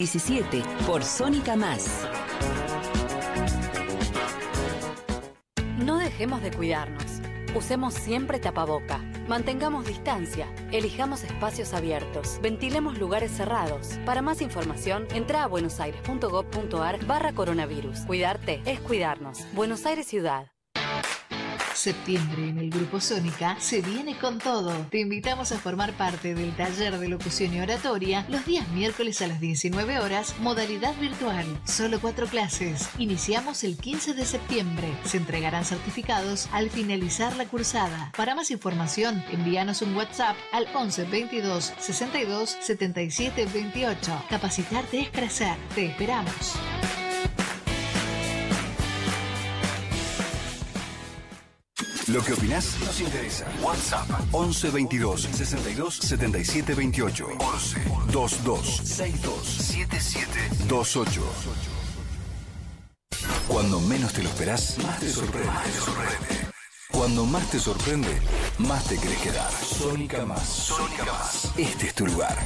17 por Sónica Más. No dejemos de cuidarnos. Usemos siempre tapaboca. Mantengamos distancia. Elijamos espacios abiertos. Ventilemos lugares cerrados. Para más información, entra a buenosaires.gov.ar barra coronavirus. Cuidarte es cuidarnos. Buenos Aires Ciudad. Septiembre en el Grupo Sónica se viene con todo. Te invitamos a formar parte del taller de locución y oratoria los días miércoles a las 19 horas, modalidad virtual. Solo cuatro clases. Iniciamos el 15 de septiembre. Se entregarán certificados al finalizar la cursada. Para más información, envíanos un WhatsApp al 11 22 62 77 28. Capacitarte es crecer. Te esperamos. Lo que opinás nos interesa. WhatsApp 11 22 62 77 28 11 22 62 77 28. Cuando menos te lo esperás, más te sorprende. Cuando más te sorprende, más te crees quedar. Sónica más. Sónica más. Este es tu lugar.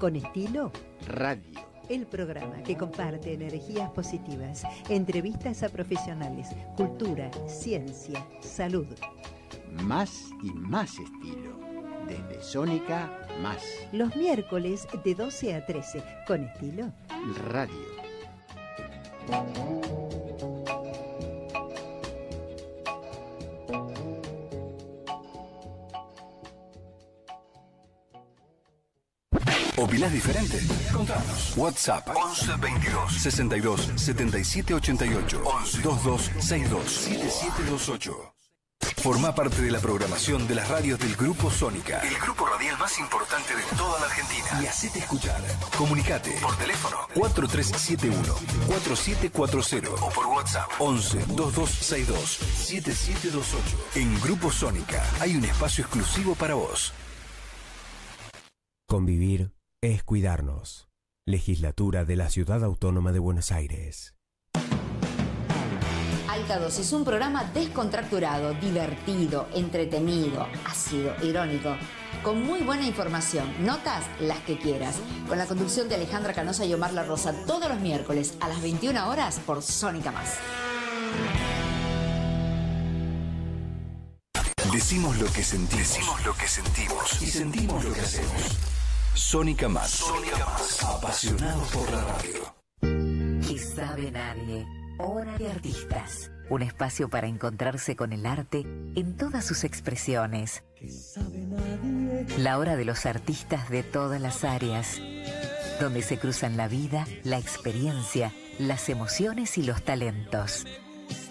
Con estilo, radio. El programa que comparte energías positivas, entrevistas a profesionales, cultura, ciencia, salud. Más y más estilo. Desde Sónica más. Los miércoles de 12 a 13. Con estilo, radio. ¿Opinás diferente? Contanos. WhatsApp 11 22 62 77 88 11 22 62 7728. Forma parte de la programación de las radios del Grupo Sónica, el grupo radial más importante de toda la Argentina. Y hacete escuchar. Comunicate por teléfono 4371 4740 o por WhatsApp 11 2262 7728. En Grupo Sónica hay un espacio exclusivo para vos. Convivir es cuidarnos. Legislatura de la Ciudad Autónoma de Buenos Aires. Alta Dosis, un programa descontracturado, divertido, entretenido, ácido, irónico, con muy buena información, notas las que quieras, con la conducción de Alejandra Canosa y Omar La Rosa todos los miércoles a las 21 horas por Sónica Más. Decimos lo que sentimos. Decimos lo que sentimos. Y sentimos lo que hacemos. Sónica Más. Sónica Más. Apasionados por la radio. Y sabe nadie. Hora de artistas. Un espacio para encontrarse con el arte en todas sus expresiones. La hora de los artistas de todas las áreas. Donde se cruzan la vida, la experiencia, las emociones y los talentos.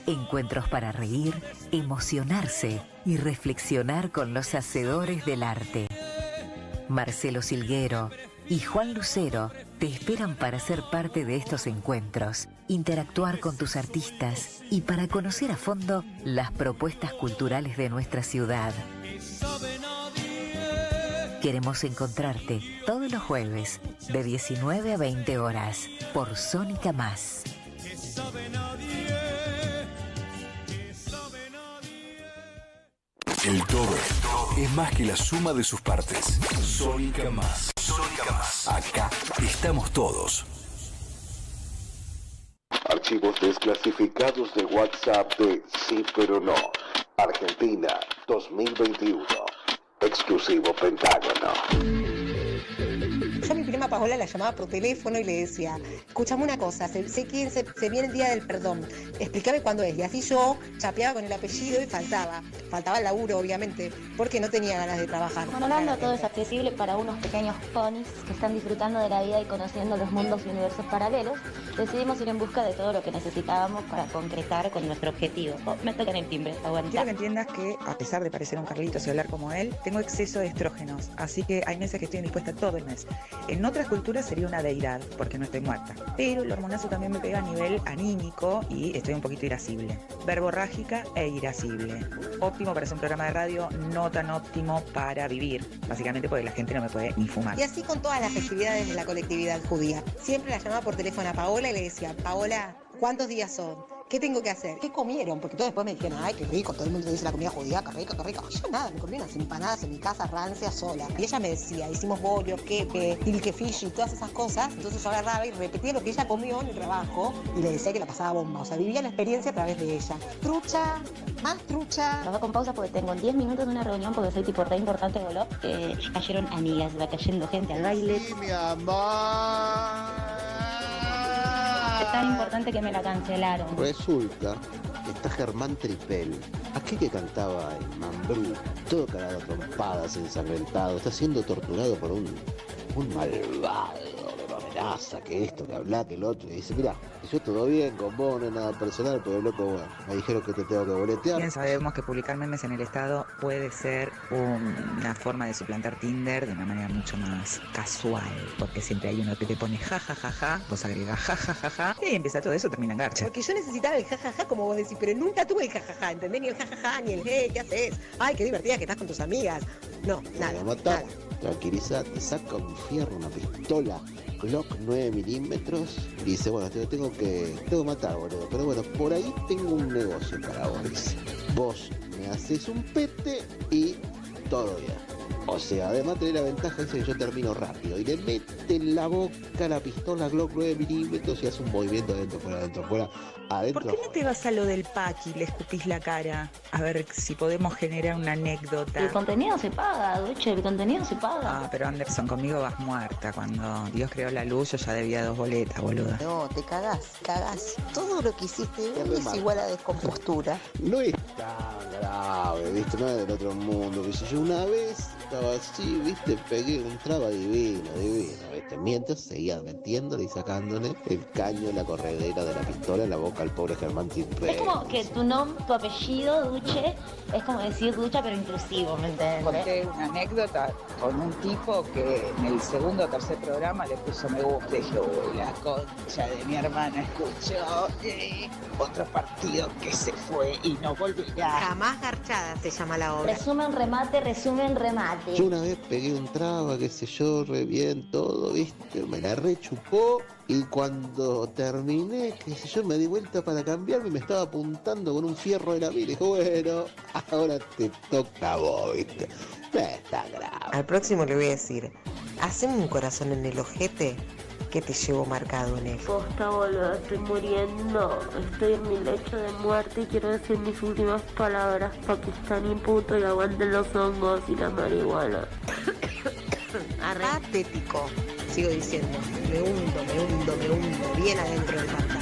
Encuentros para reír, emocionarse y reflexionar con los hacedores del arte. Marcelo Silguero y Juan Lucero te esperan para ser parte de estos encuentros, interactuar con tus artistas y para conocer a fondo las propuestas culturales de nuestra ciudad. Queremos encontrarte todos los jueves de 19 a 20 horas por Sónica Más. El todo es más que la suma de sus partes. Sónica Más. Sónica Más. Acá estamos todos. Archivos desclasificados de WhatsApp de Sí pero no. Argentina 2021. Exclusivo Pentágono. Yo a mi prima Paola la llamaba por teléfono y le decía, escúchame una cosa, sé quién se, se viene el día del perdón, explícame cuándo es. Y así yo chapeaba con el apellido y faltaba. Faltaba el laburo, obviamente, porque no tenía ganas de trabajar. Hablando todo es accesible para unos pequeños ponis que están disfrutando de la vida y conociendo los mundos y universos paralelos, decidimos ir en busca de todo lo que necesitábamos para concretar con nuestro objetivo. Oh, me tocan el timbre, aguanta. Quiero que entiendas que, a pesar de parecer un Carlitos y hablar como él, tengo exceso de estrógenos, así que hay meses que estoy indispuesta todo el mes. En otras culturas sería una deidad, porque no estoy muerta. Pero el hormonazo también me pega a nivel anímico y estoy un poquito irascible. Verborrágica e irascible. Óptimo para hacer un programa de radio, no tan óptimo para vivir. Básicamente porque la gente no me puede ni fumar. Y así con todas las festividades de la colectividad judía. Siempre la llamaba por teléfono a Paola y le decía, Paola, ¿cuántos días son? ¿Qué tengo que hacer? ¿Qué comieron? Porque todos después me dijeron, ay, qué rico, todo el mundo dice la comida judía, qué rico, qué rico. Yo nada, me comí unas empanadas en mi casa rancia sola. Y ella me decía, hicimos bollo, quepe, tilque fish y todas esas cosas. Entonces yo agarraba y repetía lo que ella comió en el trabajo y le decía que la pasaba bomba. O sea, vivía la experiencia a través de ella. Trucha, más trucha. Lo con pausa porque tengo 10 minutos de una reunión porque soy tipo re importante de Golop. Eh, cayeron amigas, va cayendo gente al baile. mi amor. Es tan importante que me la cancelaron. Resulta que está Germán Tripel, aquel que cantaba en Mambrú, todo cagado trompadas, ensangrentado, está siendo torturado por un, un malvado que lo amenaza, que esto, que habla, que el otro, y dice, mira, yo todo bien con vos, no es nada personal, pero loco, bueno, me dijeron que te tengo que boletear. Bien sabemos que publicar memes en el Estado puede ser una forma de suplantar Tinder de una manera mucho más casual, porque siempre hay uno que te pone ja ja ja ja, vos agregás ja ja ja ja, y empieza todo eso, termina en garcha. Porque yo necesitaba el jajaja, como vos decís, pero nunca tuve el jajaja, ¿entendés? Ni el jajaja, ni el hey, ¿qué haces? Ay, qué divertida que estás con tus amigas. No, nada. Nada, matar, tranquilizate, saca un fierro, una pistola, Glock 9 milímetros, y dice, bueno, te tengo que, tengo que matar, boludo. Pero bueno, por ahí tengo un negocio para vos, dice. Vos me haces un pete y todo bien. O sea, además tiene la ventaja esa que yo termino rápido. Y le mete en la boca la pistola Glock 9 milímetros y hace un movimiento adentro, fuera, adentro, fuera, adentro. ¿Por qué no te vas a lo del pack y le escupís la cara? A ver si podemos generar una anécdota. El contenido se paga, Duche, el contenido se paga. Ah, pero Anderson, conmigo vas muerta. Cuando Dios creó la luz, yo ya debía dos boletas, boluda. No, te cagás, cagás. Todo lo que hiciste hoy es igual a descompostura. No es tan grave, ¿viste? No es del otro mundo. una vez estaba así, ¿viste? Pegué un traba divino, divino, ¿viste? Mientras seguía metiéndole y sacándole el caño de la corredera de la pistola en la boca al pobre Germán Tripel. Es como que tu nombre, tu apellido, Duche, es como decir ducha pero inclusivo, ¿me entiendes? Conté una anécdota con un tipo que en el segundo o tercer programa le puso me gusta y dije, uy, la concha de mi hermana escuchó eh, otro partido que se fue y no volverá. Jamás garchada se llama la obra. Resumen, remate, resumen, remate. Yo una vez pegué un traba, qué sé yo, re bien todo, ¿viste? Me la rechupó y cuando terminé, qué sé yo, me di vuelta para cambiarme y me estaba apuntando con un fierro de la mira. Y dijo, bueno, ahora te toca a vos, ¿viste? No es tan grave. Al próximo le voy a decir, haceme un corazón en el ojete que te llevo marcado en él. Posta, boludo, estoy muriendo. Estoy en mi lecho de muerte y quiero decir mis últimas palabras. Pakistán puto y aguanten los hongos y la marihuana. Patético. Sigo diciendo, me hundo, me hundo, me hundo, bien adentro del pantano.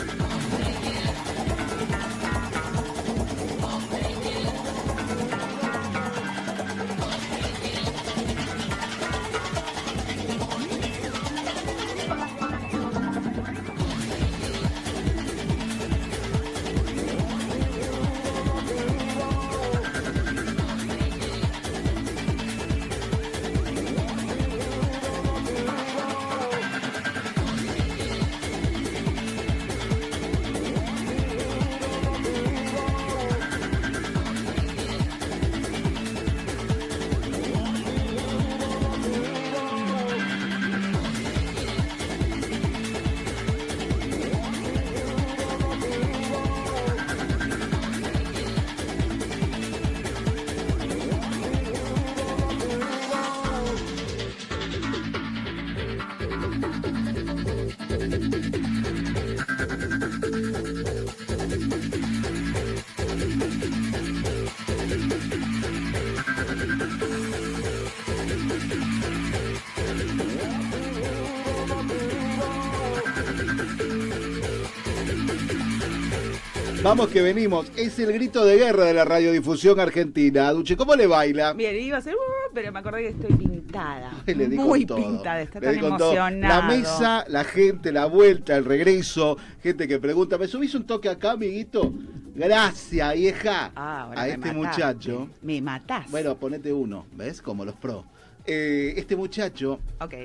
Vamos que venimos. Es el grito de guerra de la radiodifusión argentina. Duche, ¿cómo le baila? Bien, iba a ser, "Uh", pero me acordé que estoy pintada. Ay, le di con Muy todo. pintada, está Le tan emocionado. La mesa, la gente, la vuelta, el regreso, gente que pregunta, ¿me subís un toque acá, amiguito? Gracias, vieja. Ah, ahora a me este mataste. muchacho. Me matás. Bueno, ponete uno, ¿ves? Como los pro. Eh, este muchacho, Ok,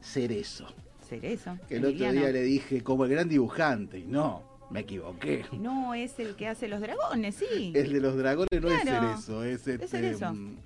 Cerezo. Cerezo. Que el otro día le dije como el gran dibujante. Y no, me equivoqué. No, es el que hace los dragones, sí. El de los dragones no es Claro. Cerezo, es este. Cerezo. mm,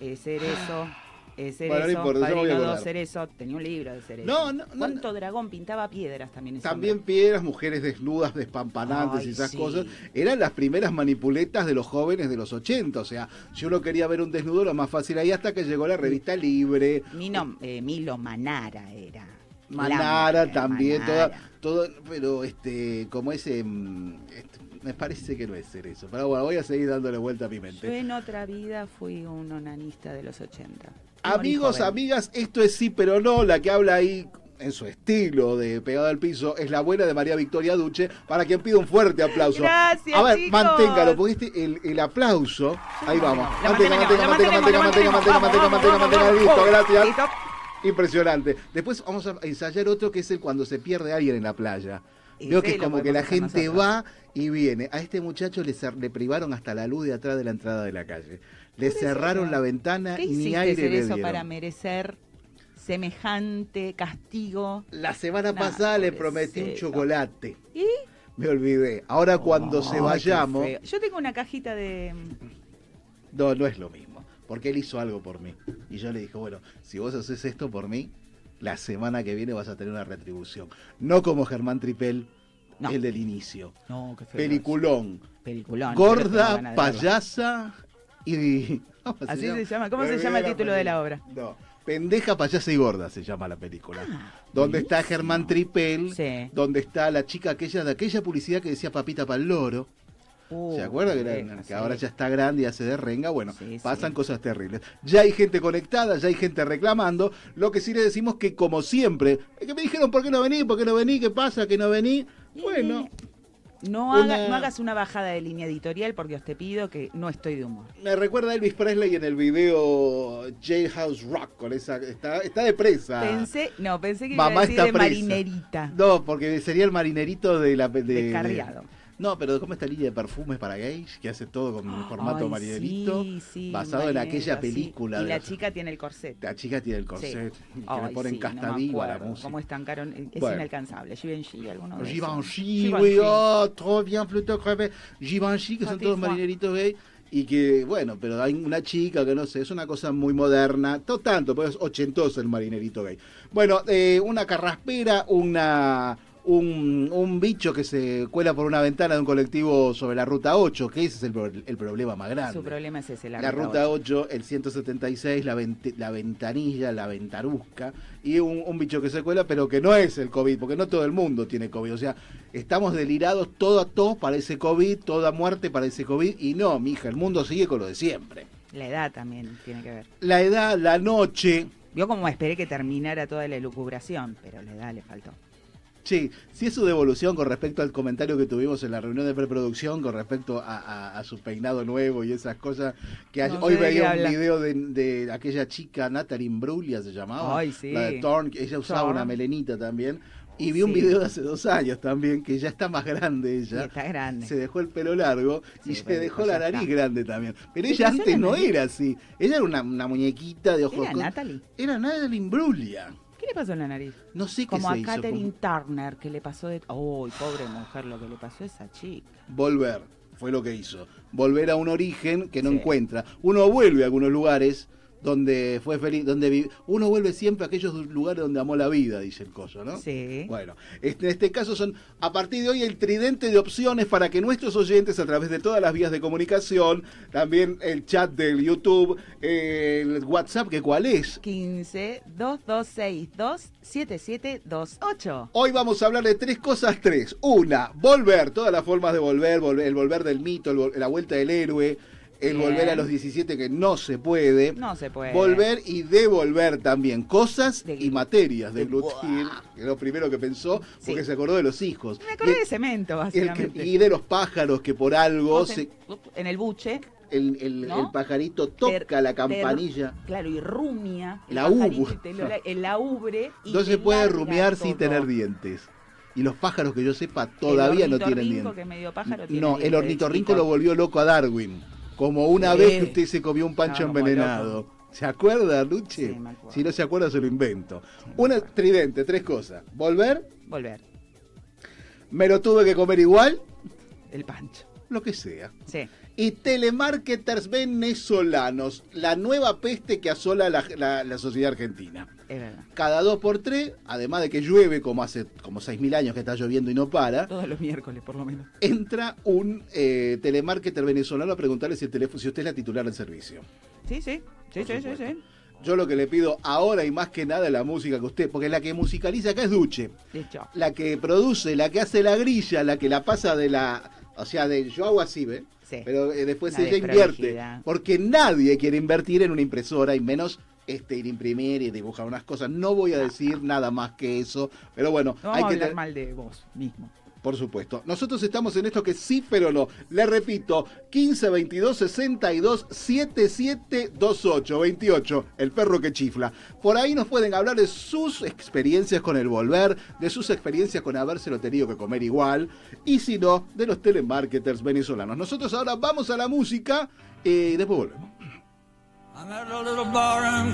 Es Cerezo. Eh, Bueno, no Cerezo, importa, yo me voy a Padrino acordar. 2, Cerezo, tenía un libro de Cerezo. No, no, no, ¿Cuánto dragón pintaba piedras también? ese También piedras, mujeres desnudas, despampanantes Ay, y esas sí. cosas. Eran las primeras manipuletas de los jóvenes de los 80. O sea, si uno quería ver un desnudo, lo más fácil ahí hasta que llegó la revista Libre. Mino, eh, Milo Manara era. Manara también, Manara. toda, todo, pero este, como ese, mm, este, me parece que no es ser eso. Pero bueno, voy a seguir dándole vuelta a mi Yo mente. en otra vida fui un onanista de los 80. Amigos, amigas, esto es sí, pero no. La que habla ahí en su estilo de pegado al piso es la abuela de María Victoria Duche, para quien pido un fuerte aplauso. Gracias, A ver, chicos. manténgalo, porque este, el, el aplauso. Ahí vamos. Mantenga, mantenga, mantenga, mantenga, mantenga, mantenga, mantenga, mantenga. Listo, vamos. gracias. Impresionante. Después vamos a ensayar otro que es el cuando se pierde alguien en la playa. Y Veo sí, que es como que la hacer gente va y viene. A este muchacho le, le privaron hasta la luz de atrás de la entrada de la calle. Le cerraron la ventana ¿Qué y ni aire le Cerezo dieron. para merecer semejante castigo? La semana Nah, pasada le prometí un chocolate. ¿Y? Me olvidé. Ahora cuando se vayamos... Yo tengo una cajita de... No, no es lo mismo. Porque él hizo algo por mí. Y yo le dije, bueno, si vos haces esto por mí, la semana que viene vas a tener una retribución. No como Germán Tripel, No. el del inicio. No, qué feo Peliculón. Peliculón. Gorda, payasa y... ¿cómo Así se llama. ¿Cómo se llama el título de la obra? No. Pendeja, payasa y gorda se llama la película. Ah, donde está Germán Tripel, Sí. donde está la chica aquella de aquella publicidad que decía papita para el loro. Uh, ¿Se acuerda que, sí. ahora ya está grande y hace de renga? Bueno, Sí, pasan sí. cosas terribles. Ya hay gente conectada, ya hay gente reclamando. Lo que sí le decimos que, como siempre, es que me dijeron, ¿por qué no vení? ¿Por qué no vení? ¿Qué pasa? ¿Que no vení? Bueno, No, Una- haga- no hagas una bajada de línea editorial porque os te pido que no estoy de humor. me recuerda a Elvis Presley en el video Jailhouse Rock. Con esa, está, está de presa. Pensé, no, pensé que iba a Mamá decir está de presa. marinerita. No, porque sería el marinerito de la... De, Descarriado. No, pero ¿cómo esta línea de perfumes para gays? Que hace todo con formato Ay, marinerito. sí, sí, basado en aquella sí. película. Y de la los- chica tiene el corset. La chica tiene el corset. Sí. Que le ponen sí, casta no viva la música. ¿Cómo estancaron? Es Bueno. inalcanzable. Givenchy, alguno de Givenchy, oui, oh, trop bien, plutôt. Givenchy, que son todos marineritos gay. Y que, bueno, pero hay una chica que no sé, es una cosa muy moderna, no tanto, pero es ochentoso el marinerito gay. Bueno, eh, una carraspera, una un, un bicho que se cuela por una ventana de un colectivo sobre la ruta 8, que ese es el, el problema más grande. Su problema es ese, la, La ruta 8, el 176, la, vent- la ventanilla, la ventarusca, y un, un bicho que se cuela, pero que no es el COVID, porque no todo el mundo tiene COVID. O sea, estamos delirados, todo todo parece COVID, toda muerte parece COVID, y no, mija, el mundo sigue con lo de siempre. La edad también tiene que ver. La edad, la noche. Vio como esperé que terminara toda la elucubración, pero la edad le faltó. Sí, sí es su devolución con respecto al comentario que tuvimos en la reunión de preproducción con respecto a, a- a su peinado nuevo y esas cosas que No hoy veía un video de, de aquella chica Natalie Imbruglia se llamaba, Ay, sí. la de Thorn, que ella usaba una melenita también. Y vi un video de hace dos años también, que ya está más grande ella. Está grande. Se dejó el pelo largo y se dejó pues la nariz está. grande también. Pero ¿Le ella antes no nariz? era así. Ella era una, una muñequita de ojos. ¿Era Natalie? Era Natalie Imbruglia. ¿Qué le pasó en la nariz? No sé qué Como se a hizo. Como- Turner, que le pasó de... ¡Uy, pobre mujer, lo que le pasó a esa chica! volver, fue lo que hizo. Volver a un origen que no Sí. encuentra. Uno vuelve a algunos lugares donde fue feliz, donde vi- uno vuelve siempre a aquellos lugares donde amó la vida, dice el coso, ¿no? Sí. Bueno, este- en este caso son a partir de hoy el tridente de opciones para que nuestros oyentes a través de todas las vías de comunicación, también el chat del YouTube, el WhatsApp, que cuál es. 15 2262 7728. Hoy vamos a hablar de tres cosas, tres. Una, volver, todas las formas de volver, volver- el volver del mito, el la vuelta del héroe, el Bien. volver a los 17 que no se puede. No se puede. Volver y devolver también cosas y materias de Blue Hill, que es lo primero que pensó, porque Sí. se acordó de los hijos. Me acordé Y- de cemento, el que- básicamente. y de los pájaros que por algo se- en, el buche. el, el- ¿no? el pajarito toca la campanilla. ter- claro, y rumia. el La ubre. Y No te se puede rumiar sin tener dientes. Y los pájaros que yo sepa todavía no tienen dientes. que medio pájaro tiene No, dientes el ornitorrinco lo volvió loco a Darwin. Como una Sí. vez que usted se comió un pancho envenenado. ¿Se acuerda? Sí, me acuerdo. si no se acuerda, se lo invento. Una tridente, tres cosas. Volver, Volver. me lo tuve que comer igual El pancho. Lo que sea. Sí. Y telemarketers venezolanos, la nueva peste que asola la, la- la sociedad argentina. Es verdad. Cada dos por tres, además de que llueve como hace como seis mil años que está lloviendo y no para, Todos los miércoles, por lo menos. entra un eh, telemarketer venezolano a preguntarle si, el teléfono, si usted es la titular del servicio. Sí, sí. Sí, sí, sí, sí. Yo lo que le pido ahora y más que nada es la música que usted, porque la que musicaliza acá es Duche. La que produce, la que hace la grilla, la que la pasa de la... O sea, de yo hago así, ¿ve? Sí. Pero eh, después La ella invierte. Porque nadie quiere invertir en una impresora y menos este ir a imprimir y dibujar unas cosas. No voy a decir nada más que eso, pero bueno, No hay a que hablar mal de vos mismo. Por supuesto. Nosotros estamos en esto que sí, pero no. Le repito, 15 22 62 77 28 28, el perro que chifla. Por ahí nos pueden hablar de sus experiencias con el volver, de sus experiencias con habérselo tenido que comer igual, y si no, de los telemarketers venezolanos. Nosotros ahora vamos a la música eh, y después volvemos. I met a little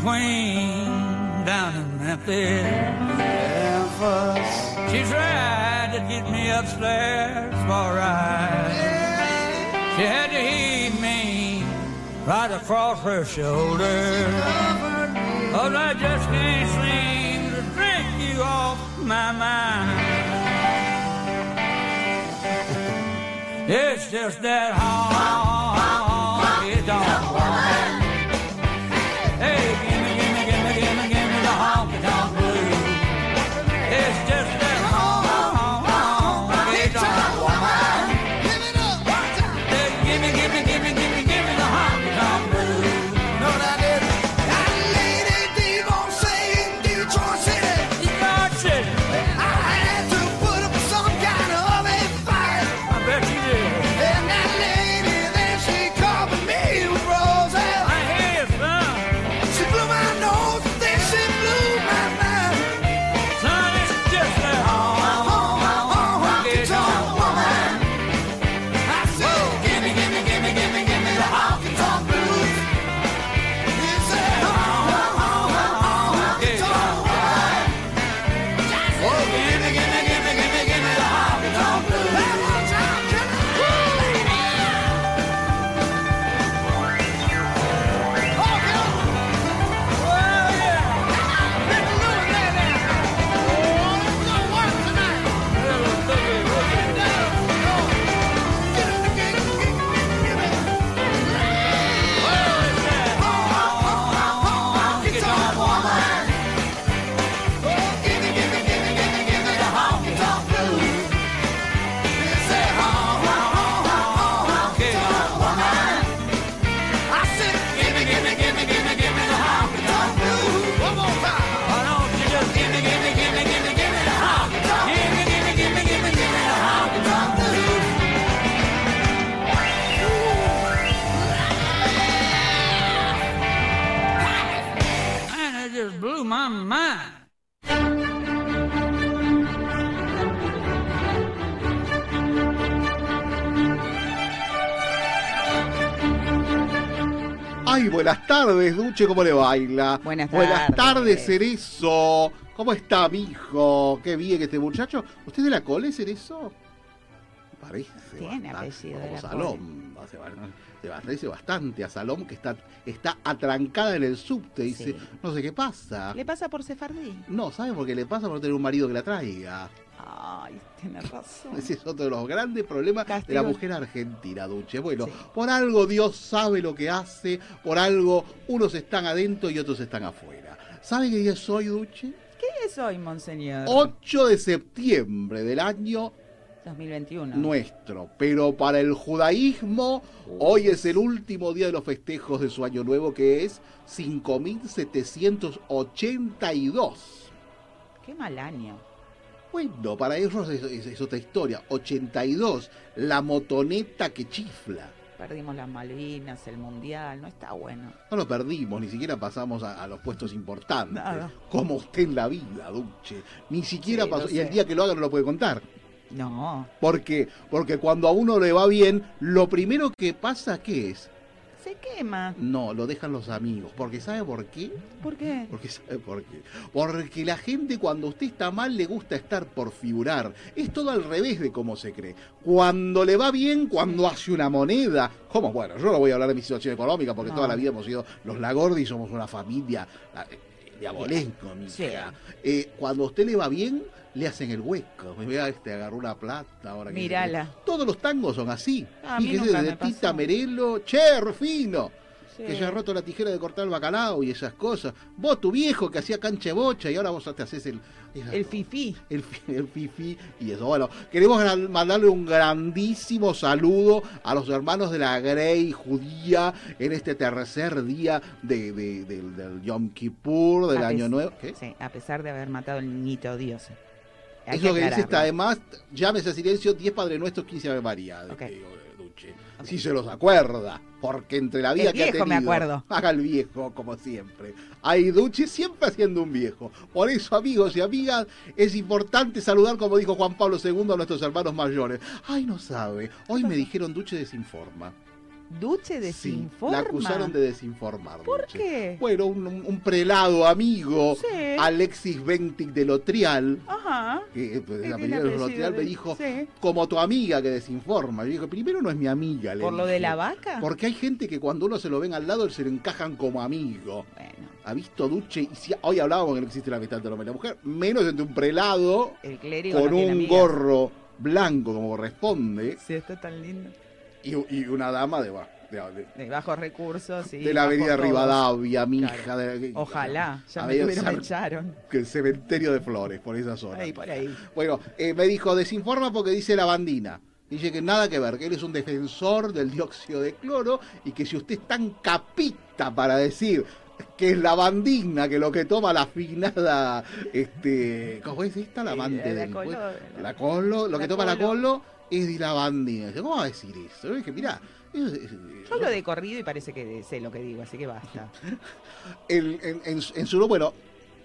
queen down in Memphis. She tried to get me upstairs for a ride. She had to heave me right across her shoulder. Cause I just can't seem to drink you off my mind. It's just that honky Ay, buenas tardes, Duche, ¿cómo le baila? Buenas Buenas tardes. tardes, Cerezo. ¿Cómo está, mijo? Qué bien este muchacho. ¿Usted de la cole, Cerezo? Parece. Tiene apellido de como la Salom. Se, va- se parece bastante a Salom, que está, está atrancada en el subte. Dice, Sí. no sé qué pasa. ¿Le pasa por sefardí? No, ¿sabe por qué le pasa? Por no tener un marido que la traiga. Ay, tiene razón. Ese es otro de los grandes problemas de la mujer argentina, Duche. Bueno, por algo Dios sabe lo que hace, por algo unos están adentro y otros están afuera. ¿Sabe qué día es hoy, Duche? ¿Qué es hoy, monseñor? 8 de septiembre del año 2021. nuestro. Pero para el judaísmo, hoy es el último día de los festejos de su año nuevo, que es 5782. Qué mal año. Bueno, para ellos es, es- es otra historia. 82, la motoneta que chifla. Perdimos las Malvinas, el Mundial, no está bueno. No lo perdimos, ni siquiera pasamos a, a los puestos importantes. Nada. Como usted en la vida, Duche. Ni siquiera Sí, pasó. Y el día que lo haga no lo puede contar. No, ¿Por qué? Porque cuando a uno le va bien, lo primero que pasa, ¿qué es? Se quema. No, lo dejan los amigos. Porque ¿sabe por qué? ¿Por qué? Porque ¿sabe por qué? Porque la gente cuando usted está mal le gusta estar por figurar. Es todo al revés de cómo se cree. Cuando le va bien, cuando hace una moneda. ¿Cómo? Bueno, yo no voy a hablar de mi situación económica porque No. toda la vida hemos sido los Lagordi, somos una familia eh, diabolesco, mi Sí. Eh, cuando a usted le va bien, le hacen el hueco. Vea este, agarró una plata ahora que Mírala. Todos los tangos son así. Ah, Fíjese, nunca de Tita. Merelo, che, Rufino. Sí. Que ya ha roto la tijera de cortar el bacalao y esas cosas. Vos, tu viejo, que hacía cancha de bocha y ahora vos te haces el... El fifí. El, el fifi y eso. Bueno, queremos mandarle un grandísimo saludo a los hermanos de la Grey judía en este tercer día de, de- del, del Yom Kippur, del A Año Nuevo. ¿Qué? Sí, a pesar de haber matado al niñito Dios. Hay Es lo que dice está además, llámese a silencio 10 Padre Nuestros, 15 Ave María. de- de- Duche. Si se los acuerda, porque entre la vida El que ha viejo tenido, me acuerdo. haga el viejo como siempre. Hay Duche siempre haciendo un viejo. Por eso, amigos y amigas, es importante saludar, como dijo Juan Pablo II, a nuestros hermanos mayores. Ay, no sabe, hoy me dijeron Duche desinforma. Duche Sí, desinforma. la acusaron de desinformar. ¿Por Duche. qué? Bueno, un, prelado amigo, Sí. Alexis Bentic de Lotrial, Ajá. que eh, pues, apellido de apellido Lotrial me dijo, sí. como tu amiga que desinforma. Yo dije, primero no es mi amiga. le ¿Por lo de la vaca? Porque hay gente que cuando uno se lo ven al lado, se lo encajan como amigo. Ha visto Duche, y si, hoy hablábamos que no existe la amistad entre el hombre y la mujer, menos entre un prelado El con no un gorro blanco como corresponde Sí, está tan lindo. Y, y una dama de, de- de- De bajos recursos de la avenida. Rivadavia, mi Claro. hija. de- Ojalá, ya me, tuvieron, me echaron. que el cementerio de Flores, por esa zona. Ahí, por ahí. Bueno, eh, me dijo, desinforma porque dice la bandina. Dice que nada que ver, que él es un defensor del dióxido de cloro y que si usted es tan capita para decir que es la bandina, que lo que toma la afinada, este, ¿cómo es esta? La amante la del... colo- la colo, lo la que toma la colo. Es de la. Dice, ¿Cómo va a decir eso? Yo dije, mirá, es- es- Yo hablo de corrido y parece que sé lo que digo, así que basta. en, en en su bueno,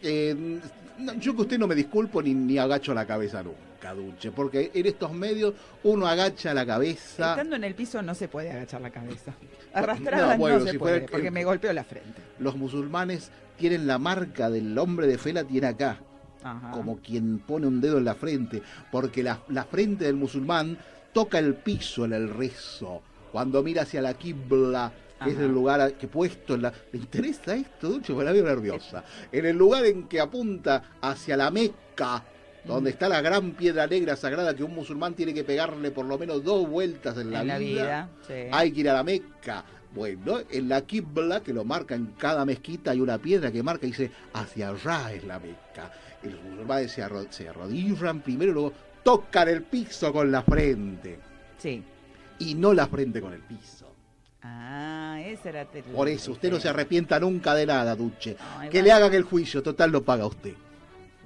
eh, no, yo que usted no me disculpo ni, ni agacho la cabeza nunca, Duche, porque en estos medios uno agacha la cabeza. Estando en el piso no se puede agachar la cabeza. Arrastrada no, No, bueno, se si puede, fuera porque me golpeó la frente. Los musulmanes tienen la marca del hombre de fe, la tiene acá. Ajá. Como quien pone un dedo en la frente, porque la, la frente del musulmán toca el piso en el rezo. Cuando mira hacia la Qibla, que es el lugar que puesto en la... ¿Le interesa esto, Duche? Me la veo nerviosa. En el lugar en que apunta hacia la Meca, donde está la gran piedra negra sagrada que un musulmán tiene que pegarle por lo menos dos vueltas en la, En la vida, vida, sí. hay que ir a la Meca. Bueno, en la Qibla, que lo marca en cada mezquita, hay una piedra que marca y dice, hacia allá es la Meca. Y los musulmanes se, arro- se arrodillan primero y luego tocan el piso con la frente. Sí. Y no la frente con el piso. Ah, esa era... el- Por eso, usted no se arrepienta nunca de nada, Duche. No, que igual- le hagan el juicio, total lo paga usted.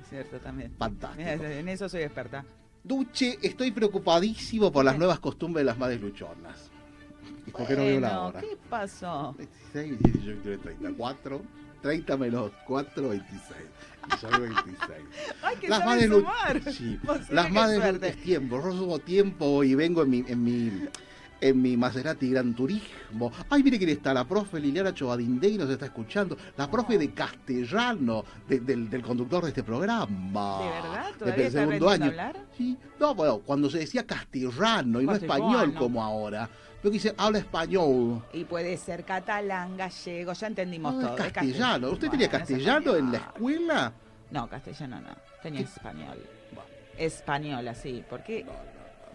Es cierto también. Fantástico. En eso soy experta. Duche, estoy preocupadísimo por las nuevas costumbres de las madres luchonas. ¿Y por qué no veo la hora? ¿qué pasó? 16, 18, 19, 30. 4, 30 menos 4, 26. Y soy 26. Ay, que las lu- sumar. Sí, las suerte. es tiempo. Yo sumo tiempo y vengo en mi, en mi, en mi Maserati Gran Turismo. Ay, mire quién está, la profe Liliana Chovadindey nos está escuchando. La profe de castellano de- del, del conductor de este programa. ¿De verdad? Desde ¿Todavía el está segundo año. hablar? Sí, no, bueno, cuando se decía castellano y no español como ahora. Yo quise, habla español. Y puede ser catalán, gallego, ya entendimos No, todo. es castellano. ¿Usted tenía Bueno, castellano en la español. escuela? No, castellano no. Tenía español. Española, sí. porque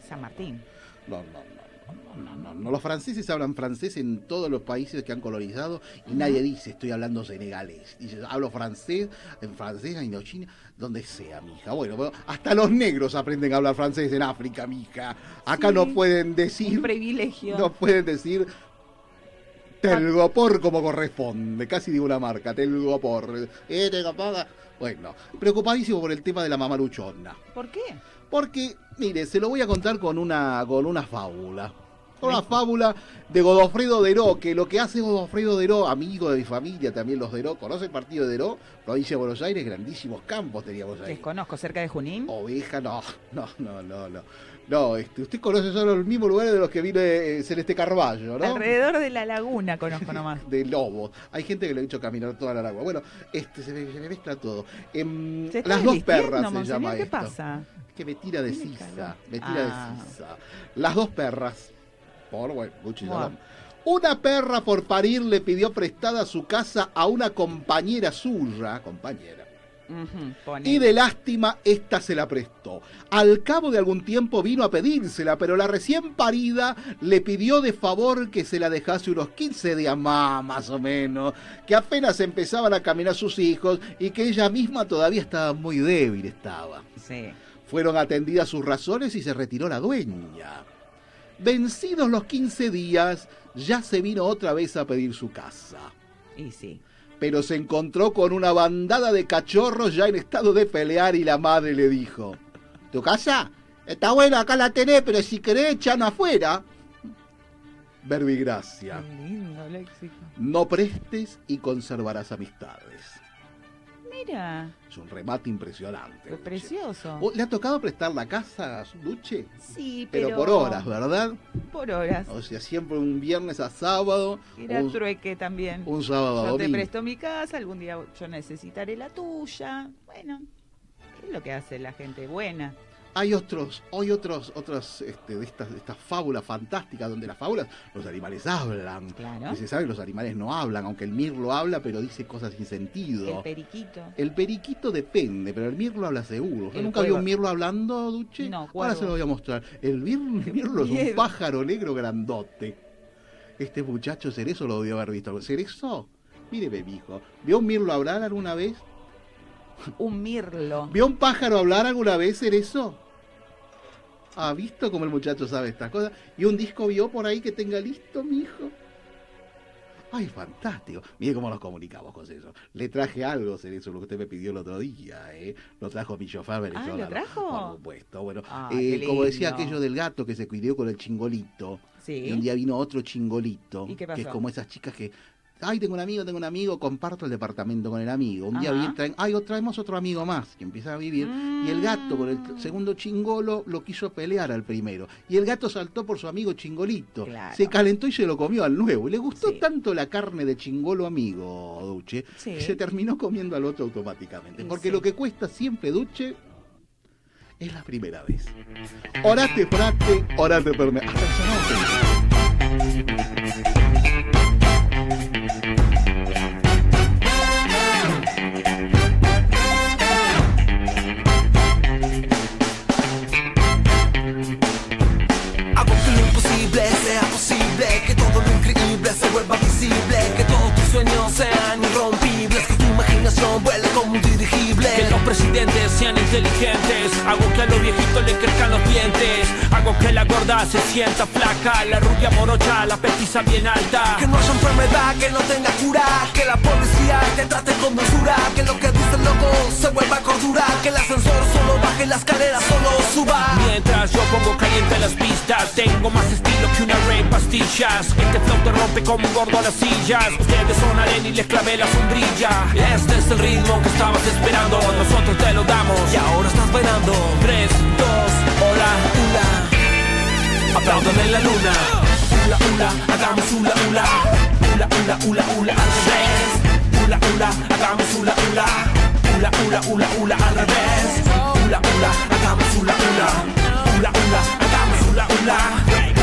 San Martín. No, no, no, no, no, no. Los franceses hablan francés en todos los países que han colonizado y nadie dice estoy hablando senegalés. Dice, hablo francés, en francés, en Indochina, donde sea, mija. Bueno, hasta los negros aprenden a hablar francés en África, mija. Acá Sí, no pueden decir, Un privilegio. no pueden decir Telgopor como corresponde, casi digo una marca, Telgopor. Eh, Telgopor. Bueno, preocupadísimo por el tema de la mamaluchona. ¿Por qué? Porque, mire, se lo voy a contar con una, con una fábula. Con una fábula de Godofredo Deró, que lo que hace Godofredo Deró, amigo de mi familia, también los Deró, ¿conoce el partido de Deró? Provincia de Buenos Aires, grandísimos campos teníamos ahí. Desconozco, cerca de Junín. Oveja, no, no, no, no, no. No, este, usted conoce solo los mismos lugares de los que vive eh, Celeste Carballo, ¿no? Alrededor de la laguna conozco nomás. de Lobo. Hay gente que le ha hecho caminar toda la agua. Bueno, este se me, se me mezcla todo. Em, ¿Se está las dos perras se monseñor? llama ¿Qué esto. pasa? Que me tira de sisa. Me tira Ah. de sisa. Las dos perras. Por bueno. Una perra por parir le pidió prestada su casa a una compañera suya, compañera. Y de lástima, esta se la prestó. Al cabo de algún tiempo vino a pedírsela, pero la recién parida le pidió de favor que se la dejase unos 15 días más, más o menos, que apenas empezaban a caminar sus hijos y que ella misma todavía estaba muy débil estaba. Sí. Fueron atendidas sus razones y se retiró la dueña. Vencidos los 15 días, ya se vino otra vez a pedir su casa Y sí. pero se encontró con una bandada de cachorros ya en estado de pelear y la madre le dijo, ¿tu casa? Está buena, acá la tenés, pero si querés echarnos afuera. Verbigracia, Qué lindo léxico. no prestes y conservarás amistades. Mira, Es un remate impresionante. qué precioso. ¿Vos ¿Le ha tocado prestar la casa a su Duche? Sí, Pero, pero... por horas, ¿verdad? Por horas. O sea, siempre un viernes a sábado, Era un, trueque también. un sábado a Yo te domingo. presto mi casa, algún día yo necesitaré la tuya. Bueno, es lo que hace la gente buena. Hay otros, hay otros, otras este, de estas, de estas fábulas fantásticas donde las fábulas, los animales hablan. Claro. Y se sabe que los animales no hablan, aunque el mirlo habla, pero dice cosas sin sentido. El periquito. El periquito depende, pero el mirlo habla seguro. ¿Usted El nunca vio un mirlo hablando, Duche? No, Ahora cuervo. se lo voy a mostrar. El mirlo, el mirlo es un pájaro negro grandote. Este muchacho Cerezo lo debió haber visto. ¿Cerezo? Mire, hijo. ¿Vio un mirlo hablar alguna vez? Un mirlo. ¿Vio un pájaro hablar alguna vez, Cerezo? ¿Ha visto cómo el muchacho sabe estas cosas? ¿Y un disco vio por ahí que tenga listo, mi hijo? Ay, fantástico. Mire cómo nos comunicamos con eso. Le traje algo, Cerezo, lo que usted me pidió el otro día, ¿eh? Lo trajo mi chofer venezolano. ¿lo trajo? Por supuesto. Bueno, Ah, eh, como decía aquello del gato que se cuidó con el chingolito. Sí. Y un día vino otro chingolito. ¿Y qué Que es pasó? como esas chicas que. Ay, tengo un amigo, tengo un amigo, comparto el departamento con el amigo. Un día viene, traen, ay, o traemos otro amigo más que empieza a vivir. Y el gato con el Mm. segundo chingolo lo quiso pelear al primero. Y el gato saltó por su amigo chingolito. Claro. Se calentó y se lo comió al nuevo. Y le gustó tanto la carne de chingolo amigo, Duche, Sí. que se terminó comiendo al otro automáticamente. Porque sí. lo que cuesta siempre, Duche, es la primera vez. Orate, frate, orate per me. Hasta que tu imaginación vuele como un dirigible. Que los presidentes sean inteligentes. Hago que a los viejitos le crezcan los dientes. Hago que la gorda se sienta flaca. La rubia morocha, la petiza bien alta. Que no haya enfermedad, que no tenga cura, que la policía te trate con dulzura, que lo que dice el loco se vuelva cordura, que el ascensor solo baje, la escalera solo suba. Mientras yo pongo caliente las pistas Tengo más estilo que una rey pastillas. Este flow te rompe como un gordo a las sillas. Ustedes son arena y les clavé la sombrilla. Este es el ritmo que estabas esperando Nosotros te lo damos. Y ahora estás bailando. 3, 2, hola, Hula, aplaudan en la luna. hula, hula, hagamos hula, hula. Hula, hula, hula, hula, al revés. Hula, hula, hagamos hula, hula. Hula, hula, hula, hula, al revés. Hula, hula, hagamos hula, hula. Hula, hula, hagamos hula, hula.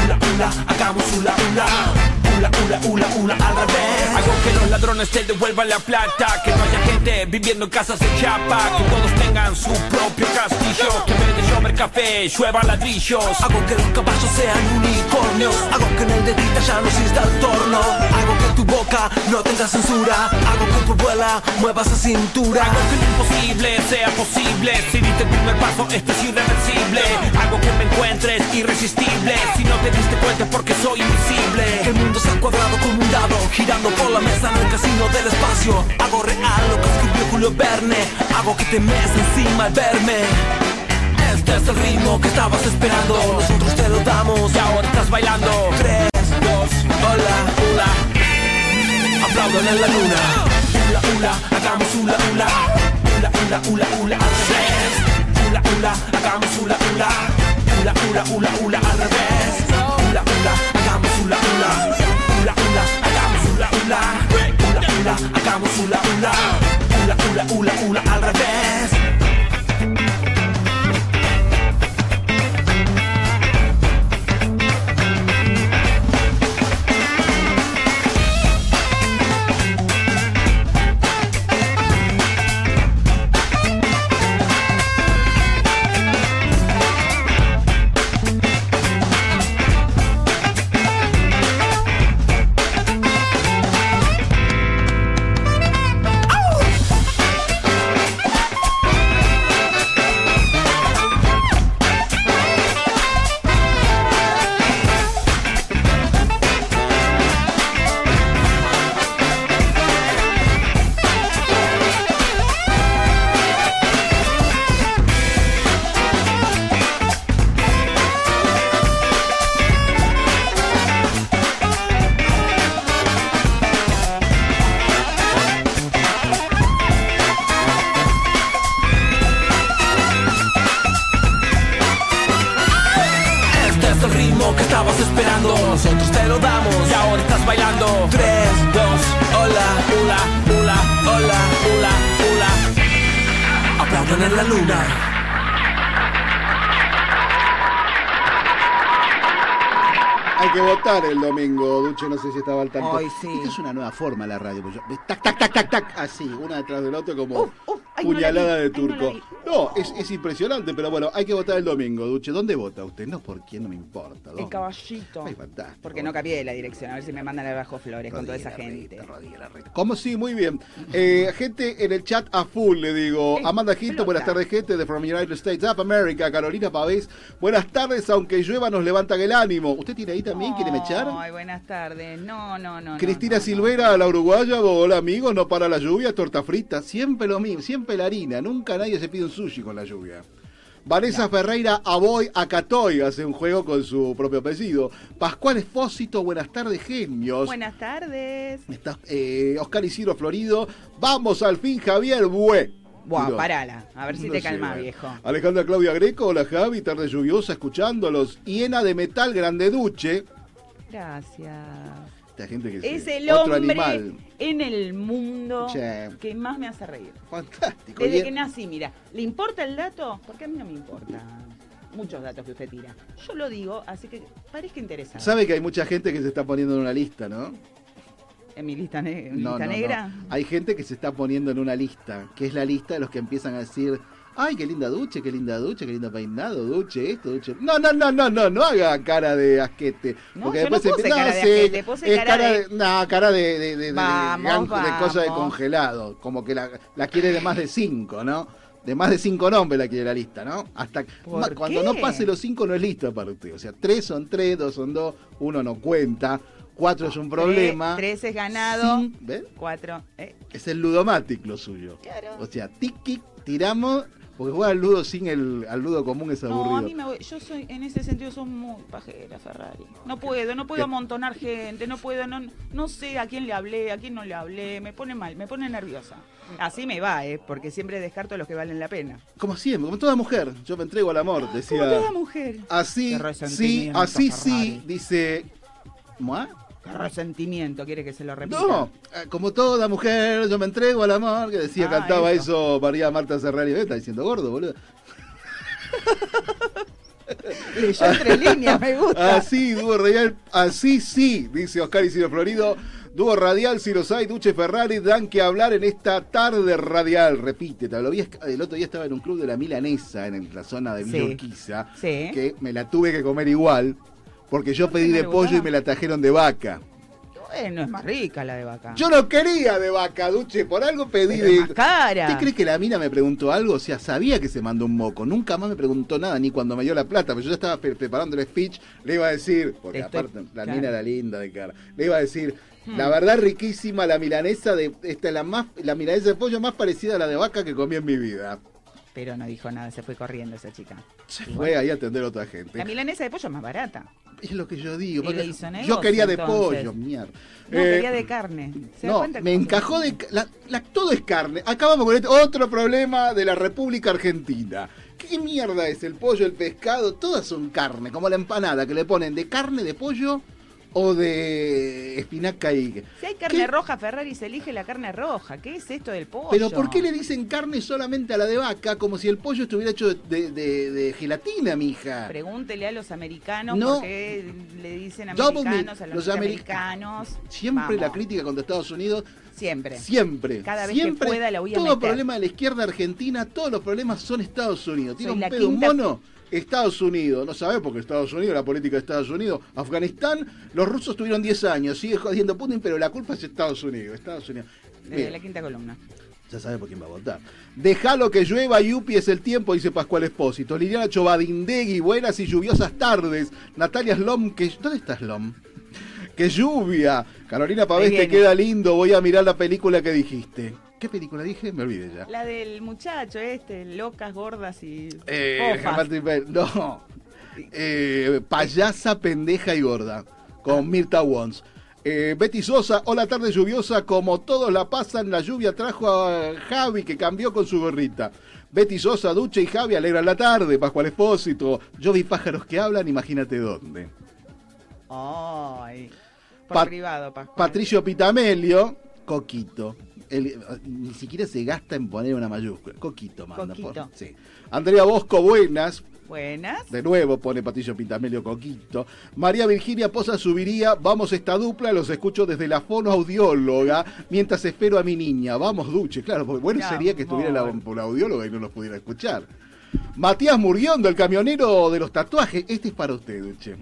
Hula, hula, hagamos hula, hula Hula, hula, hula, hula, al revés Hago que los ladrones te devuelvan la plata Que no haya gente viviendo en casas de chapa Que todos tengan su propio castillo Que en vez de llover café, llueva ladrillos Hago que los caballos sean unicornios. Hago que en el de grita ya no exista el torno. Hago que tu boca no tenga censura. Hago que tu abuela mueva esa cintura. Hago que lo imposible sea posible Si diste el primer paso, esto es irreversible Hago que me encuentres irresistible Si no te diste cuenta porque soy invisible el mundo cuadrado como un dado, girando por la mesa en el casino del espacio. Hago real lo que escribió Julio Verne. Hago que te mes encima al verme. Este es el ritmo que estabas esperando. Nosotros te lo damos. Y ahora estás bailando 3, 2, hola, hula. Aplaudan en la luna. Forma la radio. tac, tac, tac, tac, tac, así, una detrás del otro como no puñalada vi, de no la turco. vi. No, es, es impresionante, pero bueno, hay que votar el domingo, Duche. ¿Dónde vota usted? No, por quién no me importa. El caballito. Ay, fantástico. Porque no cabía de la dirección. A ver si me mandan al Bajo Flores con toda esa gente. ¿Cómo sí? Muy bien. Eh, gente en el chat a full, le digo. Amanda Hilton, buenas tardes, gente de From United States of America. Carolina Pavés, buenas tardes, aunque llueva nos levantan el ánimo. ¿Usted tiene ahí también? ¿Quiere me echar? Ay, buenas tardes. No, no, no. no, Cristina no, Silvera, la uruguaya, hola amigos, no para la lluvia, torta frita, siempre lo mismo, siempre la harina, nunca nadie se pide un sushi con la lluvia. Vanessa Ferreira, Aboy, Acatoy, hace un juego con su propio apellido. Pascual Espósito, buenas tardes, genios. Buenas tardes. Está, eh, Oscar Isidro Florido, vamos al fin, Javier Bue. Buah, Digo, parala. A ver si no te sé, bueno. viejo. Alejandra Claudia Greco, hola Javi, tarde lluviosa, escuchándolos. Hiena de Metal Grande Duche. Gracias. Esta gente que Es se- el otro hombre animal. en el mundo Che. que más me hace reír. Fantástico. Desde Y- que nací, mira. ¿Le importa el dato? Porque a mí no me importa. Muchos datos que usted tira. Yo lo digo, así que parezca interesante. Sabe que hay mucha gente que se está poniendo en una lista, ¿no? ¿En mi lista, ne- en mi No, lista no, negra? no. Hay gente que se está poniendo en una lista, que es la lista de los que empiezan a decir, ay, qué linda duche, qué linda duche, qué lindo peinado, duche, esto, duche. No, no, no, no, no, no haga cara de asquete. No, porque yo no después puse empieza, cara de sí, asquete, puse es cara de- No, cara de, de, de, de- de de cosa de congelado. Como que la, la quiere de más de cinco, ¿no? De más de cinco nombres la quiere la lista, ¿no? Hasta ¿Por ma- cuando qué? no pase los cinco no es lista para usted. O sea, tres son tres, dos son dos, uno no cuenta, cuatro es un problema. Tres, tres es ganado. ¿ves? Cuatro. eh. Es el ludomatic lo suyo. O sea, tiki, tiramos, porque juega al ludo sin el al ludo común es aburrido. No, a mí me voy, yo soy, en ese sentido, soy muy pajera, Ferrari. No puedo, no puedo ¿Qué? amontonar gente, no puedo, no, no sé a quién le hablé, a quién no le hablé, me pone mal, me pone nerviosa. Así me va, ¿eh? Porque siempre descarto los que valen la pena. Como siempre, como toda mujer, yo me entrego al amor, decía. Como toda mujer. Así, sí, así Ferrari. sí, dice. ¿Mua? Resentimiento, quiere que se lo repita. No, eh, como toda mujer, yo me entrego al amor, que decía, Ah, cantaba eso. eso. María Marta Serrari, está diciendo gordo, boludo. Leyó entre líneas, me gusta. Así, dúo radial, así sí, dice Oscar Isidro Florido. Dúo radial, si los hay, Duche Ferrari, dan que hablar en esta tarde radial. Repite, te lo vi, el otro día estaba en un club de la Milanesa, en la zona de Villa Sí. Urquiza, Sí. que me la tuve que comer igual, porque yo pedí de pollo y me la trajeron de vaca. Bueno, es más rica la de vaca. Yo no quería de vaca, Duche, por algo pedí Pero de... más cara. ¿Usted cree que la mina me preguntó algo? O sea, sabía que se mandó un moco. Nunca más me preguntó nada, ni cuando me dio la plata. Pero yo ya estaba pre- preparando el speech. Le iba a decir, porque Estoy- aparte la claro. mina era linda de cara. Le iba a decir, Hmm. la verdad riquísima la milanesa de esta es la más la milanesa de pollo más parecida a la de vaca que comí en mi vida. Pero no dijo nada, se fue corriendo esa chica. Se fue ahí a atender a otra gente. La milanesa de pollo es más barata. Es lo que yo digo. Porque yo negocio, quería de entonces. pollo, mierda. No, Eh, quería de carne. ¿Se No, me encajó de... La, la- todo es carne. Acabamos con este otro problema de la República Argentina. ¿Qué mierda es el pollo, el pescado? Todas son carne, como la empanada que le ponen de carne de pollo o de espinaca y... Si hay carne roja, Ferrari se elige la carne roja. ¿Qué es esto del pollo? Pero ¿por qué le dicen carne solamente a la de vaca como si el pollo estuviera hecho de, de- de gelatina, mija? Pregúntele a los americanos No. por qué le dicen americanos a los, Los america- americanos. Siempre la crítica contra Estados Unidos. Siempre. Siempre. Cada vez siempre, que pueda la voy a Todo meter. problema de la izquierda argentina, todos los problemas son Estados Unidos. Tiene un pedo un quinta- mono. Estados Unidos, no sabes porque Estados Unidos, la política de Estados Unidos, Afganistán, los rusos tuvieron 10 años, sigue jodiendo Putin, pero la culpa es Estados Unidos, Estados Unidos. Desde Bien. la quinta columna. Ya sabe por quién va a votar. Dejalo que llueva, Yupi es el tiempo, dice Pascual Espósito. Liliana Chovadindegui, buenas y lluviosas tardes. Natalia Slom, que... ¿dónde está Slom? ¡Qué lluvia! Carolina Pavés, te queda lindo, voy a mirar la película que dijiste. ¿Qué película dije? Me olvidé ya. La del muchacho este, locas, gordas y Eh, no. Eh, payasa, pendeja y gorda. Con Mirta Wons. Eh, Betty Sosa, hola tarde lluviosa, como todos la pasan, la lluvia trajo a Javi que cambió con su gorrita. Betty Sosa, Duche y Javi alegran la tarde, Pascual Espósito. Yo vi pájaros que hablan, imagínate dónde. Ay. Por Pat- privado, Pascual. Patricio Pitamelio, Coquito. Ni siquiera se gasta en poner una mayúscula. Coquito, manda. por- Coquito. sí. Andrea Bosco, buenas. Buenas. De nuevo pone Patricio Pitamelio Coquito. María Virginia Poza subiría, vamos esta dupla, los escucho desde la fonoaudióloga, mientras espero a mi niña. Vamos, Duche, claro, porque bueno sería que estuviera la, la audióloga y no los pudiera escuchar. Matías Murguiondo, el camionero de los tatuajes. Este es para usted, Duche.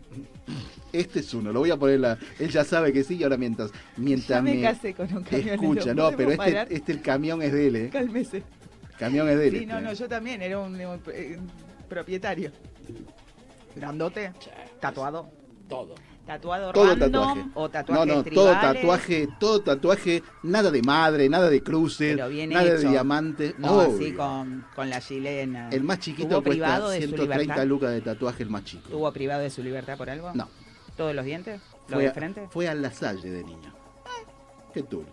Este es uno, lo voy a poner la. Él ya sabe que sí, y ahora mientras, mientras Ya me casé con un camionero, escucha, no, pero este, este el camión es de él, ¿eh? Cálmese. Camión es de él. Sí, este, no, ¿eh? no, yo también era un, un, eh, propietario. Grandote, tatuado. Todo. Tatuado Todo random tatuaje. o tatuajes no, no, todo tatuaje, todo tatuaje, nada de madre, nada de cruces, nada de hecho. diamante. No, así con, con la chilena. El más chiquito ¿Tuvo cuesta privado de su 130 libertad? lucas de tatuaje, el más chico. ¿Tuvo privado de su libertad por algo? No. ¿Todos los dientes? ¿Lo Fue de a, frente? fue a la salle de niño. Qué tú.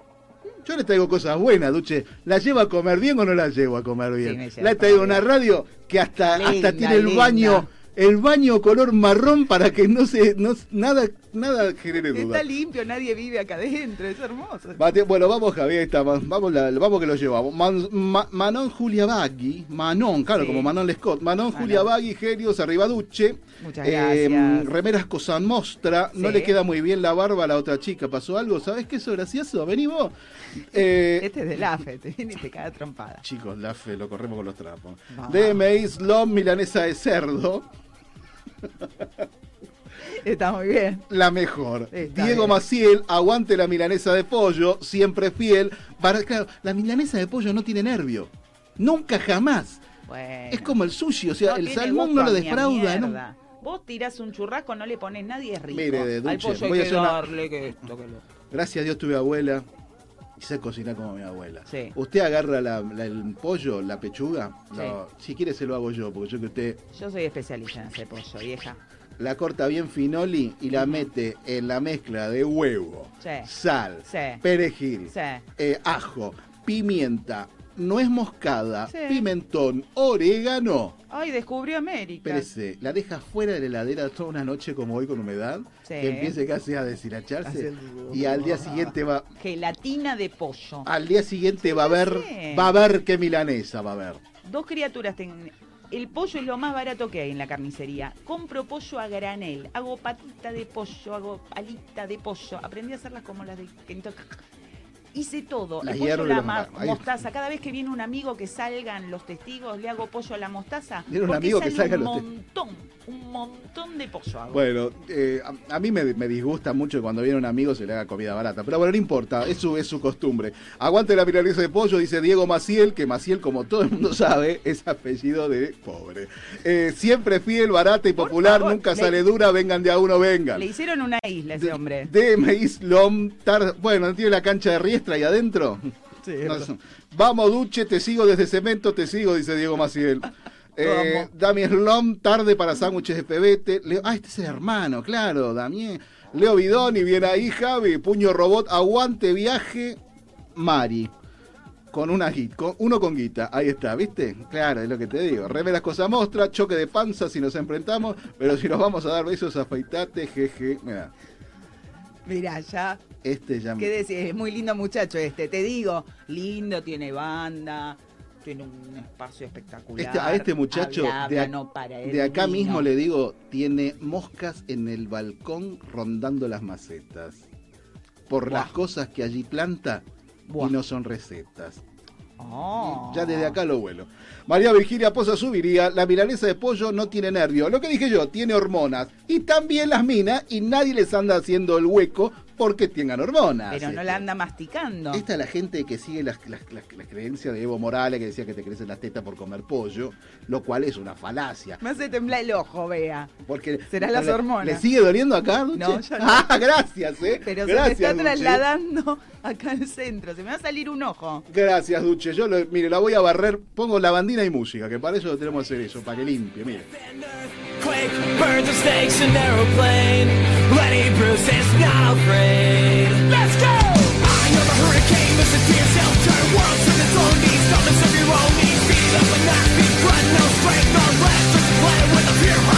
Yo le traigo cosas buenas, Duche. ¿La llevo a comer bien o no la llevo a comer Sí, bien? la he traído una radio que hasta, Linda, hasta tiene el linda. baño, el baño color marrón para que no se, no, nada, nada genere duda. Está limpio, nadie vive acá adentro, es hermoso. Bueno, vamos Javier, está, vamos, la- vamos que lo llevamos. Man- Ma- Manon Julia Bagui, Manon, claro, Sí. como Manon Lescott. Manon Manon. Julia Bagui, Genios, Arribaduche. Muchas Eh, gracias. remeras Cosan Mostra, no le queda muy bien la barba a la otra chica. ¿Pasó algo? ¿Sabes qué es gracioso? Vení vos. Eh, Este es del AFE, te viene y te cae trompada. Chicos, la fe, lo corremos con los trapos. Vamos. DMI Slom, milanesa de cerdo. Está muy bien. La mejor. Está Diego bien. Maciel, aguante la milanesa de pollo, siempre fiel. Para, claro, la milanesa de pollo no tiene nervio. Nunca jamás. Bueno. Es como el sushi, o sea, No el salmón no lo a a defrauda. ¿no? Vos tirás un churrasco, no le pones nadie es rico. Mire, de Al pollo hay voy a que hacer una- darle que esto, que lo... Gracias a Dios tuve abuela y sé cocinar como mi abuela. Sí. Usted agarra la- la- el pollo, la pechuga. Sí. no, si quiere se lo hago yo, porque yo que usted Yo soy especialista en ese pollo, vieja. la corta bien finoli y la mete en la mezcla de huevo, Sí. sal, perejil, eh, ajo, pimienta, nuez moscada, Sí. pimentón, orégano. Ay, descubrió América. Espérese, la deja fuera de la heladera toda una noche como hoy con humedad, Sí. que empiece casi a deshilacharse y al día siguiente va Gelatina de pollo. al día siguiente va a ver sé. va a ver qué milanesa va a ver. Dos criaturas ten- El pollo es lo más barato que hay en la carnicería. Compro pollo a granel. Hago patita de pollo, hago alita de pollo. Aprendí a hacerlas como las de Kentucky. Hice todo. El pollo a la ma- mostaza. Cada vez que viene un amigo que salgan los testigos, le hago pollo a la mostaza. Viene un amigo que sale salgan un los montón, un montón de pollo hago. Bueno, eh, a, a mí me, me disgusta mucho que cuando viene un amigo se le haga comida barata, pero bueno, no importa, es su, es su costumbre. Aguante la milanesa de pollo, dice Diego Maciel, que Maciel, como todo el mundo sabe, es apellido de pobre. Eh, siempre fiel, barata y popular, favor, nunca le- sale dura, vengan de a uno, vengan. Le hicieron una isla ese hombre. De Maíz Lom, tar- bueno, ¿tiene la cancha de Riestra ahí adentro? Sí, No. Vamos, Duche, te sigo desde Cemento, te sigo, dice Diego Maciel. Eh. Damien Lom, tarde para sándwiches de pebete. Leo- ah, este es el hermano, claro, Damien. Leo Bidoni, bien ahí, Javi. Puño robot, aguante, viaje. Mari. con una gui- con, uno con guita, ahí está, ¿viste? Claro, es lo que te digo. Remeras cosa mostra, choque de panza si nos enfrentamos, pero si nos vamos a dar besos, afeitate, jeje. Mira, Mirá, ya. este ya ¿Qué decís? Es muy lindo muchacho este. Te digo, lindo, tiene banda, tiene un espacio espectacular. Este- a este muchacho de, no para, de acá mismo le digo, tiene moscas en el balcón rondando las macetas. Por las cosas que allí planta y no son recetas. Oh. Ya desde acá lo vuelo. María Virginia Poza subiría, la milanesa de pollo no tiene nervio. Lo que dije yo, tiene hormonas. Y también las minas, y nadie les anda haciendo el hueco porque tengan hormonas. Pero no Este. la anda masticando. Esta es la gente que sigue las, las, las- las creencias de Evo Morales, que decía que te crecen las tetas por comer pollo, lo cual es una falacia. Me hace temblar el ojo, vea. Porque Serán las le- hormonas. ¿Le sigue doliendo acá, Duche? No, ya no. Ah, gracias, eh. Pero se me está Duche. trasladando acá al centro. Se me va a salir un ojo. Gracias, Duche. Yo, lo- mire, la voy a barrer, pongo lavandina y música, que para eso tenemos que hacer eso, para que limpie, mire. Lenny Bruce is not afraid. Let's go! I am a hurricane, to yourself, turn world to its own knees, stomachs of your own knees, feet up and not grunt, no strength, no rest, just play with the fear,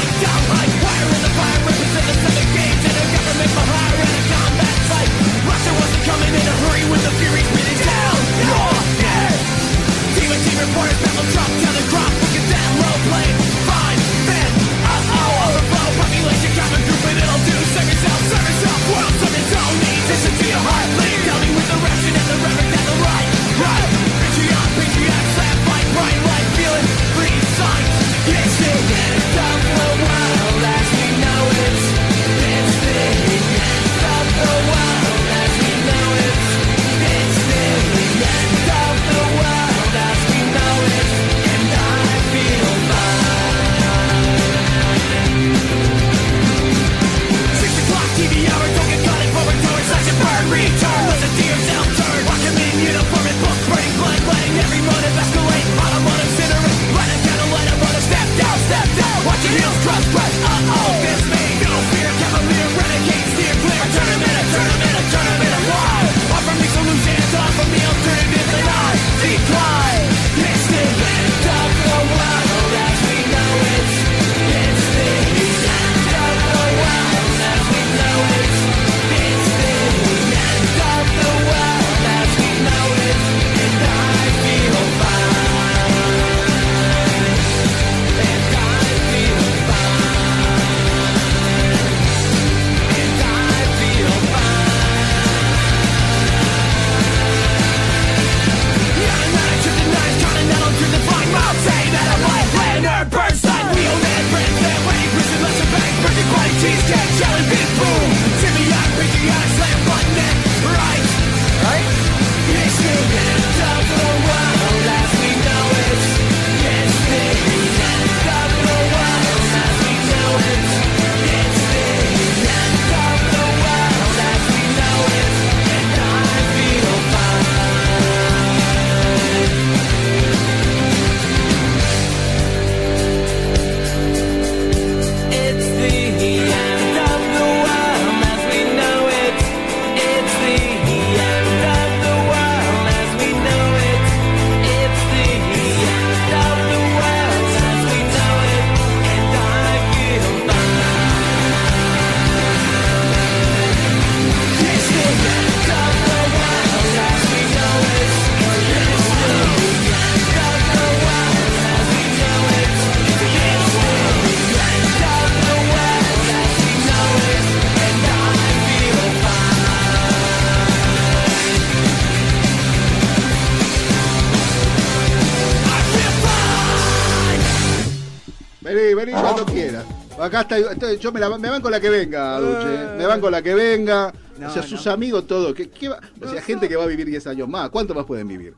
Acá está, yo me, la, me van con la que venga, Duche. Me van con la que venga. No, o sea, no. sus amigos, todo. ¿Qué, qué va- o sea, gente que va a vivir 10 años más. ¿Cuánto más pueden vivir?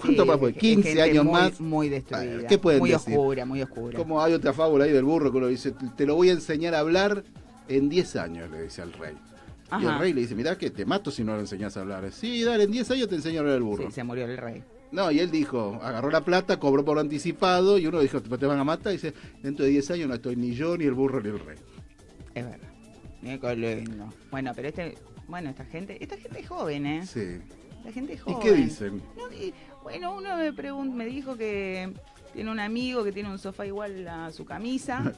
¿Cuánto Sí, más pueden? es 15 gente años muy- más. Muy destruida. ¿Qué pueden muy decir? oscura, muy oscura. Como hay otra fábula ahí del burro que uno dice, te lo voy a enseñar a hablar en 10 años, le dice al rey. Y el rey le dice, mirá que te mato si no lo enseñás a hablar. Sí, dale, en 10 años te enseño a hablar el burro. Sí, se murió el rey. No, y él dijo, agarró la plata, cobró por anticipado, y uno dijo, te van a matar, y dice, dentro de 10 años no estoy ni yo, ni el burro, ni el rey. Es verdad. Mira lindo. Bueno, pero este, bueno, esta gente, esta gente es joven, ¿eh? Sí. La gente ¿Y joven. qué dicen? No, di- bueno, uno me, pregun- me dijo que tiene un amigo que tiene un sofá igual a su camisa.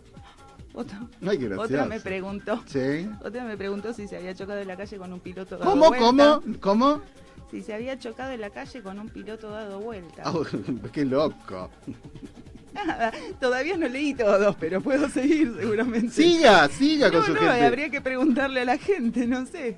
Otra, Ay, otra me preguntó. Sí. Otra me preguntó si se había chocado en la calle con un piloto ¿Cómo, cómo, cómo? Si se había chocado en la calle con un piloto dado vuelta. Ah, qué loco. Nada, todavía no leí todos, pero puedo seguir seguramente. Siga, siga con no, su no, gente. habría que preguntarle a la gente, no sé.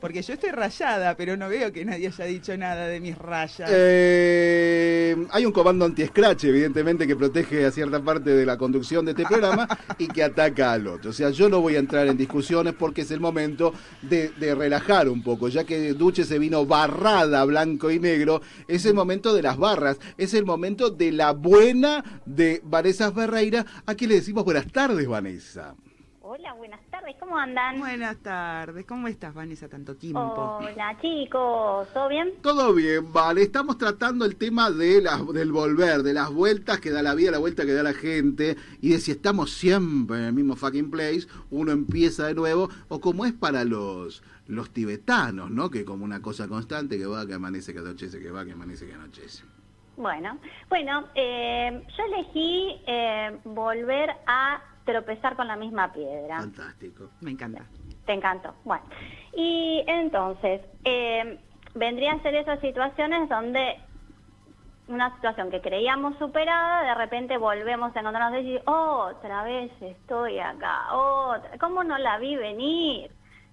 Porque yo estoy rayada, pero no veo que nadie haya dicho nada de mis rayas. Eh, hay un comando anti-scratch, evidentemente, que protege a cierta parte de la conducción de este programa y que ataca al otro. O sea, yo no voy a entrar en discusiones porque es el momento de, de relajar un poco, ya que Duche se vino barrada blanco y negro. Es el momento de las barras, es el momento de la buena de Vanessa Ferreira. Aquí le decimos buenas tardes, Vanessa. Hola, buenas tardes, ¿cómo andan? Buenas tardes, ¿cómo estás, Vanessa, tanto tiempo? Hola, chicos, ¿todo bien? Todo bien, vale. Estamos tratando el tema de las, del volver, de las vueltas que da la vida, la vuelta que da la gente, y de si estamos siempre en el mismo fucking place, uno empieza de nuevo, o como es para los, los tibetanos, ¿no? Que como una cosa constante, que va, que amanece, que anochece, que va, que amanece, que anochece. Bueno, bueno, eh, yo elegí eh, volver a tropezar con la misma piedra. Fantástico. Me encanta. Te encantó. Bueno, y entonces, eh, vendría a ser esas situaciones donde una situación que creíamos superada, de repente volvemos a encontrarnos y decir, otra vez estoy acá, otra, ¿cómo no la vi venir?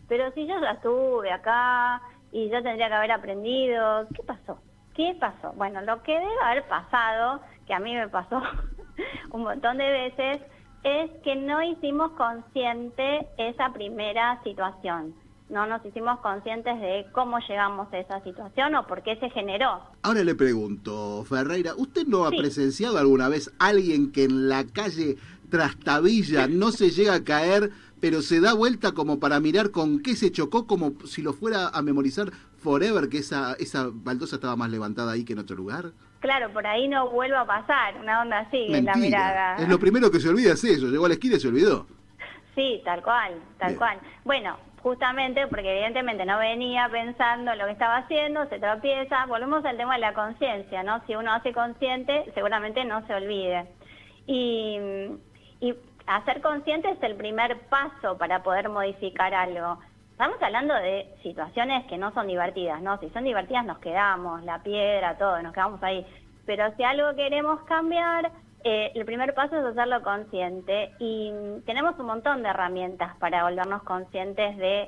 Pero si yo ya estuve acá y yo tendría que haber aprendido, ¿qué pasó? ¿Qué pasó? Bueno, lo que debe haber pasado, que a mí me pasó un montón de veces, es que no hicimos consciente esa primera situación. No nos hicimos conscientes de cómo llegamos a esa situación o por qué se generó. Ahora le pregunto, Ferreira, ¿usted no ha Sí. presenciado alguna vez alguien que en la calle Trastabilla no se llega a caer, pero se da vuelta como para mirar con qué se chocó, como si lo fuera a memorizar forever, que esa, esa baldosa estaba más levantada ahí que en otro lugar? Claro, por ahí no vuelvo a pasar, una onda así en la mirada. Es lo primero que se olvida es eso. Llegó a la esquina y se olvidó. Sí, tal cual, tal Bien. cual. Bueno, justamente porque evidentemente no venía pensando lo que estaba haciendo, se tropieza. Volvemos al tema de la conciencia, ¿no? Si uno hace consciente, seguramente no se olvide. Y, y hacer consciente es el primer paso para poder modificar algo. Estamos hablando de situaciones que no son divertidas, ¿no? Si son divertidas nos quedamos, la piedra, todo, nos quedamos ahí. Pero si algo queremos cambiar, eh, el primer paso es hacerlo consciente y mm, tenemos un montón de herramientas para volvernos conscientes de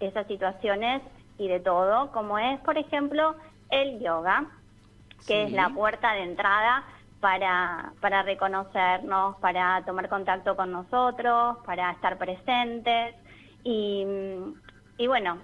esas situaciones y de todo, como es, por ejemplo, el yoga, que es la puerta de entrada para, para reconocernos, para tomar contacto con nosotros, para estar presentes y, y bueno,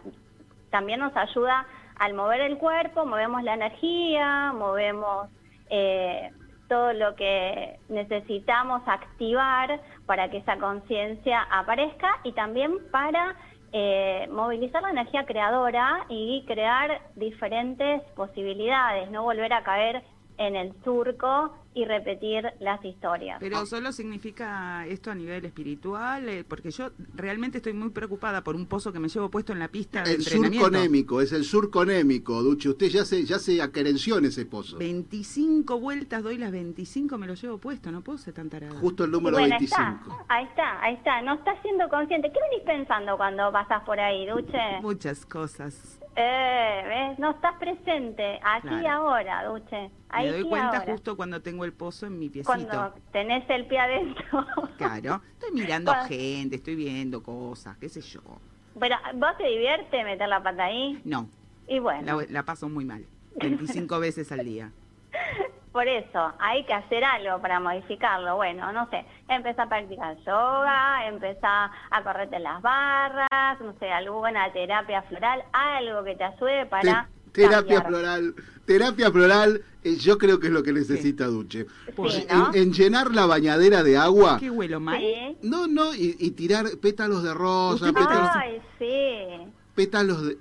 también nos ayuda al mover el cuerpo, movemos la energía, movemos eh, todo lo que necesitamos activar para que esa conciencia aparezca y también para eh, movilizar la energía creadora y crear diferentes posibilidades, no volver a caer en el surco y repetir las historias. Pero solo significa esto a nivel espiritual, Eh, porque yo realmente estoy muy preocupada por un pozo que me llevo puesto en la pista de El entrenamiento. surconémico, es el surconémico, Duche. Usted ya se, ya se acerenció en ese pozo. 25 vueltas doy las 25, me lo llevo puesto, no puedo ser tan tarada. Justo el número bueno, 25. está, ahí está, ahí está, no estás siendo consciente. ¿Qué venís pensando cuando pasás por ahí, Duche? Muchas cosas. Eh, ¿ves? No estás presente, aquí y ahora, Duche. Ahí me doy cuenta ahora. justo cuando tengo el pozo en mi piecito. Cuando tenés el pie adentro. Claro, estoy mirando gente, estoy viendo cosas, qué sé yo. Pero, ¿vos te divierte meter la pata ahí? No, Y bueno, la, la paso muy mal. 25 veces al día. Por eso hay que hacer algo para modificarlo. Bueno, no sé, empezá a practicar yoga, empezá a correrte las barras, no sé, alguna terapia floral, algo que te ayude para... Te- terapia cambiar. floral. Terapia floral, eh, yo creo que es lo que necesita Duche. Sí, En- ¿no? en, llenar la bañadera de agua. ¿Qué huelo mal? Sí. No, no, y, y tirar pétalos de rosa, pétalos, Ay, sí. pétalos de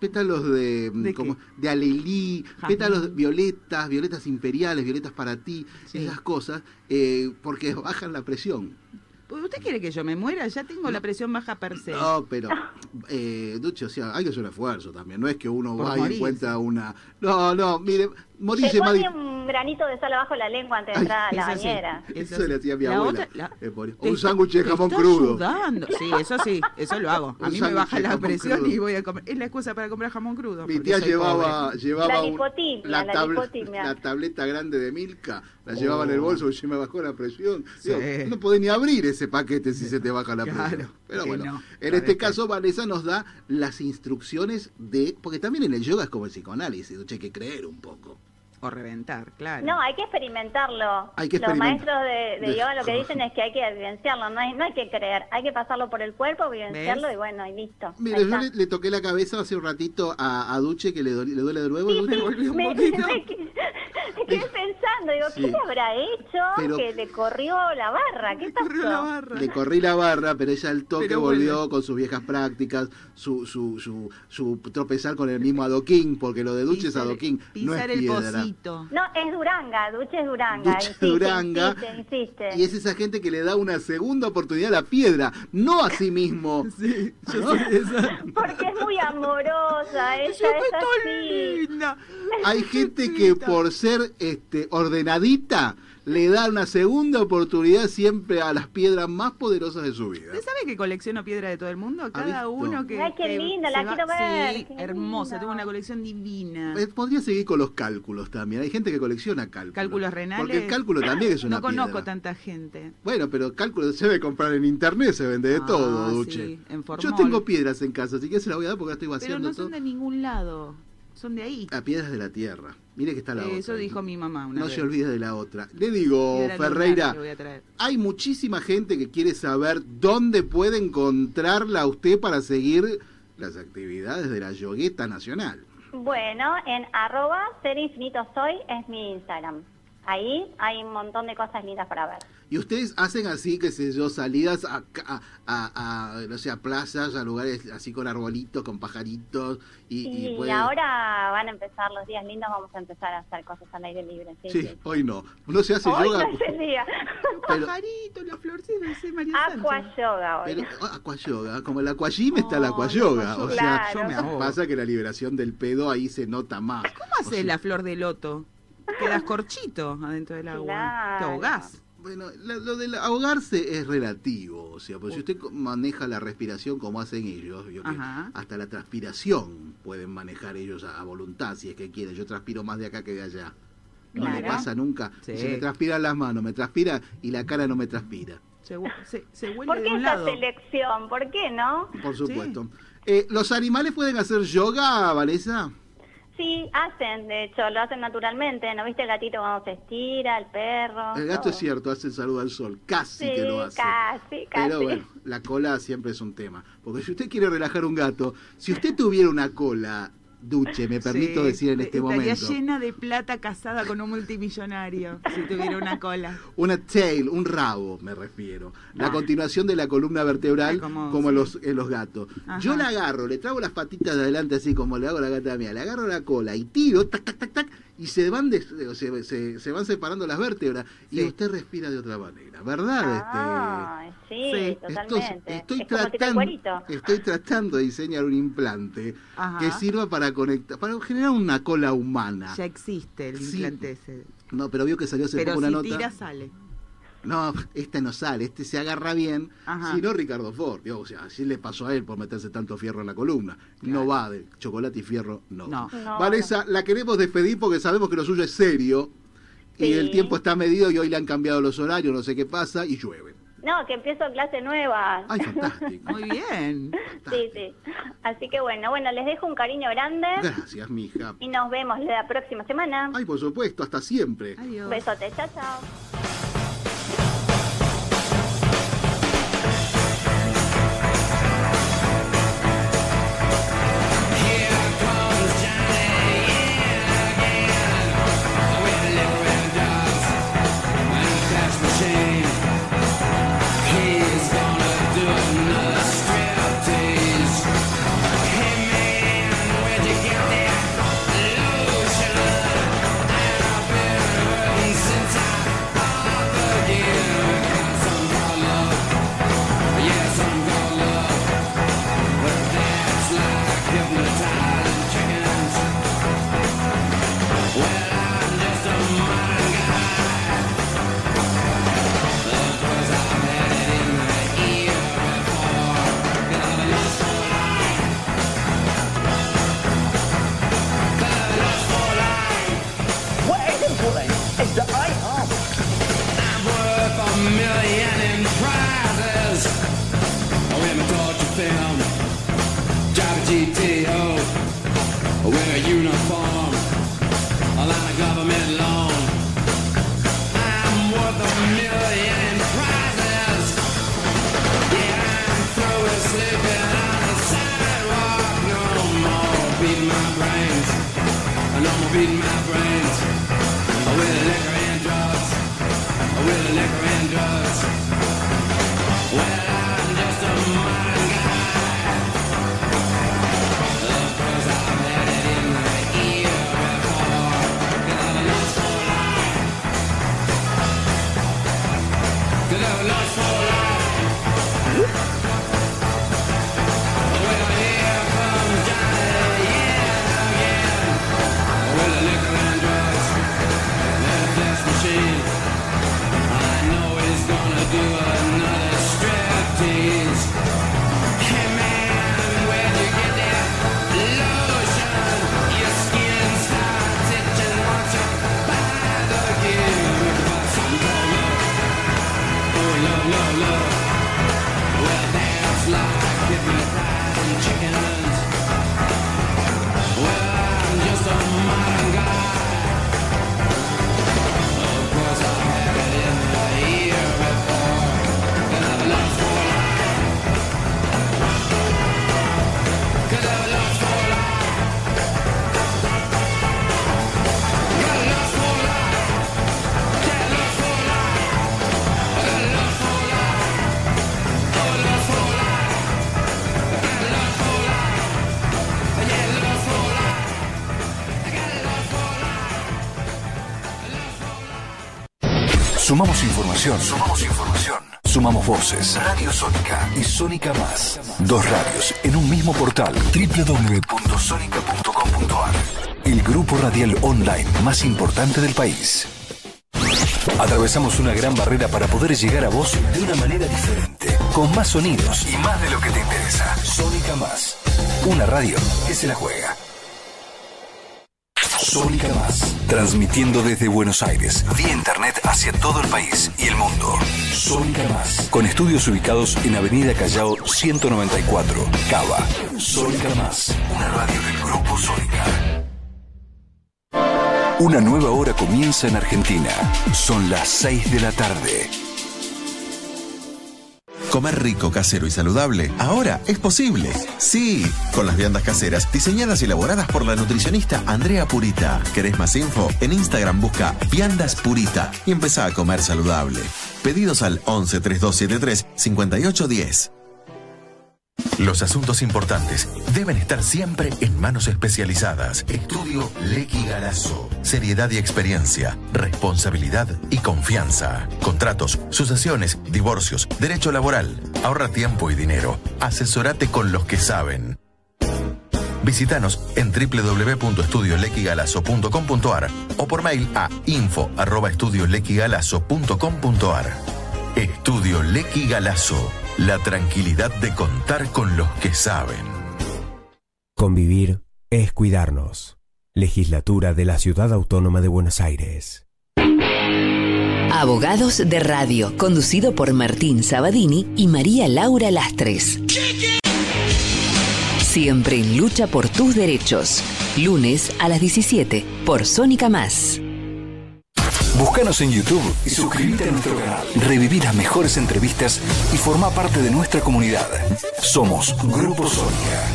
pétalos de mm, como de alelí, pétalos de violetas, violetas imperiales, violetas para ti, esas cosas, eh, porque bajan la presión. ¿Usted quiere que yo me muera? Ya tengo la presión baja per se. No, pero, eh, Duche, o sea, hay que hacer un esfuerzo también. No es que uno Por va y encuentra una. No, no, mire, Se pone di- un granito de sal abajo la lengua antes de entrar a la eso bañera. Eso le hacía mi La abuela. otra- la- Te un sándwich de jamón crudo. ayudando. Sí, eso sí, eso lo hago. A mí me baja la presión crudo. y voy a comer. Es la excusa para comprar jamón crudo. Mi tía llevaba, pobre. llevaba La un- la, la tabla- lipotimia. la tableta grande de Milka, la Oh. llevaba en el bolso y se me bajó la presión. Sí. Digo, no podés ni abrir ese paquete si se te baja la Claro, presión. Pero bueno, no, en este que- caso Vanessa nos da las instrucciones de... Porque también en el yoga es como el psicoanálisis, hay que creer un poco. O reventar, claro. No, hay que experimentarlo. Hay que Los experimentar. maestros de, de De- yoga lo que dicen es que hay que vivenciarlo, no hay, no hay que creer, hay que pasarlo por el cuerpo, vivenciarlo ¿Ves? y bueno, y listo. Mira, yo le, le toqué la cabeza hace un ratito a, a Duche que le, doli- le duele de nuevo. Sí, Duche. sí, me, me quedé- me quedé pensando, digo, Sí. ¿qué le habrá hecho Pero- que le corrió la barra? ¿Qué pasó? Le corrí la barra, pero ella al toque Pero volvió con sus viejas prácticas, su, su, su, su tropezar con el mismo adoquín, porque lo de Duche es Pisar- adoquín, no es Pisar el piedra. No, es Duranga, Duche es Duranga. Duche insiste, Duranga. Insiste, insiste. Y es esa gente que le da una segunda oportunidad a la piedra, no a sí mismo. ¿No? Porque es muy amorosa, ella es así. Hay gente que por ser este, ordenadita le da una segunda oportunidad siempre a las piedras más poderosas de su vida. ¿Usted sabe que colecciono piedra de todo el mundo? Cada visto? uno que. Ay, qué que linda, la va- quiero ver, Sí, hermosa, tengo una colección divina. Eh, Podría seguir con los cálculos también. Hay gente que colecciona cálculos. Cálculos renales. Porque el cálculo también es una No conozco piedra. tanta gente. Bueno, pero cálculo se debe comprar en internet, se vende de Ah, todo, sí, Duche. en Yo tengo piedras en casa, así que se las voy a dar porque estoy Pero vaciando no todo. son de ningún lado. Son de ahí. A piedras de la tierra. Mire que está la Eso otra. dijo mi mamá una No vez. se olvide de la otra. Le digo, Ferreira, hay muchísima gente que quiere saber dónde puede encontrarla a usted para seguir las actividades de la yogueta nacional. Bueno, en arroba ser infinito soy es mi Instagram. Ahí hay un montón de cosas lindas para ver. Y ustedes hacen así, qué sé yo, salidas a, a, a- a, no sé, a plazas, a lugares así con arbolitos, con pajaritos. Y, y Y, pueden- ahora van a empezar los días lindos, vamos a empezar a hacer cosas al aire libre. Sí, Sí, sí. hoy no. No se hace Hoy yoga. no es el día. Pero- Pajarito, la florcita, dice María Aqua yoga hoy. Pero ah, aquayoga, como el aquagym está el aquayoga. O sea, Claro. Yo me ahogo. pasa que la liberación del pedo ahí se nota más. ¿Cómo hace la flor de loto? Quedas corchito adentro del agua. Te ahogás. Bueno, la- lo del ahogarse es relativo, o sea, pues si usted maneja la respiración como hacen ellos, que hasta la transpiración pueden manejar ellos a, a voluntad, si es que quieren. Yo transpiro más de acá que de allá. No le Claro. pasa nunca. Sí. Se me transpiran las manos, me transpira y la cara no me transpira, Se, hu- se, se huele ¿Por de qué un esa lado. selección? ¿Por qué no? por supuesto. Eh, ¿Los animales pueden hacer yoga, Vanessa? Sí, hacen, de hecho, lo hacen naturalmente. ¿No viste el gatito cuando se estira, el perro? El gato todo. es cierto, hace el saludo al sol, casi Sí, que lo hace. casi, casi. Pero bueno, la cola siempre es un tema. Porque si usted quiere relajar un gato, si usted tuviera una cola, Duche, me permito Sí, decir en este estaría momento, llena de plata casada con un multimillonario si tuviera una cola. una tail, un rabo, me refiero. La Ah. continuación de la columna vertebral, como- los, en los gatos. Ajá. Yo la agarro, le trago las patitas de adelante así como le hago a la gata mía, le agarro la cola y tiro, tac, tac, tac, tac, y se van, o se, se- se van separando las vértebras y usted respira de otra manera, ¿verdad? Ah, sí, Este, totalmente. estoy es tratando, estoy tratando de diseñar un implante Ajá. que sirva para conectar, para generar una cola humana. Ya existe el Sí. implante ese. No, pero vio que salió hace Pero poco una si nota. tira, sale. No, este no sale, este se agarra bien, Ajá. si no Ricardo Ford, vio, o sea, así le pasó a él por meterse tanto fierro en la columna. No va de chocolate y fierro, no. No. No, Vanessa, la queremos despedir porque sabemos que lo suyo es serio y el tiempo está medido y hoy le han cambiado los horarios, no sé qué pasa y llueve. No, que empiezo clase nueva. Ay, fantástico. Muy bien. Sí, sí. Así que bueno, bueno, les dejo un cariño grande Gracias, mija. y nos vemos la próxima semana. Ay, por supuesto, hasta siempre. Adiós. Besote, chao, chao. CEO. I wear a uniform, I lot of government loan. I'm worth a million in prizes. Yeah, I'm through with sleeping on the sidewalk. No more beating my brains. No more beating my brains. I With liquor and drugs. With liquor. Do another Sumamos información. Sumamos información. Sumamos voces. Radio Sónica y Sónica Más. Dos radios en un mismo portal. www.sonica.com.ar El grupo radial online más importante del país. Atravesamos una gran barrera para poder llegar a vos de una manera diferente, con más sonidos y más de lo que te interesa. Sónica Más. Una radio que se la juega. Sónica Más. Transmitiendo desde Buenos Aires, vía internet hacia todo el país y el mundo. Sónica Más. Con estudios ubicados en Avenida Callao 194, Cava. Sónica Más. Una radio del Grupo Sónica. Una nueva hora comienza en Argentina. Son las 6 de la tarde. Comer rico, casero y saludable ahora es posible. Sí, con las viandas caseras diseñadas y elaboradas por la nutricionista Andrea Purita. ¿Querés más info? En Instagram busca Viandas Purita y empezá a comer saludable. Pedidos al 11 3273 5810. Los asuntos importantes deben estar siempre en manos especializadas. Estudio Lequi Galazo. Seriedad y experiencia, responsabilidad y confianza. Contratos, sucesiones, divorcios, derecho laboral. Ahorra tiempo y dinero. Asesorate con los que saben. Visítanos en www.estudiolequigalazo.com.ar o por mail a info@estudiolequigalazo.com.ar. Estudio Lequi Galazo. La tranquilidad de contar con los que saben. Convivir es cuidarnos. Legislatura de la Ciudad Autónoma de Buenos Aires. Abogados de Radio, conducido por Martín Sabadini y María Laura Lastres. Siempre en lucha por tus derechos. Lunes a las 17 por Sónica Más. Búscanos en YouTube y suscríbete a nuestro canal. Reviví las mejores entrevistas y forma parte de nuestra comunidad. Somos Grupo Sónica.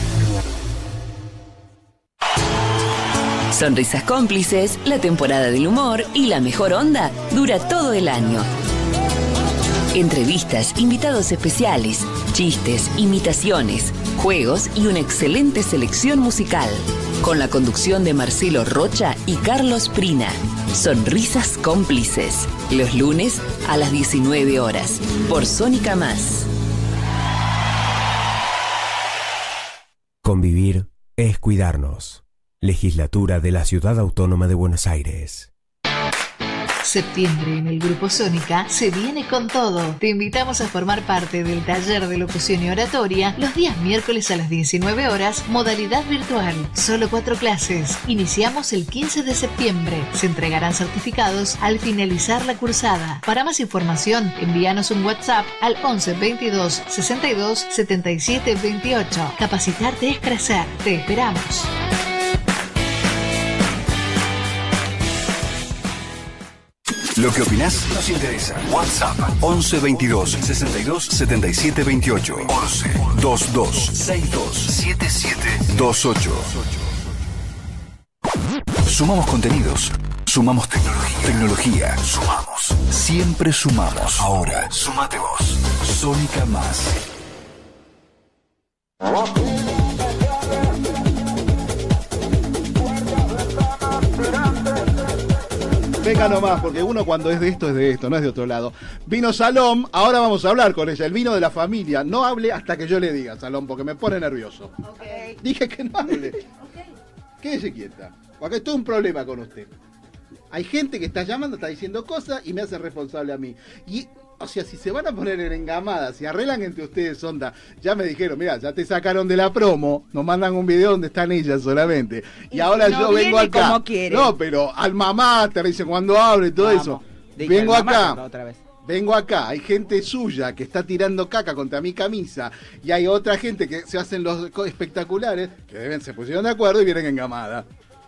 Sonrisas cómplices, la temporada del humor y la mejor onda dura todo el año. Entrevistas, invitados especiales, chistes, imitaciones, juegos y una excelente selección musical. Con la conducción de Marcelo Rocha y Carlos Prina. Sonrisas cómplices. Los lunes a las 19 horas. Por Sónica Más. Convivir es cuidarnos. Legislatura de la Ciudad Autónoma de Buenos Aires. Septiembre en el Grupo Sónica se viene con todo. Te invitamos a formar parte del taller de locución y oratoria los días miércoles a las 19 horas, modalidad virtual. Solo cuatro clases. Iniciamos el 15 de septiembre. Se entregarán certificados al finalizar la cursada. Para más información, envíanos un WhatsApp al 11 22 62 77 28. Capacitarte es crecer. Te esperamos. Lo que opinás nos interesa. WhatsApp 11 22 62 77 28 11 22 62 77 28 Sumamos contenidos. Sumamos tecnología. Tecnología. Sumamos. Siempre sumamos. Ahora, sumate vos. Sónica Más. Venga nomás, porque uno cuando es de esto es de esto, no es de otro lado. Vino Salom, ahora vamos a hablar con ella, el vino de la familia. No hable hasta que yo le diga, Salom, porque me pone nervioso. Dije que no hable. Quédese quieta. Porque esto es un problema con usted. Hay gente que está llamando, está diciendo cosas y me hace responsable a mí. Y, o sea, si se van a poner en engamada, si arreglan entre ustedes onda, ya me dijeron, mira, ya te sacaron de la promo, nos mandan un video donde están ellas solamente. Y, Y ahora no yo vengo acá. como quiere. No, pero al mamá te dice cuando abre y todo Vamos. eso. Vengo acá. otra vez. Vengo acá, hay gente suya que está tirando caca contra mi camisa y hay otra gente que se hacen los espectaculares que deben se pusieron de acuerdo y vienen engamada.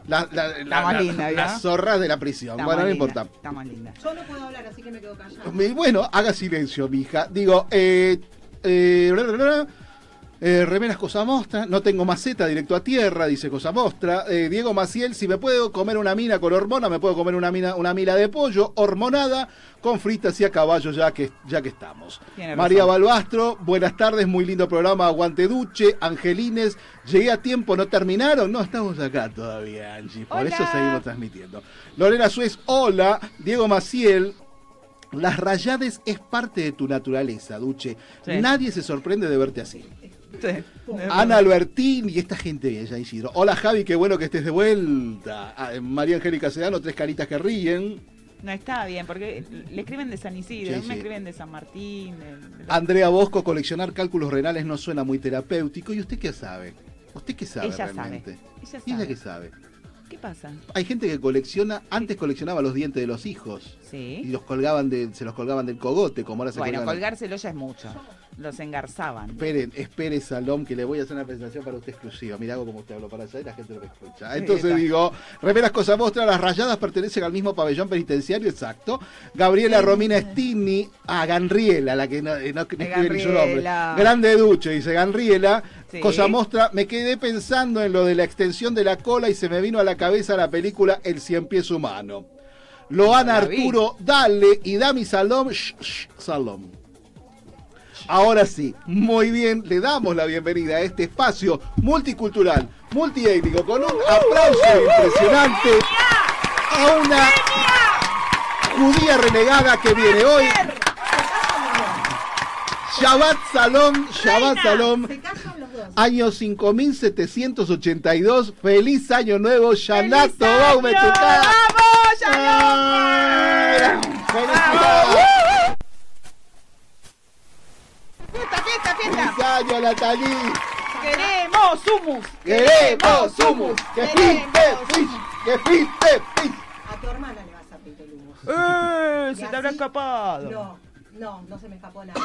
La, la, la- Está más la- linda, ¿vio? las zorras de la prisión. Está bueno, no linda, importa. Está más linda. Yo no puedo hablar, así que me quedo callada. Bueno, haga silencio, mija. Digo, eh, eh, Eh, remeras Cosa Mostra, no tengo maceta, directo a tierra, dice Cosa Mostra. Eh, Diego Maciel, si me puedo comer una mina con hormona, me puedo comer una mina, una mila de pollo hormonada con fritas y a caballo ya que, ya que estamos. María. Balbastro, buenas tardes, muy lindo programa, aguante Duche, Angelines, llegué a tiempo, ¿no terminaron? No, estamos acá todavía, Angie, por Hola. eso seguimos transmitiendo. Lorena Suez, hola, Diego Maciel, las rayades es parte de tu naturaleza, Duche. Sí. Nadie se sorprende de verte así. Sí. Ana Albertín y esta gente bella, Isidro. Hola Javi, qué bueno que estés de vuelta. Ah, María Angélica Sedano, tres caritas que ríen. No está bien, porque le escriben de San Isidro, Sí, mí me sí. escriben de San Martín. de- de- Andrea Bosco, coleccionar cálculos renales no suena muy terapéutico. ¿Y usted qué sabe? ¿Usted qué sabe Ella realmente? sabe. Ella ¿Y ella sabe. qué sabe? ¿Qué pasa? Hay gente que colecciona, antes coleccionaba los dientes de los hijos. Sí. Y los colgaban de, se los colgaban del cogote, como ahora se Bueno, colgárselo ya es mucho. Los engarzaban. Esperen, espere Salom, que le voy a hacer una presentación para usted exclusiva. Mira hago como usted habló para allá y la gente lo escucha. Entonces digo, remeras cosa mostra, las rayadas pertenecen al mismo pabellón penitenciario, exacto. Gabriela Romina Stini, a Ganriela, la que no, eh, no escribe ni su nombre. Grande Duche, dice Ganriela. Sí. Cosa mostra, me quedé pensando en lo de la extensión de la cola y se me vino a la cabeza la película El Cien Pies Humano. Loana. Arturo, dale y Dami Salom, shh, shh, Salom. Ahora sí, muy bien, le damos la bienvenida a este espacio multicultural, multiétnico, con un aplauso impresionante a una judía renegada que viene hoy. Shabbat Salom, Shabbat Salom, año 5782, feliz año nuevo, Shana Tova Umetuká. ¡Vamos, ¡Felicidades! ¡Fiesta, fiesta, fiesta! ¡Feliz año, Natalí! ¡Queremos humus! ¡Queremos humus! ¡Que pinte fish! ¡Que pinte fish! A tu hermana le vas a pedir el humo. ¡Eh! Se te habrá escapado. No, no, no se me escapó nada.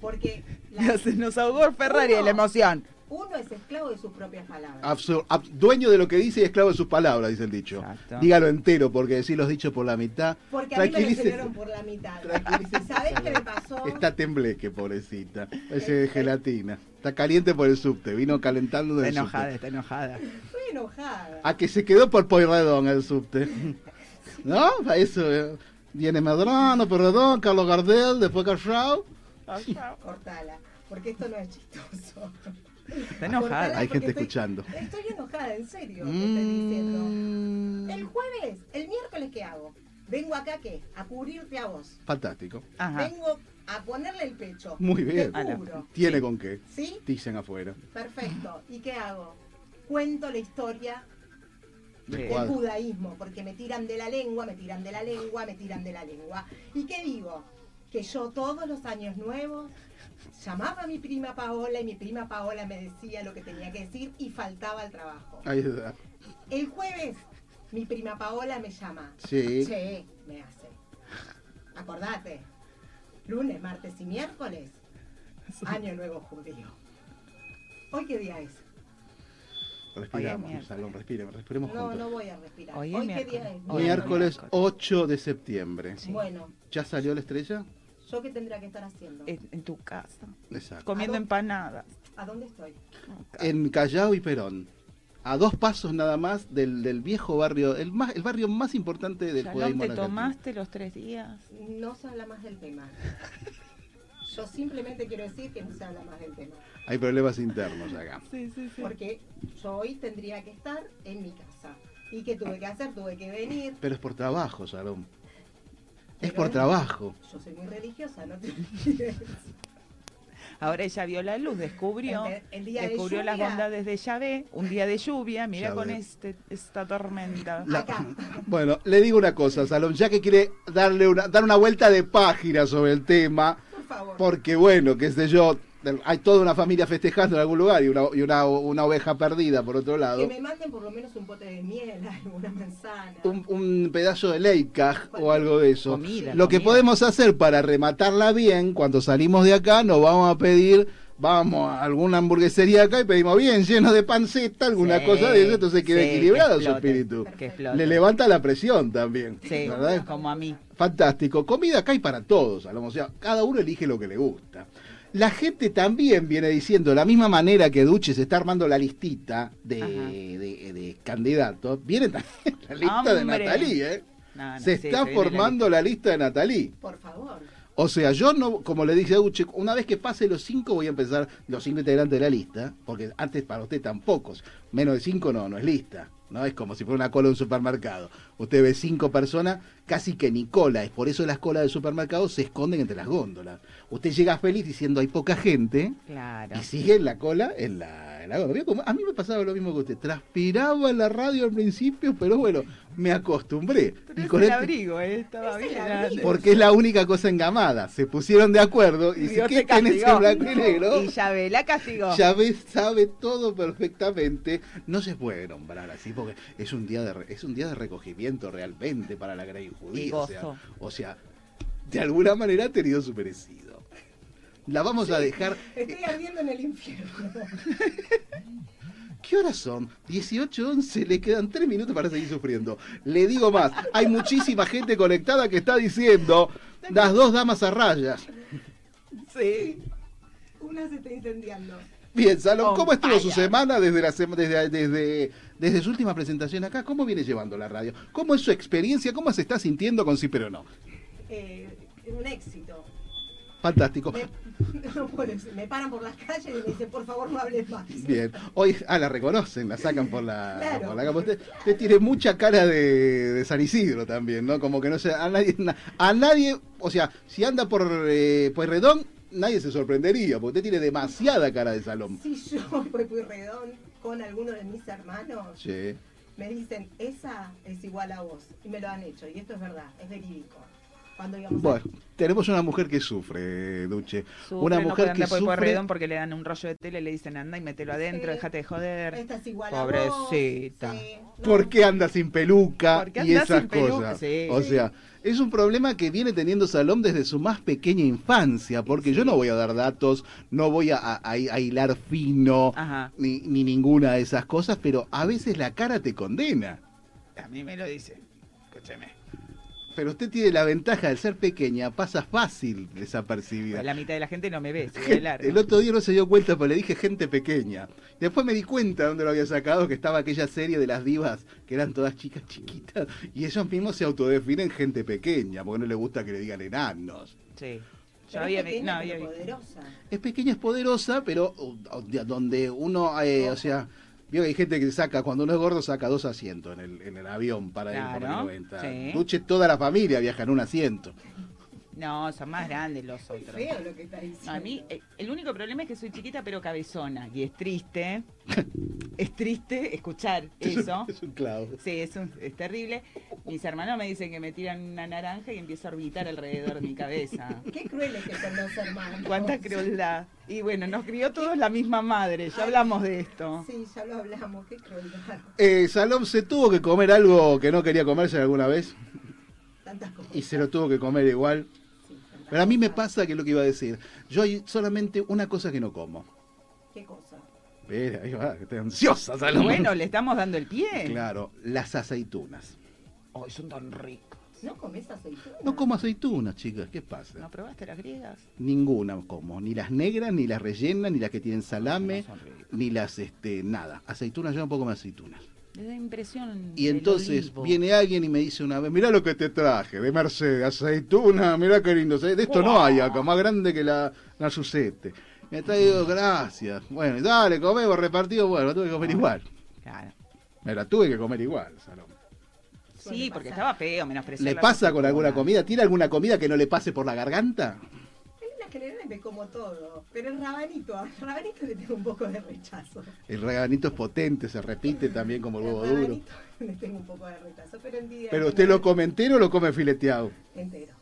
Porque Ya se nos ahogó el Ferrari de la emoción. Uno es esclavo de sus propias palabras. Absur- ab- dueño de lo que dice y esclavo de sus palabras, dice el dicho. Exacto. Dígalo entero, porque decir los dichos por la mitad. Porque a mí me lo enseñaron por la mitad. ¿Y sabés qué me pasó? Está tembleque, pobrecita. Ese de gelatina. Está caliente por el subte. Vino calentando Está del enojada, subte. está enojada. Estoy enojada. A que se quedó por Poirredón el subte. ¿No? Para eso eh, viene Medrano, Poirredón, Carlos Gardel, después Carrao. Cortala, porque esto no es chistoso. Está enojada. Hay gente estoy- escuchando. Estoy enojada, en serio, te Mm. estoy diciendo. El jueves, el miércoles, ¿qué hago? Vengo acá, ¿qué? A cubrirte a vos. Fantástico. Ajá. Vengo a ponerle el pecho. Muy bien. Te. Tiene con qué. ¿Sí? Dicen afuera. Perfecto. ¿Y qué hago? Cuento la historia De del judaísmo, porque me tiran de la lengua, me tiran de la lengua, me tiran de la lengua. ¿Y qué digo? Que yo todos los años nuevos llamaba a mi prima Paola y mi prima Paola me decía lo que tenía que decir y faltaba al trabajo. Ahí está. El jueves mi prima Paola me llama. Sí. Che, me hace. Acordate. Lunes, martes y miércoles. Año nuevo judío. ¿Hoy qué día es? Respiramos. Salón, respiremos, respiremos No, juntos. no voy a respirar. Hoy Hoy, qué día miércoles. es? Hoy es Miércoles 8 de septiembre. Bueno, ¿Ya salió la estrella? ¿Yo qué tendría que estar haciendo? En, en tu casa. Exacto. Comiendo empanadas. ¿A dónde estoy? En Callao y Perón. a dos pasos nada más del, del viejo barrio, el más el barrio más importante del judaísmo. ¿te tomaste los tres días? No se habla más del tema. Yo simplemente quiero decir que no se habla más del tema. Hay problemas internos acá. Porque yo hoy tendría que estar en mi casa. ¿Y qué tuve que hacer? Tuve que venir. Pero es por trabajo, Salón. Es por trabajo. Yo soy muy religiosa, no te. Ahora ella vio la luz, descubrió, El de- el día de descubrió las bondades de Yahvé, un día de lluvia, mira con este, esta tormenta. La- Bueno, le digo una cosa, Salón, ya que quiere darle una, dar una vuelta de página sobre el tema, porque bueno, qué sé yo, hay toda una familia festejando en algún lugar y una, y una, una oveja perdida por otro lado. Que me manden por lo menos un pote de miel, alguna manzana. un, un pedazo de leicaj o algo de eso. Comida, Lo que podemos hacer para rematarla bien, cuando salimos de acá, nos vamos a pedir, vamos a alguna hamburguesería acá y pedimos bien lleno de panceta, alguna Sí, cosa de eso, entonces queda sí, equilibrado que su espíritu. Le levanta la presión también. Sí, ¿verdad? como a mí. Fantástico. Comida acá hay para todos, Salomón. O sea, cada uno elige lo que le gusta. La gente también viene diciendo, de la misma manera que Duche se está armando la listita de, de- de candidatos, viene también la lista de. Natalí, ¿eh? No, no, se sí, está se viene la formando la lista. de Natalí. Por favor. O sea, yo no, como le dije a Duche, una vez que pase los cinco voy a empezar los cinco integrantes de la lista, porque antes para usted tampoco, menos de cinco no, no es lista. No es como si fuera una cola de un supermercado. Usted ve cinco personas, casi que ni cola. Es por eso las colas del supermercado se esconden entre las góndolas. Usted llega feliz diciendo hay poca gente Claro. y sigue en la cola en la, la A mí me pasaba lo mismo que usted. Transpiraba en la radio al principio, pero bueno, me acostumbré. Y Es con el este- abrigo, eh, estaba bien. porque es la única cosa engamada. Se pusieron de acuerdo y Y si Dios ¿qué te tenés en blanco y negro? Y Yahvé la castigó. Ya ves, sabe todo perfectamente. No se puede nombrar así porque es un día de re- es un día de recogimiento realmente para la Y judía. O sea, o sea, de alguna manera ha tenido su merecido. La vamos a dejar. Estoy ardiendo en el infierno. ¿Qué horas son? 18.11, le quedan 3 minutos para seguir sufriendo. Le digo más, hay muchísima gente conectada que está diciendo las dos damas a rayas. Sí. Una se está incendiando. Bien, Salón, ¿cómo On estuvo su semana desde, la sema- desde, desde, desde su última presentación acá? ¿Cómo viene llevando la radio? ¿Cómo es su experiencia? ¿Cómo se está sintiendo con Sí pero no? Eh, un éxito. Fantástico. Me, no me paran por las calles y me dicen, por favor, no hables más. Bien. Hoy, ah, la reconocen, la sacan por la, Claro. por la cama. Usted, usted tiene mucha cara de, de San Isidro también, ¿no? Como que no sé, a nadie, na- a nadie, o sea, si anda por eh, nadie se sorprendería, porque usted tiene demasiada cara de salón. Si yo por Puyredón con alguno de mis hermanos, Sí. me dicen, esa es igual a vos. Y me lo han hecho. Y esto es verdad, es verídico. Cuando íbamos a- Bueno, tenemos una mujer que sufre, Duche. Sufre, una no mujer que por sufre. Pueyrredón porque le dan un rollo de tele y le dicen anda y mételo adentro, Sí. déjate de joder. Esta es igual a vos. Pobrecita. ¿Por qué anda sin peluca ¿Por y esas sin peluca? cosas? Sí. O sea, es un problema que viene teniendo Salom desde su más pequeña infancia, porque yo no voy a dar datos, no voy a, a- a hilar fino, ni ninguna de esas cosas, pero a veces la cara te condena. A mí me lo dice. Escúcheme. Pero usted tiene la ventaja de ser pequeña, pasa fácil desapercibida. Pues La mitad de la gente no me ve, se ve de largo. El otro día no se dio cuenta, pero le dije gente pequeña. Después me di cuenta de dónde lo había sacado, que estaba aquella serie de las divas, que eran todas chicas chiquitas, y ellos mismos se autodefinen gente pequeña, porque no les gusta que le digan enanos. Sí. Yo Pero había, es pequeña, no, había poderosa. Es pequeña, es poderosa, pero donde uno, eh, o sea, vio que hay gente que saca, cuando uno es gordo, saca dos asientos en el, en el avión para ir por el Claro, 90. sí. Duche, toda la familia viaja en un asiento. No, son más grandes los otros. Feo lo que está diciendo. No, a mí, eh, el único problema es que soy chiquita pero cabezona. Y es triste. es triste escuchar eso. Es un clavo. Sí, es, un- es terrible. Mis hermanos me dicen que me tiran una naranja y empiezo a orbitar alrededor de mi cabeza. Qué crueles que son los hermanos. Cuánta crueldad. Y bueno, nos crió todos la misma madre. Ya hablamos de esto. Sí, ya lo hablamos, qué crueldad. Eh, Salom se tuvo que comer algo que no quería comerse alguna vez Tantas cosas. y se lo tuvo que comer igual. Pero a mí me pasa que es lo que iba a decir. Yo hay solamente una cosa que no como. ¿Qué cosa? Espera, ahí va, que estoy ansiosa, Salom. Bueno, le estamos dando el pie. Claro, las aceitunas. Ay, son tan ricos. ¿No comes aceituna? No como aceitunas, chicas, ¿qué pasa? ¿No probaste las griegas? Ninguna como, ni las negras, ni las rellenas, ni las que tienen salame, ni las, este, nada. Aceitunas, yo no puedo comer aceitunas. Me da impresión. Y entonces viene alguien y me dice una vez, mirá lo que te traje, de Mercedes, aceituna, mirá qué lindo, de esto no hay acá, más grande que la, la Susete. Me traigo, gracias. Bueno, dale, comemos, repartido, bueno, tuve que comer igual. Claro. Me la tuve que comer igual, Salomé. Sí, porque estaba feo, menospreciar ¿Le pasa con alguna comida? ¿Tiene alguna comida que no le pase por la garganta? Me como todo, pero el rabanito, al rabanito le tengo un poco de rechazo. El reganito es potente, se repite también como el huevo El duro. rabanito le tengo un poco de rechazo, pero en día ¿Pero usted lo come entero o lo come fileteado? entero.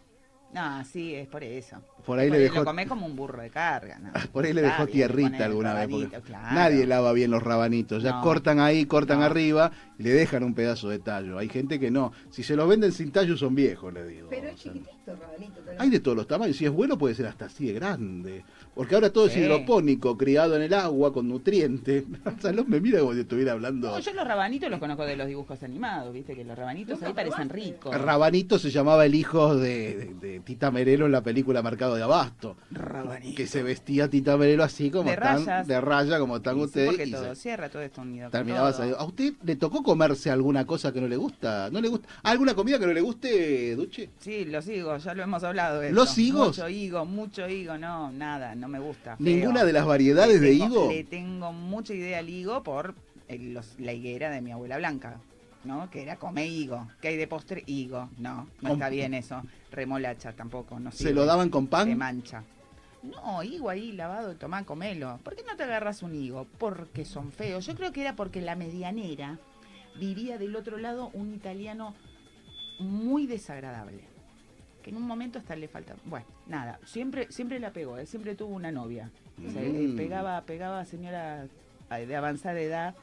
No, sí, es por eso. Por ahí le dejó- Lo comés como un burro de carga. ¿no? Por ahí le dejó tierrita alguna vez. porque rabanito, claro. Nadie lava bien los rabanitos. Ya No. cortan ahí, cortan arriba y le dejan un pedazo de tallo. Hay gente que no. Si se los venden sin tallo son viejos, le digo. Pero es chiquitito el rabanito. Hay de todos los tamaños. Si es bueno puede ser hasta así de grande. Porque ahora todo es hidropónico, criado en el agua, con nutrientes. Salón me mira como si estuviera hablando. No, yo los rabanitos los conozco de los dibujos animados, viste que los rabanitos ahí parecen ricos. Rabanito se llamaba el hijo de, de- de Tita Merelo en la película Mercado de Abasto. Que se vestía Tita Merelo así como De están, rayas. de raya como están Sí, ustedes. porque y todo se- cierra, todo esto unido. terminaba todo. ¿A usted le tocó comerse alguna cosa que no le gusta? ¿No le gusta? ¿Alguna comida que no le guste, Duche? Sí, los higos, ya lo hemos hablado. de ¿Los esto. higos? Mucho higo, mucho higo, no, nada, no me gusta. feo. ¿Ninguna de las variedades de higo? Le tengo mucha idea al higo por el- los- la higuera de mi abuela Blanca, ¿no? Que era come higo. que hay de postre? Higo. No, no está bien eso. Remolacha tampoco, no ¿Se sirve. lo daban con pan? Se mancha. No, higo ahí lavado, tomá, comelo. ¿Por qué no te agarras un higo? Porque son feos. Yo creo que era porque la medianera vivía del otro lado un italiano muy desagradable. Que en un momento hasta le falta. Bueno, nada, siempre, siempre la pegó, él siempre tuvo una novia. O sea, Mm. pegaba, pegaba a señora de avanzada edad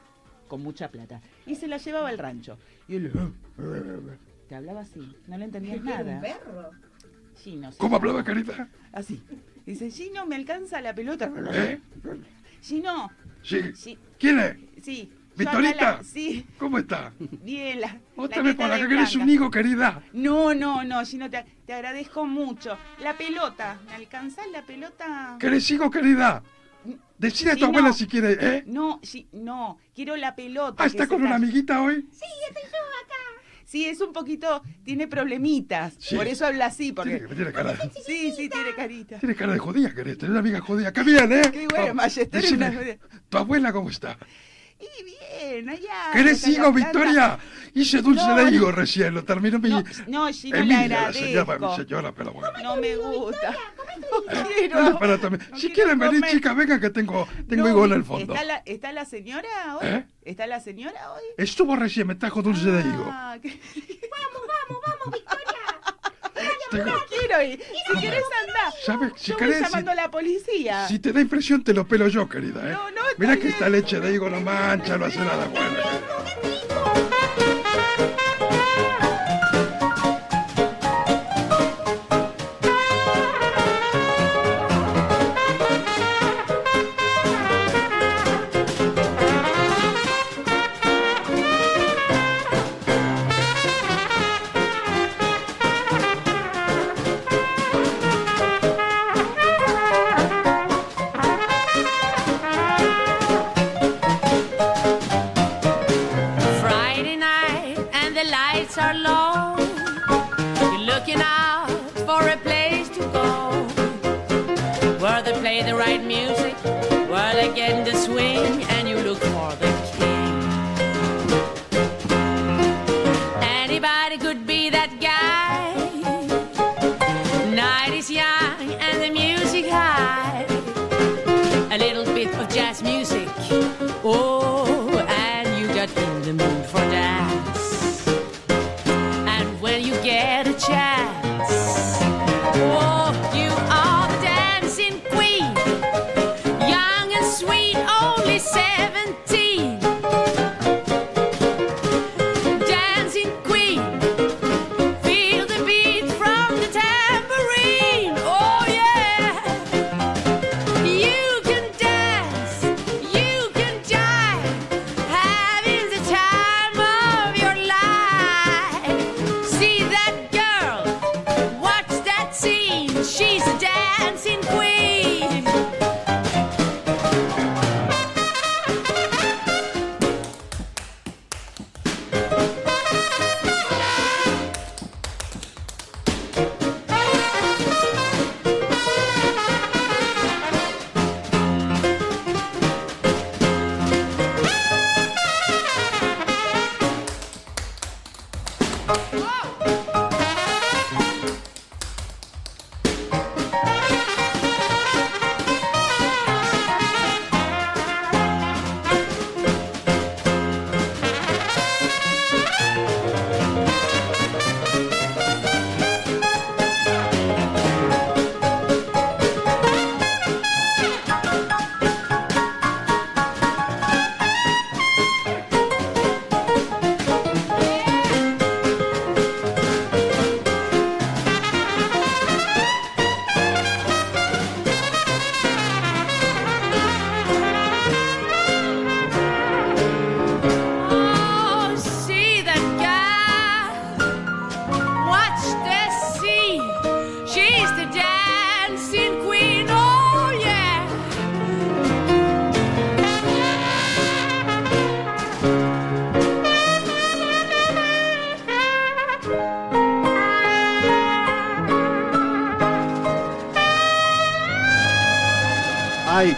con mucha plata. Y se la llevaba al rancho. Y él te hablaba así, no le entendías ¿Qué era nada. un perro? Gino. se ¿Cómo hablaba, carita? Así. Dice, Gino, ¿me alcanza la pelota? ¿Eh? Gino. Sí. Sí. ¿Quién es? Sí. ¿Victorita? Sí. ¿Cómo está? Bien, la. Otra vez de que Blanca. un higo, querida. No, no, no, Gino, te, te agradezco mucho. La pelota, ¿me alcanzás la pelota? ¿Querés higo, querida? Decile a tu Sí, abuela no. si quiere, ¿eh? No, sí, no, quiero la pelota. Ah, ¿está con una amiguita hoy? Sí, estoy yo acá. Sí, es un poquito, tiene problemitas. Sí. Por eso habla así, porque. Tiene, tiene cara, Sí, sí, tiene carita. tiene cara de judía, querés. Tener una amiga judía. ¡Qué bien, eh! Qué bueno, decime, una- ¿Tu abuela cómo está? Y bien, allá. ¿Querés higo. Victoria? Hice dulce No, de no. higo recién, lo terminó mi... No, Gino, le Emilia, la agradezco. señora, mi señora, pero bueno. No me gusta. No quiero. para también. No si quiero quieren venir, chicas, vengan que tengo, tengo No, higo en el fondo. ¿Está la, ¿Está la señora hoy? ¿Eh? ¿Está la señora hoy? Estuvo recién, me trajo dulce de higo. Ah, qué- Tengo- No quiero ir. Si querés andar. ¿Sabes? Si Yo querés, llamando a la policía. Si te da impresión, te lo pelo yo, querida, ¿eh? No, no, Mira que esta leche de higo no mancha, no hace nada bueno.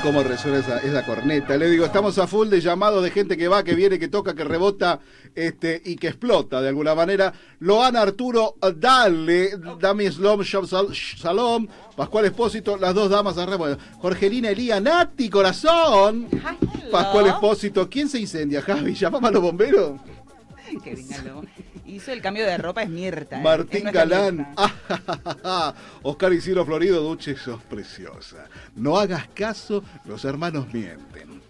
Cómo resuena esa, esa corneta. Le digo, estamos a full de llamados de gente que va, que viene, que toca, que rebota este, y que explota de alguna manera. Loana Arturo Dale, Dami Slom, Salom, Pascual Espósito, las dos damas arriba. Bueno, Jorgelina Elía, Nati, corazón. Pascual Espósito, ¿quién se incendia, Javi? ¿Llamamos a los bomberos? Que venga luego. Hizo el cambio de ropa, es Mirta. ¿eh? Martín Es Galán. Mirta. Oscar Isidro Florido, Duche, sos preciosa. No hagas caso, los hermanos mienten.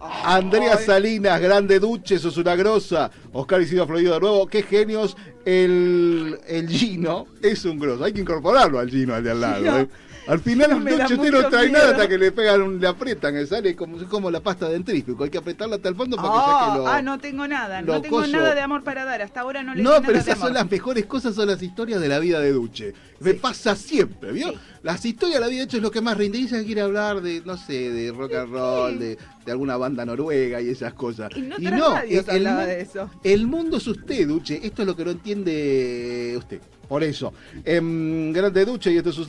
Andrea Salinas, grande Duche, sos una grosa. Oscar Isidro Florido de nuevo, qué genios. El, el Gino es un grosso. Hay que incorporarlo al Gino, al de al lado. ¿eh? Al final Duche usted no trae miedo. nada hasta que le pegan, le aprietan, sale como, como la pasta dentrífico. Hay que apretarla hasta el fondo para que saque lo... ah, no tengo nada. No tengo coso. nada de amor para dar. Hasta ahora no le No, pero nada de esas son amor. las mejores cosas, son las historias de la vida de Duche. Me pasa siempre, ¿vio? Las historias de la vida de Duche es lo que más rinde. Y ella quiere hablar de, no sé, de rock and roll, de, de alguna banda noruega y esas cosas. Y no, radios el, el de eso. el mundo es usted, Duche. Esto es lo que no entiende usted. Por eso. Em, grande Duche y esto es sus...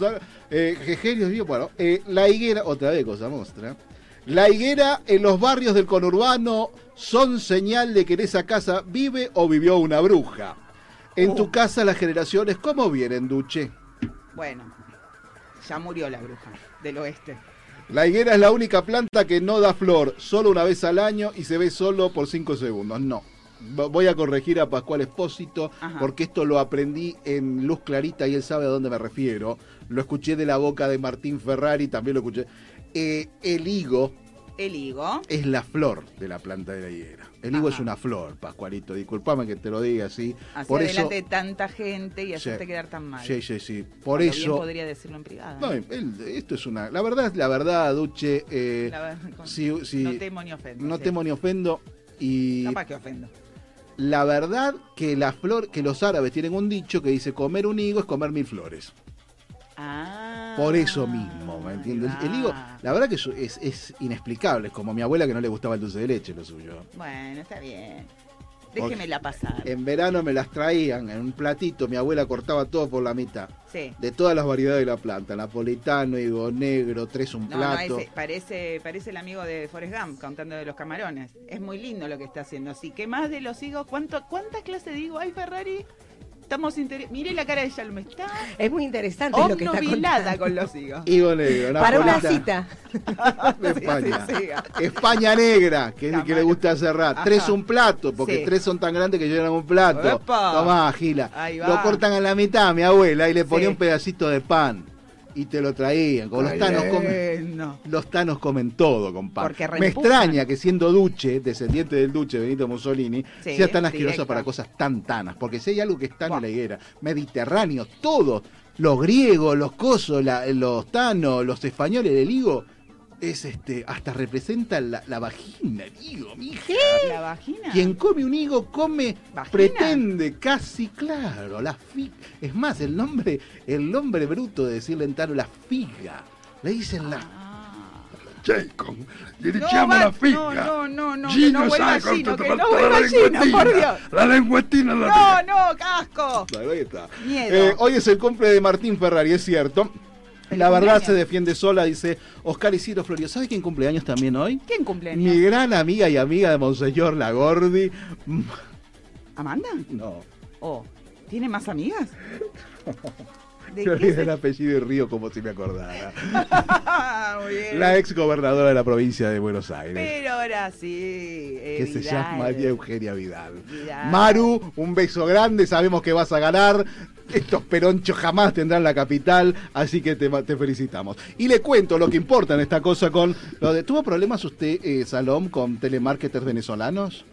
Eh. Bueno, eh, la higuera, otra vez cosa mostra. La higuera en los barrios del conurbano son señal de que en esa casa vive o vivió una bruja. En tu casa las generaciones, ¿cómo vienen, Duche? Bueno, ya murió la bruja del oeste. La higuera es la única planta que no da flor, solo una vez al año y se ve solo por 5 segundos. No. Voy a corregir a Pascual Espósito Ajá. porque esto lo aprendí en Luz Clarita y él sabe a dónde me refiero. Lo escuché de la boca de Martín Ferrari, también lo escuché. Eh, el higo El higo. es la flor de la planta de la higuera. El higo Ajá. es una flor, Pascualito. Disculpame que te lo diga así. Por eso, delante de tanta gente y hacerte Sí. quedar tan mal. Sí, sí, sí. Por Cuando bien eso. podría decirlo en privado. No, él- esto es una. La verdad, la verdad, Duche. eh, La verdad, con- si- si- no temo ni ofendo. no sí. temo ni ofendo. Y Capaz que ofendo. la verdad que la flor, que los árabes tienen un dicho que dice comer un higo es comer mil flores. Ah. Por eso mismo, ¿me entiendes? El higo, la verdad que es, inexplicable, es como a mi abuela que no le gustaba el dulce de leche, lo suyo. Bueno, está bien. Déjemela pasar. En verano me las traían en un platito, mi abuela cortaba todo por la mitad. Sí. De todas las variedades de la planta, napolitano, higo negro, tres un No, no, plato. ese- parece, parece el amigo de Forrest Gump contando de los camarones. Es muy lindo lo que está haciendo. Así que más de los higos, ¿cuánto, ¿cuántas clases de higo hay, Ferrari? Estamos. Mire la cara de Yalme, está Es muy interesante lo que está obnubilada contando. con los higos. Higo negro, Para una cita. de España. sí, sí. España negra, que es el que le gusta cerrar. Ajá. Tres un plato, porque Sí. tres son tan grandes que llenan un plato. Epa. Tomá, Gila. Lo cortan a la mitad, mi abuela, y le ponía Sí. un pedacito de pan. Y te lo traían. Como los tanos comen. Los tanos comen todo. Porque Me extraña que siendo Duche, descendiente del Duche Benito Mussolini, Sí, sea tan asquerosa directo. para cosas tan tanas. Porque si hay algo que es tan en la higuera, mediterráneo, todo, los griegos, los cosos, la- los tanos, los españoles, el higo, es este, hasta representa la, la vagina, el higo, mija. ¿La vagina? Quien come un higo come, ¿Vagina? pretende, casi claro, la figa. Es más, el nombre, el nombre bruto de decirle en tano, la figa. Le dicen la. Jacob, le No, echamos va- la figa. no, no, no, no, Gino no Gino, que no vuelva la Gino, lengüetina. por Dios. La lengüetina la No, no, casco. Bueno, ahí está. Miedo. Eh, hoy es el cumple de Martín Ferrari, es cierto. La verdad se defiende sola, dice Oscar Isidro Florio. ¿Sabe quién cumple años también hoy? ¿Quién cumple años? Mi gran amiga y amiga de Monseñor Lagordi. ¿Amanda? No. Oh. ¿Tiene más amigas? ¿De Yo el apellido y río como si me acordara. Muy bien. La ex gobernadora de la provincia de Buenos Aires. Pero ahora sí. eh, que se llama María Eugenia Vidal. Vidal. Maru, un beso grande, sabemos que vas a ganar. Estos peronchos jamás tendrán la capital, así que te, felicitamos. Y le cuento lo que importa en esta cosa con lo. ¿Tuvo problemas usted, eh, Salom, con telemarketers venezolanos?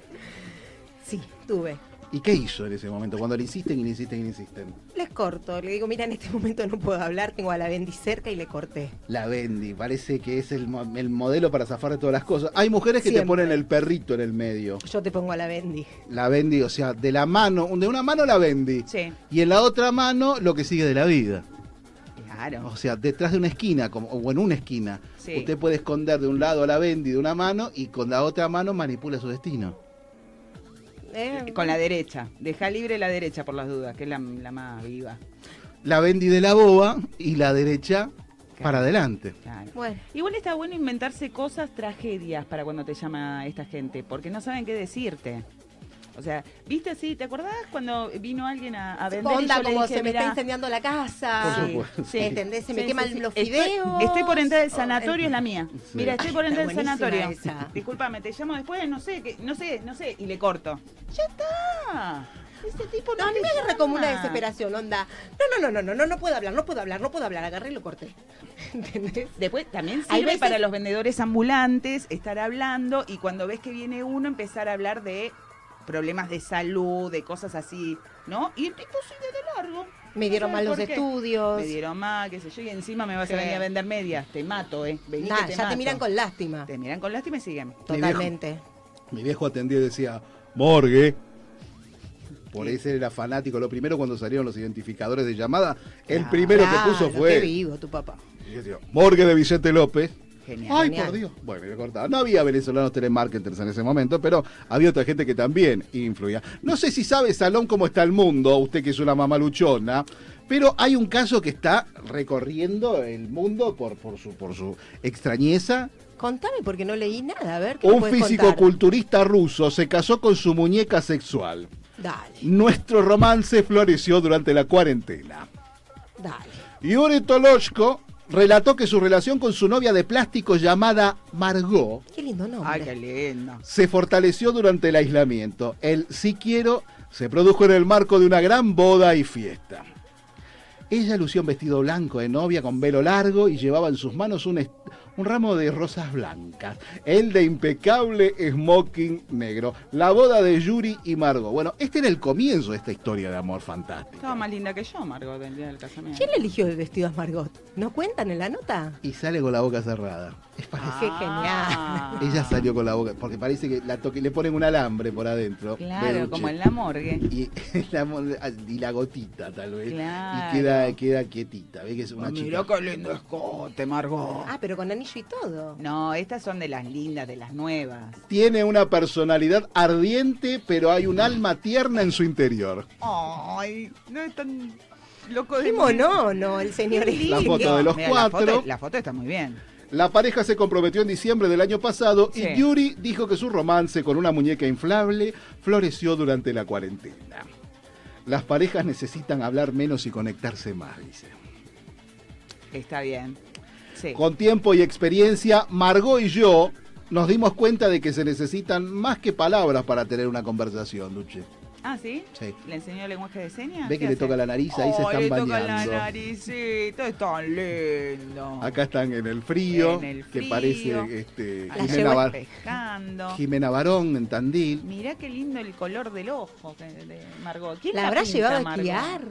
Sí, tuve. ¿Y qué hizo en ese momento? Cuando le insisten y le insisten y le insisten. Les corto, le digo, mira, en este momento no puedo hablar, tengo a la Bendy cerca y le corté. La Bendy, parece que es el, el modelo para zafar de todas las cosas. Hay mujeres que te ponen el perrito en el medio. Yo te pongo a la Bendy. La Bendy, o sea, de la mano, de una mano la Bendy. Sí. Y en la otra mano lo que sigue de la vida. Claro. O sea, detrás de una esquina, como, o en una esquina, Sí. usted puede esconder de un lado a la Bendy de una mano y con la otra mano manipula su destino. Eh, Con la derecha. Deja libre la derecha por las dudas, que es la, la más viva. La Bendy de la boba y la derecha para adelante. Claro. Bueno. Igual está bueno inventarse cosas, tragedias para cuando te llama esta gente, porque no saben qué decirte. O sea, ¿viste así? ¿Te acordás cuando vino alguien a, a vender? y Onda yo le como dije, se me está "Mirá, incendiando la casa. Supuesto, sí. ¿Entendés? Se me Sí, queman sí, sí. los fideos. Estoy, por entrar al sanatorio, es la mía. Sí. Mira, estoy por entrar al sanatorio. esa. Disculpame, te llamo después, no sé, que, no sé, no sé, y le corto. Ya está. Este tipo no, No, a mí me agarra como una desesperación, onda. No, no, no, no, no, no, no puedo hablar, no puedo hablar, no puedo hablar. Agarré y lo corté. ¿Entendés? Después también sirve veces- para los vendedores ambulantes estar hablando y cuando ves que viene uno empezar a hablar de problemas de salud, de cosas así, ¿no? Y el tipo sigue de largo. Me dieron No mal los estudios. Me dieron mal, qué sé yo, y encima me vas Sí. a venir a vender medias. Te mato, ¿eh? Vení Nah, que te ya te miran con lástima. Te miran con lástima y siguen. Totalmente. Mi viejo atendía y decía, morgue. Por ese era fanático. Lo primero cuando salieron los identificadores de llamada, el primero que puso fue Qué vivo tu papá. y yo decía, morgue de Vicente López. Genial. Ay, Genial. por Dios. Bueno, me cortaba. No había venezolanos telemarketers en ese momento, pero había otra gente que también influía. No sé si sabe, Salón, cómo está el mundo, usted que es una mamaluchona, pero hay un caso que está recorriendo el mundo por, por, su, por su extrañeza. Contame porque no leí nada, a ver qué Un físico-culturista ruso se casó con su muñeca sexual. Dale, Nuestro romance floreció durante la cuarentena. dale. Yuri Tolochko relató que su relación con su novia de plástico llamada Margot Qué lindo nombre. Ay, qué lindo. se fortaleció durante el aislamiento. El sí quiero se produjo en el marco de una gran boda y fiesta. Ella lució un vestido blanco de novia con velo largo y llevaba en sus manos un, est- un ramo de rosas blancas. Él de impecable smoking negro. La boda de Yuri y Margot. Bueno, este era el comienzo de esta historia de amor fantástico. Estaba más linda que yo, Margot, del día del casamiento. ¿Quién le eligió el vestido a Margot? ¿No cuentan en la nota? Y sale con la boca cerrada. Es Qué Ah. genial. Ella salió con la boca, porque parece que la toque, le ponen un alambre por adentro. Claro, como en la morgue. y la, y la gotita tal vez Claro. y queda queda quietita ve que es una Ah, chica Mirá qué lindo escote, Margot. Ah, pero con anillo y todo. No, estas son de las lindas, de las nuevas. tiene una personalidad ardiente pero hay un alma tierna en su interior Ay, no es tan loco de Qué monono el señor. La foto de los Mira, la cuatro. foto- La foto, está muy bien. la pareja se comprometió en diciembre del año pasado Sí. y Yuri dijo que su romance con una muñeca inflable floreció durante la cuarentena las parejas necesitan hablar menos y conectarse más dice Está bien. Con tiempo y experiencia, Margot y yo nos dimos cuenta de que se necesitan más que palabras para tener una conversación, Luche. Ah, ¿sí? Sí. ¿Le enseñó lenguaje de señas? Ve ¿Qué que le toca la nariz, ahí se Oh, están le toca la bañando. naricita, es tan lindo. Acá están en el frío, En el que frío. parece este, La Jimena, Bar- pescando. Jimena Barón en Tandil. Mirá qué lindo el color del ojo que- de Margot. ¿Quién ¿La habrá pinta, llevado a esquiar?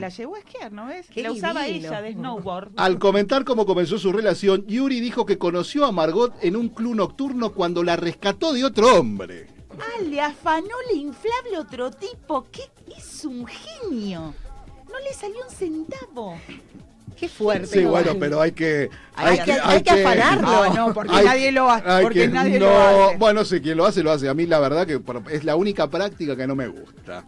La llevó a esquiar, ¿no ves? Qué la usaba divino. ella de snowboard. Al comentar cómo comenzó su relación, Yuri dijo que conoció a Margot en un club nocturno cuando la rescató de otro hombre. Ah, le afanó la inflable otro tipo. ¿Qué? Es un genio. No le salió un centavo. Qué fuerte. Sí, igual. bueno, pero hay que... Hay que- hay que afanarlo. Ah, no, porque hay- nadie lo hace. hay Porque que- nadie no, lo hace. Bueno, sí, quien lo hace, lo hace. A mí la verdad que es la única práctica que no me gusta.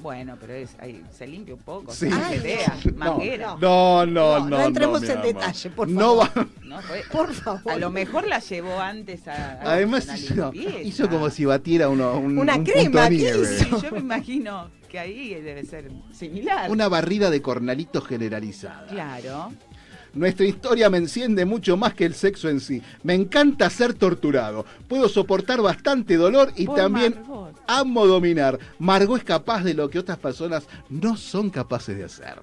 Bueno, pero es, ahí se limpia un poco. Sí. se Ay, petea, no. manguera. No, no, no. no entremos mi en detalle, por No va- No, fue- Por favor. A lo mejor la llevó antes a. a Además una hizo, hizo como si batiera uno, un, Una un crema, punto ¿qué nieve. Sí, yo me imagino que ahí debe ser similar. Una barrida de cornalitos generalizada. Claro. Nuestra historia me enciende mucho más que el sexo en sí. Me encanta ser torturado. Puedo soportar bastante dolor y Por también Margot. amo dominar. Margot es capaz de lo que otras personas no son capaces de hacer.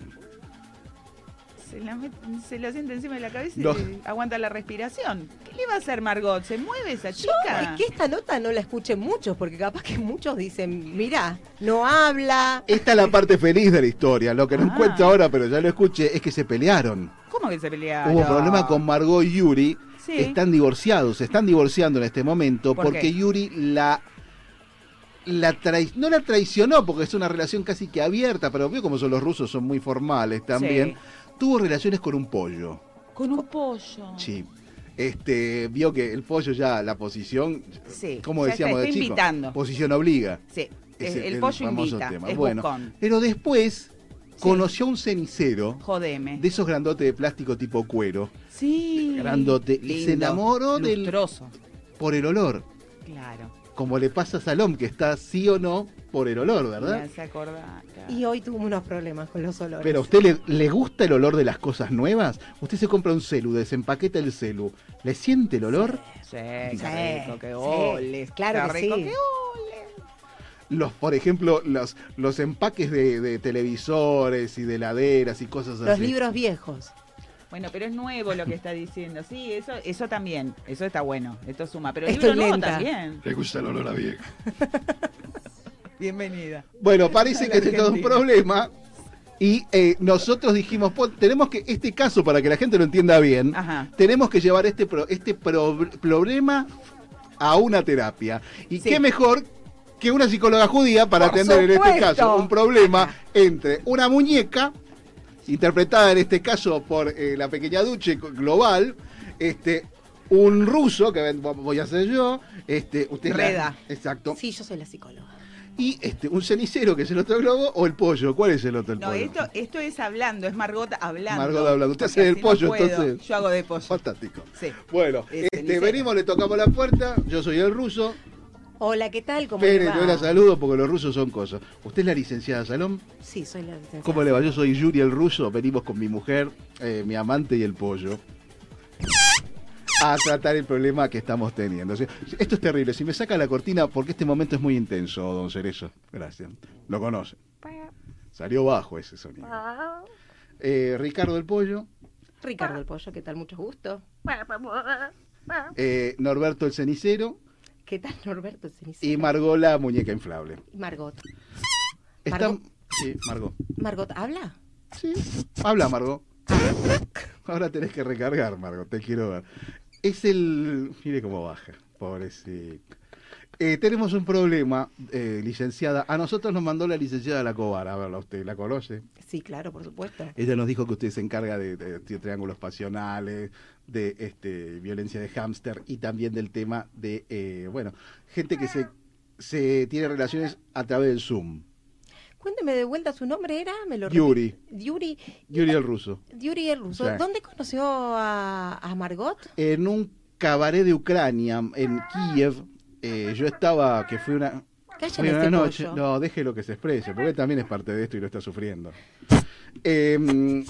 Se la, met- se la siente encima de la cabeza y No. aguanta la respiración. ¿Qué le va a hacer Margot? ¿Se mueve esa Yo, chica? es que esta nota no la escuchen muchos, porque capaz que muchos dicen, mira, no habla. Esta es la parte feliz de la historia. Lo que no Ah. encuentro ahora, pero ya lo escuché, es que se pelearon. ¿Cómo que se pelearon? Hubo problema con Margot y Yuri. Sí. Están divorciados, se están divorciando en este momento ¿Por porque qué? Yuri la la trai- no la traicionó porque es una relación casi que abierta, pero vio como son los rusos, son muy formales también. Sí. Tuvo relaciones con un pollo. Con un pollo. Sí. Este, vio que el pollo ya la posición, Sí, como decíamos de chico, invitando. posición obliga. Sí, Es el, el pollo invita, tema. es bueno, buscón. pero después conoció a un cenicero Jodeme. de esos grandotes de plástico tipo cuero, Sí. grandote, y se enamoró del lustroso. por el olor. Claro. Como le pasa a Salom, que está sí o no por el olor, ¿verdad? hace acordar. claro. Y hoy tuvo unos problemas con los olores. Pero a usted le, le gusta el olor de las cosas nuevas. Usted se compra un celu, desempaqueta el celu. ¿Le siente el olor? Sí, qué Sí, rico, qué sí, ole. claro qué que rico, sí. qué Los, por ejemplo, los, los empaques de, de televisores y de heladeras y cosas Los así. libros viejos. Bueno, pero es nuevo lo que está diciendo. Sí, eso eso también. Eso está bueno. Esto suma. Pero Estoy libro nuevo lenta. también. Le gusta el olor a vieja. Bienvenida. Bueno, parece que la tenemos un problema. Y eh, nosotros dijimos, "Po- tenemos que, este caso, para que la gente lo entienda bien, Ajá. tenemos que llevar este, pro- este pro- problema a una terapia. Y Sí. qué mejor que una psicóloga judía para Por atender en este caso un problema entre una muñeca, interpretada en este caso por eh, la pequeña Duche global, este, un ruso, que voy a ser yo, este, usted la- Reda. exacto. Sí, yo soy la psicóloga. Y este, un cenicero, que es el otro globo, o el pollo. ¿Cuál es el otro el No, pollo? esto, esto es hablando, es Margot hablando. Margot hablando. Usted hace el no pollo, entonces. Yo hago de pollo. Fantástico. Sí. Bueno, Es este, cenicero. venimos, le tocamos la puerta. Yo soy el ruso. Hola, ¿qué tal? ¿Cómo le Espere, va? yo la saludo porque los rusos son cosas. ¿Usted es la licenciada Salom? Sí, soy la licenciada. ¿Cómo le va? Yo soy Yuri el ruso. Venimos con mi mujer, eh, mi amante y el pollo. A tratar el problema que estamos teniendo. O sea, Esto es terrible. Si me saca la cortina, porque este momento es muy intenso, don Cerezo. Gracias. Lo conoce. Salió bajo ese sonido. Eh, Ricardo el pollo. Ricardo el Pollo, ¿qué tal? Mucho gusto. eh, Norberto el cenicero. ¿Qué tal, Norberto? cenicero? Y Margot la muñeca inflable. Margot. Están- Margot. Sí, Margot. Margot, ¿habla? Sí, habla Margot. Ahora tenés que recargar, Margot, te quiero ver. Es el... Mire cómo baja, pobrecito. Eh, tenemos un problema, eh, licenciada. A nosotros nos mandó la licenciada La Cobar. A verla, usted la conoce. Sí, claro, por supuesto. Ella nos dijo que usted se encarga de, de- de triángulos pasionales, de este, violencia de hámster y también del tema de, eh, bueno, gente que se, se tiene relaciones a través del Zoom. Cuénteme de vuelta, ¿su nombre era? ¿Me lo Yuri. Yuri. Yuri el ruso. Yuri el ruso. Sí. ¿Dónde conoció a, a Margot? En un cabaret de Ucrania, en Kiev, eh, yo estaba, que fue una... Fue una noche. pollo. No, déjelo que se exprese, porque él también es parte de esto y lo está sufriendo. Em,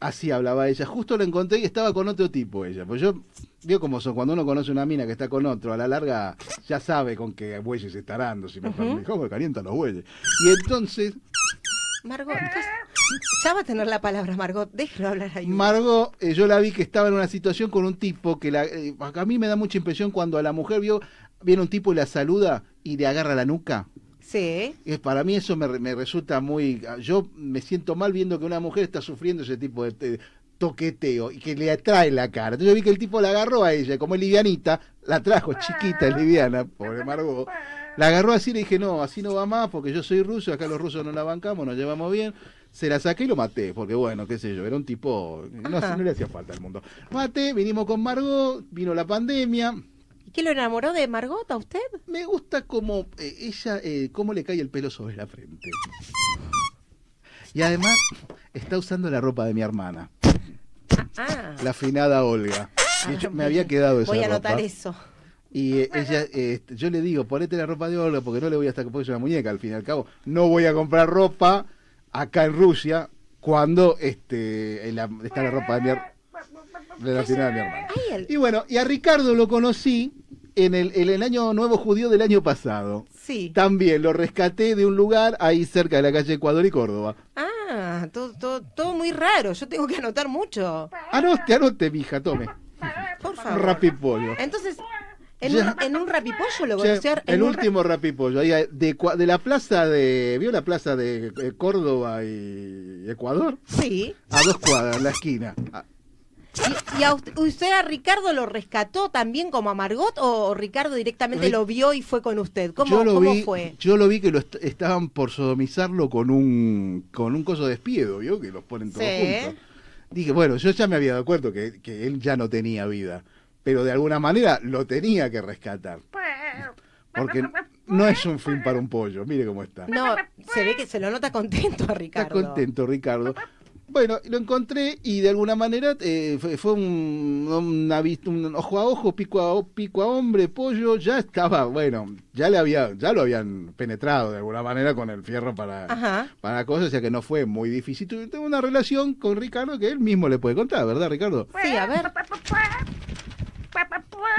así hablaba ella. Justo la encontré y estaba con otro tipo ella. Pues yo, vio cómo son, cuando uno conoce una mina que está con otro, a la larga ya sabe con qué bueyes se está dando, si me Ujú. permite. ¿Cómo calientan los bueyes? Y entonces, Margot, ¿qué- ya va a tener la palabra Margot. Déjelo hablar a Yuri. Margot, eh, yo la vi que estaba en una situación con un tipo que la, eh, a mí me da mucha impresión cuando a la mujer vio, viene un tipo y la saluda y le agarra la nuca. Sí. Eh, para mí eso me, re- me resulta muy... Yo me siento mal viendo que una mujer está sufriendo ese tipo de, de toqueteo y que le atrae la cara. Entonces yo vi que el tipo la agarró a ella, como es livianita, la trajo chiquita, es liviana, pobre Margot. La agarró así y le dije, no, así no va más porque yo soy ruso, acá los rusos no la bancamos, nos llevamos bien. Se la saqué y lo maté, porque bueno, qué sé yo, era un tipo, no, no le hacía falta al mundo. Maté, vinimos con Margot, vino la pandemia, qué lo enamoró de Margot a usted? Me gusta como eh, ella, eh, cómo le cae el pelo sobre la frente. Y además está usando la ropa de mi hermana, Ah, la afinada Olga. De hecho, me había quedado esa voy a ropa. anotar eso. Y eh, ella, eh, yo le digo, ponete la ropa de Olga porque no le voy a estar porque es una muñeca al fin y al cabo. No voy a comprar ropa acá en Rusia cuando este, en la- está la ropa de mi, de la de mi hermana. Y bueno, y a Ricardo lo conocí en el, en el año nuevo judío del año pasado. Sí. También lo rescaté de un lugar ahí cerca de la calle Ecuador y Córdoba. Ah, todo, todo, todo muy raro. Yo tengo que anotar mucho. Anote, anote, mija, tome. Por favor. rapipollo. Entonces, en, Ya. un, en un rapipollo lo en el un último rapipollo, ahí de, Cua- de la plaza de. ¿Vio la plaza de eh, Córdoba y Ecuador? Sí. A dos cuadras, la esquina. Ah, ¿Y, y a usted, usted a Ricardo lo rescató también como a Margot o Ricardo directamente lo vio y fue con usted? ¿Cómo, yo lo cómo vi, fue? Yo lo vi que lo est- estaban por sodomizarlo con un con un coso de despiedo, ¿vio? Que los ponen todos Sí. juntos. Dije, bueno, yo ya me había dado cuenta que, que él ya no tenía vida, pero de alguna manera lo tenía que rescatar. Porque no es un film para un pollo, mire cómo está. No, se ve que se lo nota contento a Ricardo. Está contento, Ricardo. Bueno, lo encontré y de alguna manera eh, fue, fue un, una un ojo a ojo, pico a, pico a hombre, pollo, ya estaba, bueno, ya le había, ya lo habían penetrado de alguna manera con el fierro para, Ajá. para cosas, o sea que no fue muy difícil. Tengo una relación con Ricardo que él mismo le puede contar, ¿verdad, Ricardo? Sí, a ver.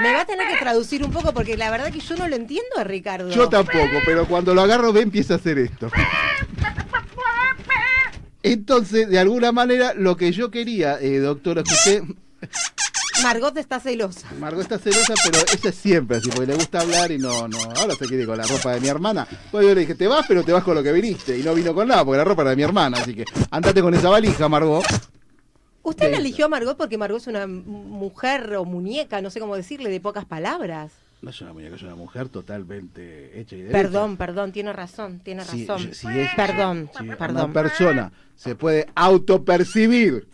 Me va a tener que traducir un poco porque la verdad que yo no lo entiendo a Ricardo. Yo tampoco, pero cuando lo agarro ve empieza a hacer esto. Entonces, de alguna manera, lo que yo quería, eh, doctora, es que usted Margot está celosa. Margot está celosa, pero ella es siempre así, porque le gusta hablar y no, no. Ahora se quiere ir con la ropa de mi hermana. Pues yo le dije, te vas, pero te vas con lo que viniste. Y no vino con nada, porque la ropa era de mi hermana. Así que andate con esa valija, Margot. Usted la eligió a Margot porque Margot es una mujer o muñeca, no sé cómo decirle, de pocas palabras. No es una muñeca, es una mujer totalmente hecha y derecha. Perdón, perdón, tiene razón, tiene Si- razón. si es- perdón, si una perdón. persona se puede autopercibir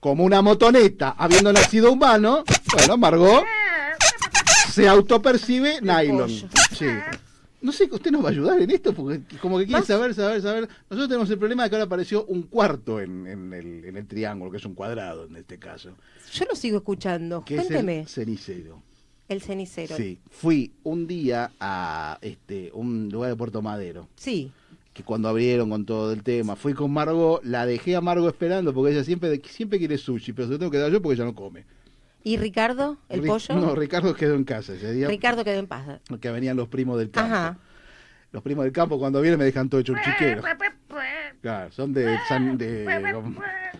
como una motoneta habiendo nacido humano, bueno, Margot se autopercibe nylon. Sí. No sé, usted nos va a ayudar en esto, porque como que quiere Más- saber, saber, saber. Nosotros tenemos el problema de que ahora apareció un cuarto en, en el, en el triángulo, que es un cuadrado en este caso. Yo lo sigo escuchando. Que Cuénteme. es el cenicero. El cenicero. Sí, fui un día a este un lugar de Puerto Madero. Sí. Que cuando abrieron con todo el tema, fui con Margot, la dejé a Margot esperando porque ella siempre siempre quiere sushi, pero se lo tengo que dar yo porque ella no come. ¿Y Ricardo, el Ri- pollo? No, Ricardo quedó en casa ese día. Ricardo quedó en paz. Que venían los primos del campo. Ajá. Los primos del campo cuando vienen me dejan todo hecho un chiquero. Claro, son de San de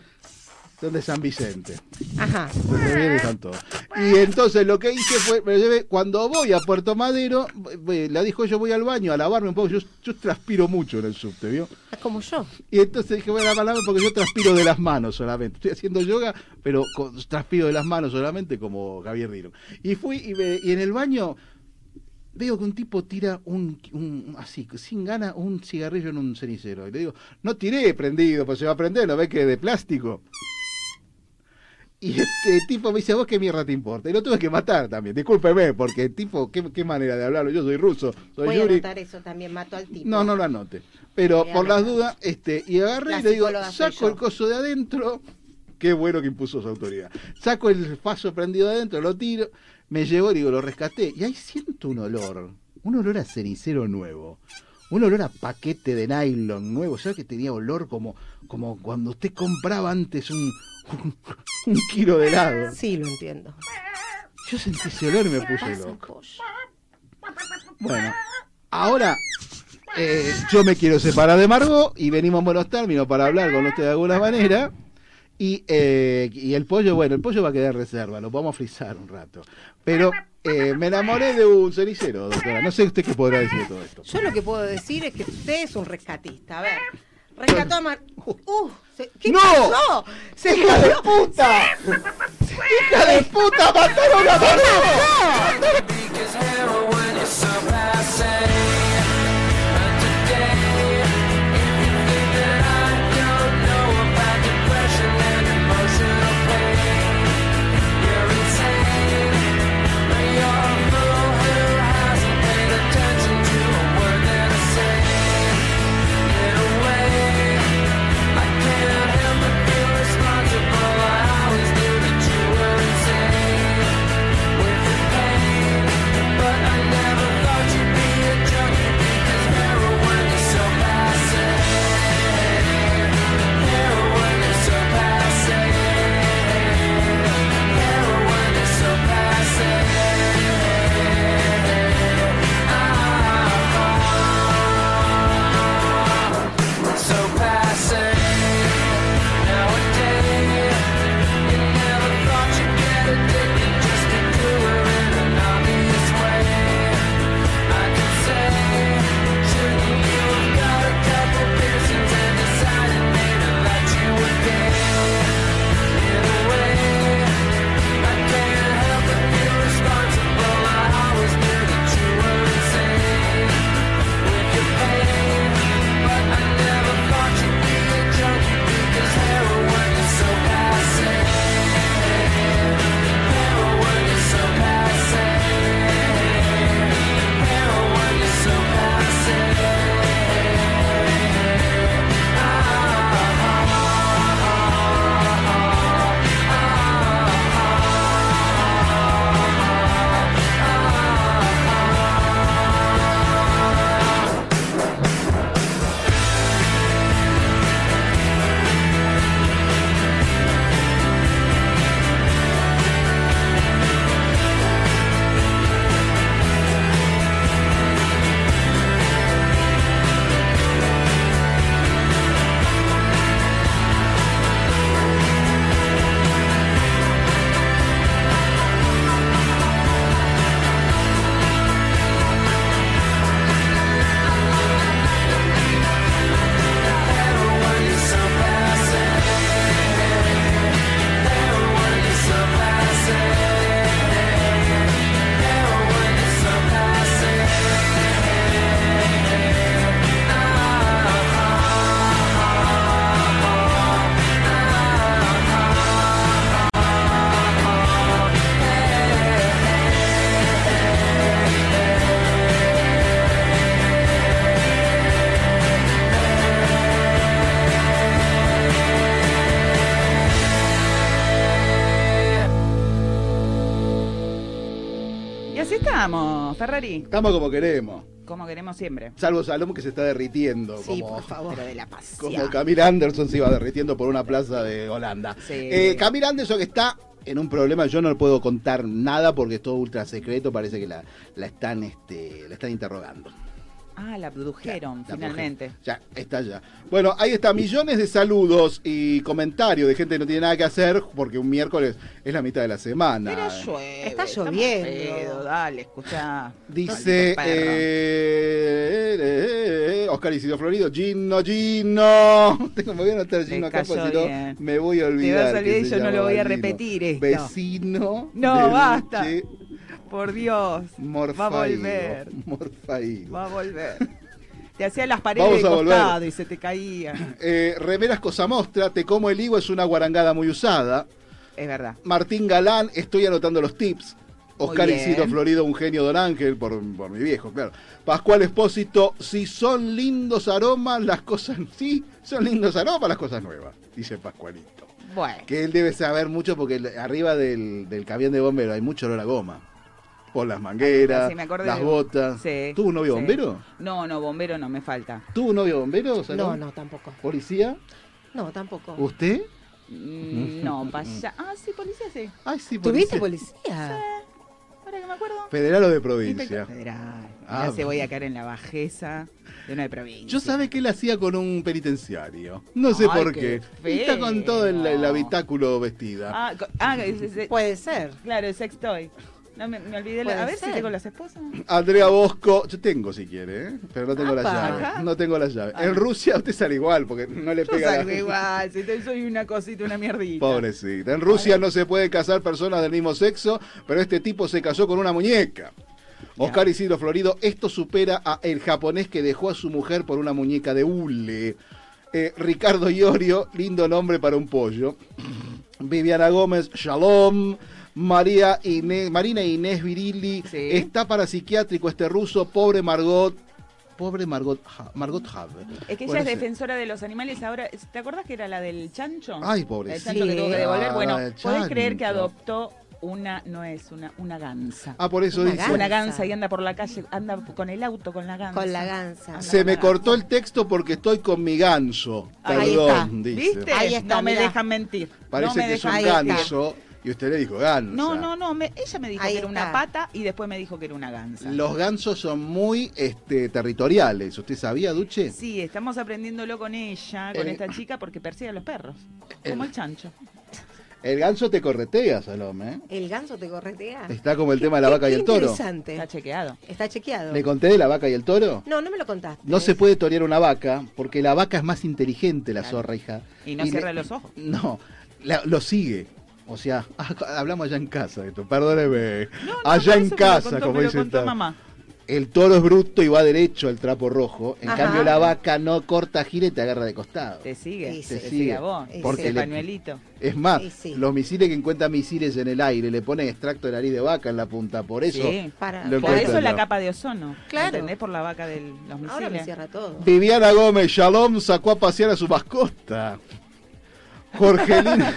son de San Vicente. Ajá. Y están todos. Y entonces lo que hice fue, me llevé, cuando voy a Puerto Madero, la dijo yo voy al baño a lavarme un poco, yo, yo transpiro mucho en el subte, ¿vio? Es como yo. Y entonces dije, voy a lavarme porque yo transpiro de las manos solamente. Estoy haciendo yoga, pero con- transpiro de las manos solamente como Javier Dino. Y fui y, me- y en el baño veo que un tipo tira un, un- así, sin gana, un cigarrillo en un cenicero. Y le digo, no tiré prendido, pues se va a prender, ¿no ves que es de plástico? Y este tipo me dice, ¿a vos qué mierda te importa? Y lo tuve que matar también, discúlpeme, porque tipo, ¿qué, qué manera de hablarlo? Yo soy ruso, soy Voy a Yuri. anotar eso también, mato al tipo. No, no lo anote. Pero a por las dudas, este, y agarré La y le digo, psicóloga soy saco yo. el coso de adentro. Qué bueno que impuso su autoridad. Saco el paso prendido de adentro, lo tiro, me llevo y digo, lo rescaté. Y ahí siento un olor, un olor a cenicero nuevo. Un olor a paquete de nylon nuevo. ¿Sabes que tenía olor como, como cuando usted compraba antes un, un, kilo de helado? Sí, lo entiendo. Yo sentí ese olor y me puse loco. Bueno, ahora eh, yo me quiero separar de Margot y venimos en buenos términos para hablar con usted de alguna manera. Y, eh, y el pollo, bueno, el pollo va a quedar reserva, lo vamos a frizar un rato. Pero eh, me enamoré de un cenicero, doctora. No sé usted qué podrá decir de todo esto. Yo lo que puedo decir es que usted es un rescatista. A ver. Rescató a Mar... Uh, se- ¿Qué ¡No! pasó? Se ¡Hija de murió. puta! ¡Hija de puta! ¡Mataron a Margot! Estamos, Ferrari? Estamos como queremos. Como queremos siempre. Salvo Salom que se está derritiendo. Sí, como, por favor. Pero de la paz. Como Camille Anderson se iba derritiendo por una plaza de Holanda. Sí. Eh, Camille Anderson que está en un problema, yo no le puedo contar nada porque es todo ultra secreto, parece que la, la están este, la están interrogando. Ah, la produjeron, finalmente. Ya, está ya. Bueno, ahí está, millones de saludos y comentarios de gente que no tiene nada que hacer porque un miércoles es la mitad de la semana. Pero llueve. Está lloviendo. pedo, dale, escuchá. Dice perro. eh, eh, eh, Oscar Isidro Florido, Gino, Gino. Tengo, me voy a anotar Gino acá porque si no me voy a Te olvidar. vas a olvidar y yo no lo voy a Gino. repetir esto. Vecino. No, basta. Por Dios. Morfaigo. Va a volver. Morfaigo. Va a volver. Te hacía las paredes Vamos de volver. y se te caía. Eh, Remeras Cosa Mostra, Te como el higo es una guarangada muy usada. Es verdad. Martín Galán, estoy anotando los tips. Oscar. Isidro Florido, un genio Don Ángel, por, por mi viejo, claro. Pascual Espósito, si son lindos aromas, las cosas. Sí, son lindos aromas, las cosas nuevas, dice Pascualito. Bueno. Que él debe saber mucho porque arriba del, del camión de bombero hay mucho olor a goma. Por las mangueras, Sí, me acordé las de- botas. Sí, ¿Tuvo un novio sí. bombero? No, no, bombero no me falta. ¿Tuvo un novio bombero? No, Salón? no, tampoco. ¿Policía? No, tampoco. ¿Usted? Mm, No, pasa. Ah, sí, policía sí. Ay, sí, ¿Tuviste policía? Ahora que me acuerdo. Federal o de provincia. Federal. Ah, ya se voy a caer en la bajeza de una de provincia. Yo sabe que él hacía con un penitenciario. No sé Ay, por qué qué. Está con todo el, el habitáculo vestida. Ah, ah, es- es- Puede ser. Claro, el sex toy. No, me, me olvidé. la- Puede a ver si tengo las esposas. Andrea Bosco, yo tengo si quiere, ¿eh? pero no tengo la Apa. llave. Ajá. No tengo la llave. Ah. En Rusia usted sale igual porque no le Yo pega salgo la... igual, si te- soy una cosita, una mierdita. Pobrecita. En Rusia no se pueden casar personas del mismo sexo, pero este tipo se casó con una muñeca. Oscar Isidro Florido, esto supera a el japonés que dejó a su mujer por una muñeca de hule. Eh, Ricardo Iorio, lindo nombre para un pollo. Viviana Gómez, Shalom. María Inés, Marina Inés Virili, está para psiquiátrico este ruso, pobre Margot. Pobre Margot, Ha- Margot. Es que ella es defensora de los animales. Ahora, ¿te acordás que era la del chancho? Ay, pobrecita. El chancho que tuvo que devolver. Ah, Bueno, ¿podés creer que adoptó una, no es, una, una gansa? Ah, por eso una dice. Gansa. Una gansa y anda por la calle, anda con el auto con la gansa. Con la gansa. Anda Se me cortó el texto porque estoy con mi ganso. Ahí Perdón, está. dice. ¿Viste? Ahí está, no me dejan mentir. Parece no me que es un ganso y usted le dijo gansa. No, no, no. me- ella me dijo Ahí que era una está. pata y después me dijo que era una gansa. Los gansos son muy este, territoriales. ¿Usted sabía, Duche? Sí, estamos aprendiéndolo con ella, con Eh. esta chica, porque persigue a los perros. Como el chancho. El ganso te corretea, Salome. ¿eh? ¿El ganso te corretea? Está como el tema de la vaca y el toro. interesante. Está chequeado. Está chequeado. ¿Le conté de la vaca y el toro? No, no me lo contaste. No se puede torear una vaca porque la vaca es más inteligente, la zorra, hija. Y no le- cierra los ojos. No, la- lo sigue. O sea, ah, hablamos allá en casa de esto, perdóneme. No, no, allá en casa, contó- como dice el contó mamá. El toro es bruto y va derecho al trapo rojo. En Ajá. cambio, la vaca no corta, gira y te agarra de costado. Te sigue, Te te sigue. sigue a vos. Porque el le- pañuelito. Es más, Sí, sí. los misiles que encuentran misiles en el aire le ponen extracto de nariz de vaca en la punta. Por eso, Sí. Para- lo Por eso la capa de ozono. Claro. ¿Entendés? Por la vaca de los misiles. Ahora me cierra todo. Viviana Gómez Shalom sacó a pasear a su mascota. Jorgelina.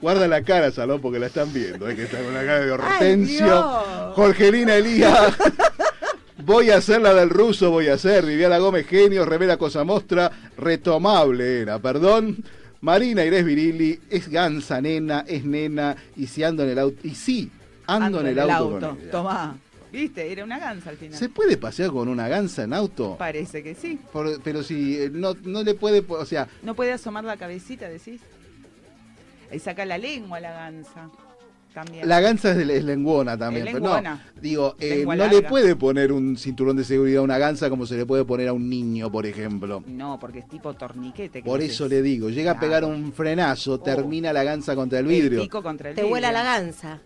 Guarda la cara, Salón, porque la están viendo. Es que está con la cara de Hortensio. Jorgelina Elías. Voy a hacer la del ruso, voy a hacer. Viviana Gómez, genio, remera cosa mostra. Retomable era, perdón. Marina Inés Virili, es gansa, nena, es nena. Y si ando en el auto. Y sí, ando, en el auto. con ella. Tomá. ¿Viste? Era una gansa al final. ¿Se puede pasear con una gansa en auto? Parece que sí. Por- pero si eh, no, no le puede, o sea, No puede asomar la cabecita, decís. Ahí saca la lengua la gansa. También. la gansa es, de- es lenguona también, Es pero no, lenguona. digo, eh, Lengua no le larga. puede poner un cinturón de seguridad a una gansa como se le puede poner a un niño, por ejemplo. No, porque es tipo torniquete. que Por eso le digo, llega a Claro. pegar un frenazo, termina la gansa contra el vidrio. El pico contra el Te vidrio. vuela la gansa.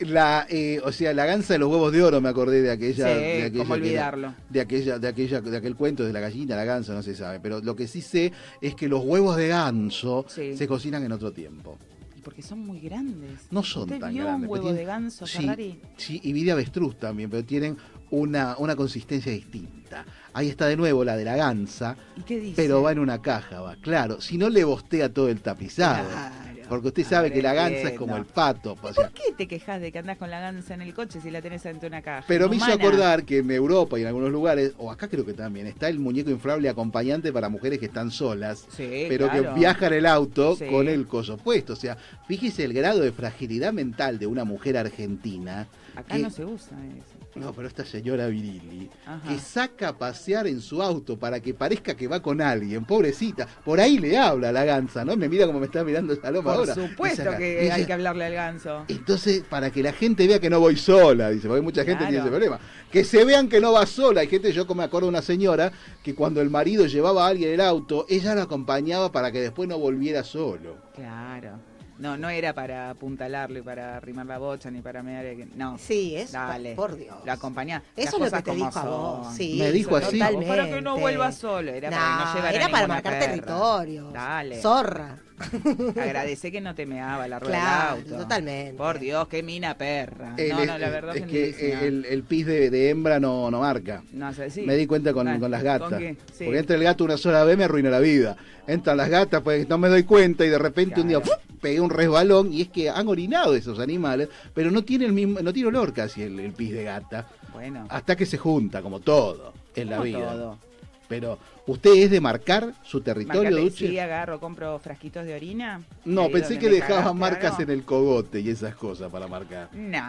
La, eh, o sea, la gansa de los huevos de oro, me acordé de aquella, Sí, de aquella cómo olvidarlo. de aquella, de aquella, de aquel cuento de la gallina, la gansa, no se sabe. Pero lo que sí sé es que los huevos de ganso Sí. se cocinan en otro tiempo. Porque son muy grandes. No son ¿Usted tan vio grandes. un huevo tienen- de ganso, sí, Ferrari? Sí, y vi de avestruz también, pero tienen una, una consistencia distinta. Ahí está de nuevo la de la gansa, ¿Y qué dice? pero va en una caja, va. Claro, si no le bostea todo el tapizado. Claro. Porque usted sabe que la gansa es como el pato. o sea, ¿Por qué te quejas de que andás con la gansa en el coche si la tenés dentro de una caja? Pero me hizo acordar que en Europa y en algunos lugares, o acá creo que también, está el muñeco inflable acompañante para mujeres que están solas, Sí, pero claro. que viajan el auto Sí. con el coso puesto. O sea, fíjese el grado de fragilidad mental de una mujer argentina. Acá que- no se usa eso. No, pero esta señora Virili, Ajá. que saca a pasear en su auto para que parezca que va con alguien, pobrecita. Por ahí le habla la gansa, ¿no? Me mira como me está mirando Saloma Por ahora. supuesto Dice acá, que ella- hay que hablarle al ganso. entonces, para que la gente vea que no voy sola, dice, porque mucha gente Claro. tiene ese problema. Que se vean que no va sola. Hay gente, yo me acuerdo de una señora que cuando el marido llevaba a alguien en el auto, ella lo acompañaba para que después no volviera solo. Claro. No, no era para apuntalarlo y para arrimar la bocha ni para mear. el- No. Sí, es Dale. por Dios. Lo acompañá. Eso es lo que te dijo a vos. Sí, Me dijo así. totalmente. Para que no vuelva solo. Era para que no era para marcar perra. territorios. Dale. Zorra. Agradecé que no te meaba la rueda Claro, del auto. totalmente. Por Dios, qué mina perra. El- no, no, la verdad es es que el, el pis de, de hembra no, no marca. No sé, sí. Me di cuenta con, con las ¿con gatas. qué? Sí. Porque entra el gato una sola vez me arruina la vida. Entran las gatas, pues no me doy cuenta y de repente un día ¡pum! pegué un resbalón y es que han orinado esos animales, pero no tiene el mismo, no tiene olor casi el, el pis de gata. Bueno. Hasta que se junta, como todo en la Como vida. todo. Pero, ¿usted es de marcar su territorio, Marcate, Duche? sí, agarro, compro frasquitos de orina. No, pensé que dejaba marcas en el cogote y esas cosas para marcar. No,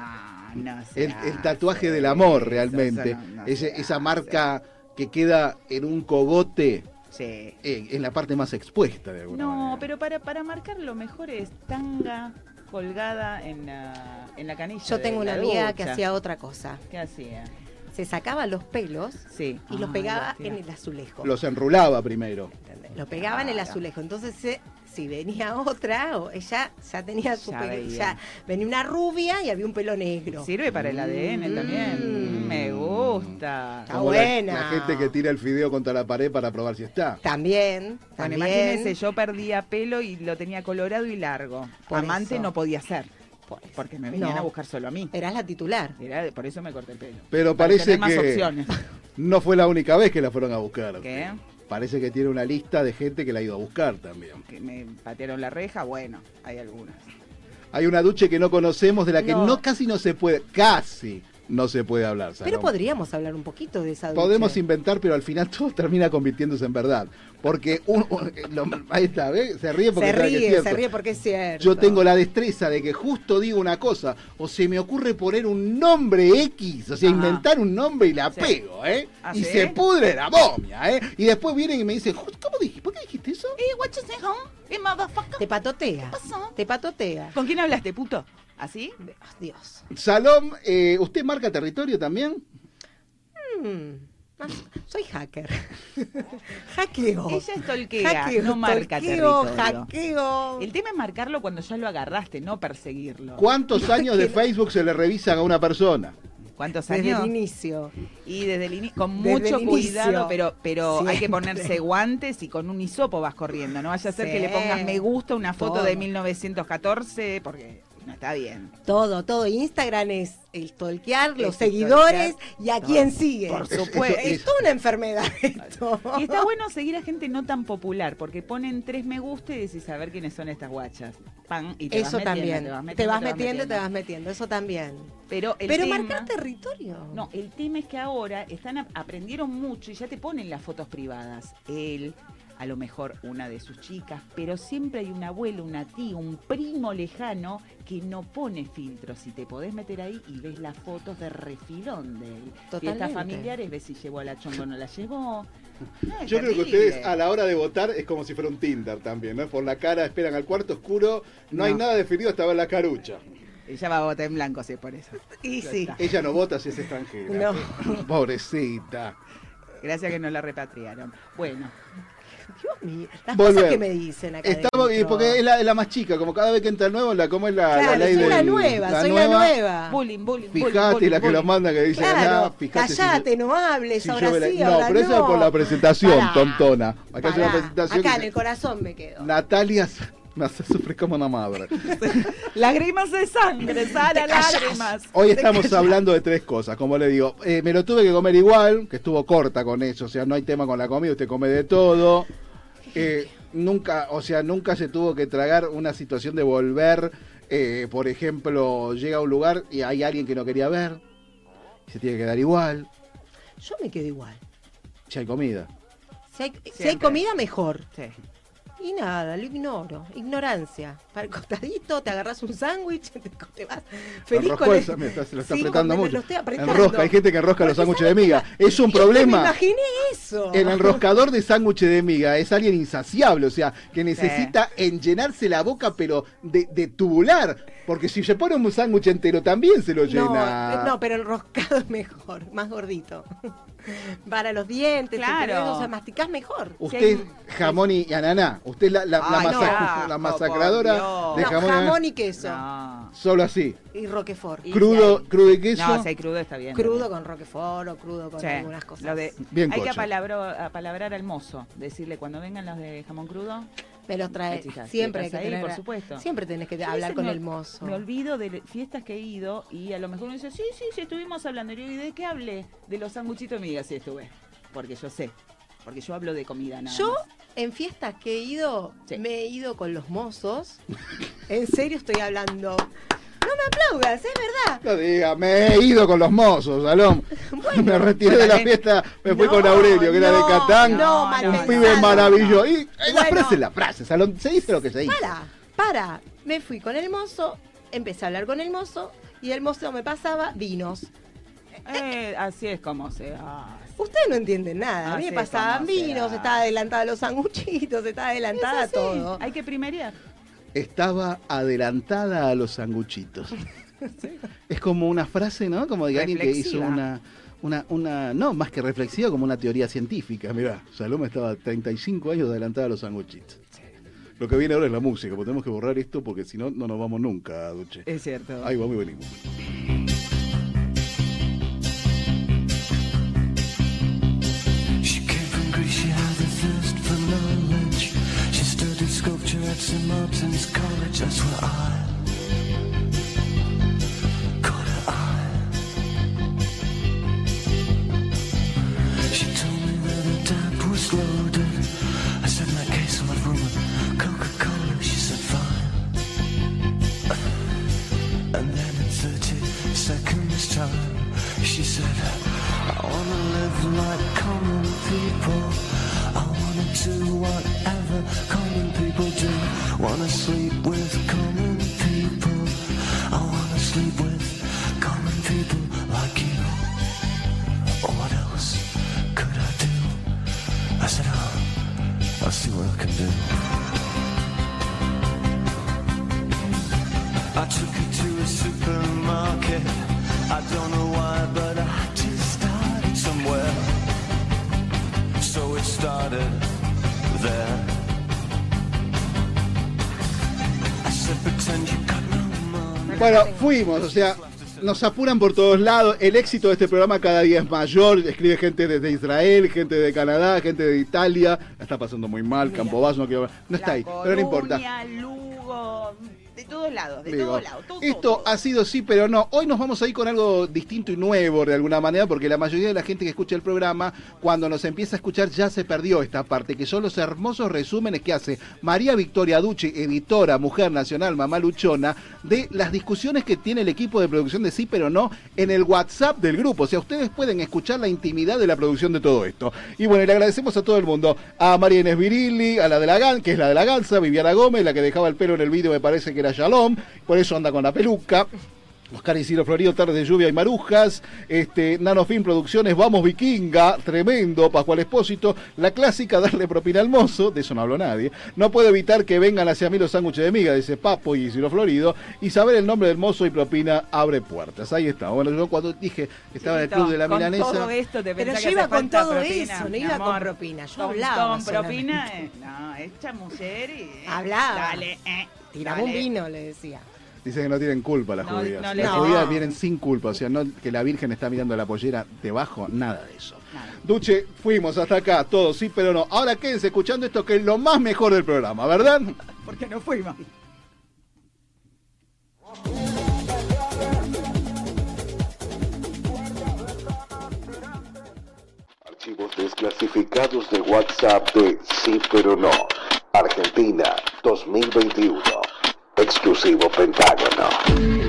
no sé. El, el tatuaje del amor, realmente. eso no- no Ese- se esa marca que queda en un cogote Sí. eh, en la parte más expuesta de alguna No, manera. pero para, para marcar lo mejor es tanga colgada en la, en la canilla. Yo tengo una amiga que hacía otra cosa. ¿Qué hacía? Se sacaba los pelos Sí. y los Ah, pegaba los en el azulejo. Los enrulaba primero. Lo pegaba en el azulejo. Entonces, se- si venía otra, o ella ya tenía su Ya pelo. ya venía una rubia y había un pelo negro. Sirve para el ADN también. Me gusta. Está Como buena. La, gente que tira el fideo contra la pared para probar si está. También, Bueno, también. imagínense, yo perdía pelo y lo tenía colorado y largo. Por Amante eso. no podía ser. Porque me venían No. a buscar solo a mí. Eras la titular. Era- por eso me corté el pelo. Pero Para parece tener más que opciones. no fue la única vez que la fueron a buscar. ¿Qué? Parece que tiene una lista de gente que la ha ido a buscar también. Que me patearon la reja, bueno, hay algunas. Hay una duche que no conocemos, de la que No. no, casi no se puede, casi no se puede hablar. Pero Salomé. podríamos hablar un poquito de esa ducha. Podemos inventar, pero al final todo termina convirtiéndose en verdad. Porque un- un- lo- ahí está, ¿ve? Se ríe porque Se que es ríe, cierto. se ríe porque es cierto. Yo tengo la destreza de que justo digo una cosa, o se me ocurre poner un nombre X, o sea, Ajá. inventar un nombre y la Sí. pego, ¿eh? ¿Ah, y sí? se pudre la momia, ¿eh? Y después vienen y me dicen, ¿cómo dijiste? ¿Por qué dijiste eso? Eh, what you say, home? Eh, motherfucker. Te patotea. pasó? Te patotea. ¿Con quién hablaste, puto? ¿Así? Ah, Dios. Salom, eh, ¿usted marca territorio también? Mm. Soy hacker. hackeo. Ella estolquea, Hackeo, no marca tolqueo, territorio. hackeo. El tema es marcarlo cuando ya lo agarraste, no perseguirlo. ¿Cuántos años de Facebook se le revisan a una persona? ¿Cuántos Desde años? el inicio. Y desde el inicio, con Desde mucho cuidado, pero, pero hay que ponerse guantes y con un hisopo vas corriendo. No vaya a ser Sí. que le pongas me gusta una foto Todo. de 1914, porque no está bien. Todo, todo. Instagram es el tolquear, los Es seguidores y a Todo. quién sigue. Por supuesto. Es toda una enfermedad esto. Y está bueno seguir a gente no tan popular, porque ponen tres me gusta y decís a ver quiénes son estas guachas. Pan, y te vas Eso metiendo, también. Te vas metiendo, te vas metiendo, te vas metiendo. Eso también. Pero el Pero tema- marcar territorio. No, el tema es que ahora están ap- aprendieron mucho y ya te ponen las fotos privadas. Él, a lo mejor una de sus chicas, pero siempre hay un abuelo, una tía, un primo lejano que no pone filtros. Y te podés meter ahí y ves las fotos de refilón de él. Fiestas familiares, ves si llevó a la chongo o no la llevó. No, Yo creo que ustedes a la hora de votar es como si fuera un Tinder también, ¿no? Por la cara esperan al cuarto oscuro, no, hay nada definido hasta ver la carucha. Ella va a votar en blanco, es por eso. Y sí. está. Ella no vota si es extranjera. No. Pobrecita. Gracias que no la repatriaron. Bueno, Dios mío. Las Volver. cosas que me dicen acá. Estamos, porque es la, es la más chica, como cada vez que entra el nuevo, la, como es la, la Claro, ley soy la nueva, soy la nueva. bullying, bullying, bullying, Fijate bullying, la que lo bullying. manda que dice, Claro, "Ah, fijate si- callate, no hables, si ahora la-". sí, No, ahora pero eso es por la presentación, Pará, tontona. Acá es una pará. presentación Acá que en el corazón me quedo. Natalia me hace sufrir como una madre. Lágrimas de sangre, Sara, lágrimas. Hoy estamos hablando de tres cosas, como le digo. Eh, me lo tuve que comer igual, que estuvo corta con eso, o sea, no hay tema con la comida, usted come de todo. Eh, nunca, o sea, nunca se tuvo que tragar una situación de volver, eh, por ejemplo, llega a un lugar y hay alguien que no quería ver, y se tiene que quedar igual, Yo me quedo igual. si hay comida. Si hay, si hay comida, mejor. Sí. Y nada, lo ignoro. Ignorancia. Para el costadito, te agarras un sándwich, te, vas feliz con el me está- se lo está Sí, apretando me- me mucho. lo estoy apretando. Enrosca, hay gente que enrosca los sándwiches de miga. Es un Me problema. imaginé eso. El enroscador de sándwiches de miga es alguien insaciable, o sea, que necesita enllenarse la boca, pero de, de tubular. Porque si se pone un sándwich entero también se lo No, llena. eh, no, pero enroscado es mejor, más gordito. Para los dientes, Claro. ¿entendés? o sea, masticás mejor. Usted jamón y ananá. Usted la, la, la no. masa- la masacradora de No, jamón, jamón y queso. Solo así. Y roquefort. Crudo, crudo y queso. No, si hay crudo está bien. Crudo con roquefort o crudo con Sí, algunas cosas. lo de- Bien hay que cocha. apalabrar, apalabrar al mozo, decirle cuando vengan los de jamón crudo. Me los trae. Siempre hay que ahí, tener- por supuesto. Siempre tenés que hablar con me- el mozo. Me olvido de fiestas que he ido y a lo mejor uno dice, sí, sí, sí, estuvimos hablando. Y yo, ¿y de qué hablé? De los sanguchitos de miga, sí estuve. Porque yo sé. Porque yo hablo de comida nada Yo, más. en fiestas que he ido, me he ido con los mozos. en serio estoy hablando. No me aplaudas, es verdad. No diga, me he ido con los mozos, Salón. me retiré de la fiesta, me fui No, con Aurelio, que era de Catán. no, un pensado. pibe maravilloso. Y eh, la Bueno. frase es la frase, Salón. Se dice lo que se dice. Para, para. Me fui con el mozo, empecé a hablar con el mozo y el mozo me pasaba vinos. Eh, así es como se hace. Ustedes no entienden nada. A mí me pasaban vinos, estaba adelantada a los sanguchitos, estaba adelantada a todo. Hay que primerear. Estaba adelantada a los sanguchitos. Es como una frase, ¿no? Como de alguien que hizo una, una, una, no, más que reflexiva, como una teoría científica. Mirá, Salome estaba 35 años adelantada a los sanguchitos. Lo que viene ahora es la música, porque tenemos que borrar esto porque si no, no nos vamos nunca, Duche. Es cierto. Ahí vamos y venimos. Sculpture at St. Martin's College, that's where I caught her eye. She told me that her dad was loaded. I said, in that case, I'll have and Coca-Cola. She said, fine. And then in 30 seconds time, she said, I wanna live like common people. I wanna do whatever common Bueno, fuimos, o sea, nos apuran por todos lados. El éxito de este programa cada día es mayor. Escribe gente desde Israel, gente de Canadá, gente de Italia. La está pasando muy mal. Campobasso no quiero No está ahí, pero no importa. Lugo, todos lados, de Digo, todos lados. todo, esto ha sido sí, pero no. Hoy nos vamos a ir con algo distinto y nuevo de alguna manera, porque la mayoría de la gente que escucha el programa, cuando nos empieza a escuchar, ya se perdió esta parte, que son los hermosos resúmenes que hace María Victoria Duche, editora, mujer nacional, mamá luchona, de las discusiones que tiene el equipo de producción de sí, pero no, en el WhatsApp del grupo. O sea, ustedes pueden escuchar la intimidad de la producción de todo esto. Y bueno, le agradecemos a todo el mundo. A María Inés Virilli, a la de la GAN, que es la de la Gansa, Viviana Gómez, la que dejaba el pelo en el vídeo me parece que era Shalom, por eso anda con la peluca. Oscar Isidro Florido, Tardes de Lluvia y Marujas, este, Nanofilm Producciones, Vamos Vikinga, tremendo, Pascual Espósito, la clásica Darle propina al mozo, de eso no habló nadie, no puedo evitar que vengan hacia mí los sándwiches de miga, dice Papo y Isidro Florido, y saber el nombre del mozo y propina abre puertas, ahí está, bueno, yo cuando dije que estaba en el club de la con Milanesa, todo esto te Pero yo iba con todo propina, eso, no iba con amor. propina, yo Con- hablaba Con propina, eh, no, esta mujer y... eh, Hablaba. Dale, eh, Tiraba un vino, le decía. dice que no tienen culpa las No, judías, no las No. judías vienen sin culpa, o sea, no que la Virgen está mirando la pollera debajo, nada de eso. Duche, fuimos hasta acá, todos sí, pero no. Ahora quédense escuchando esto que es lo más mejor del programa, ¿verdad? Porque no fuimos. Archivos desclasificados de WhatsApp de Sí pero no. Argentina 2021. Exclusivo Pentágono.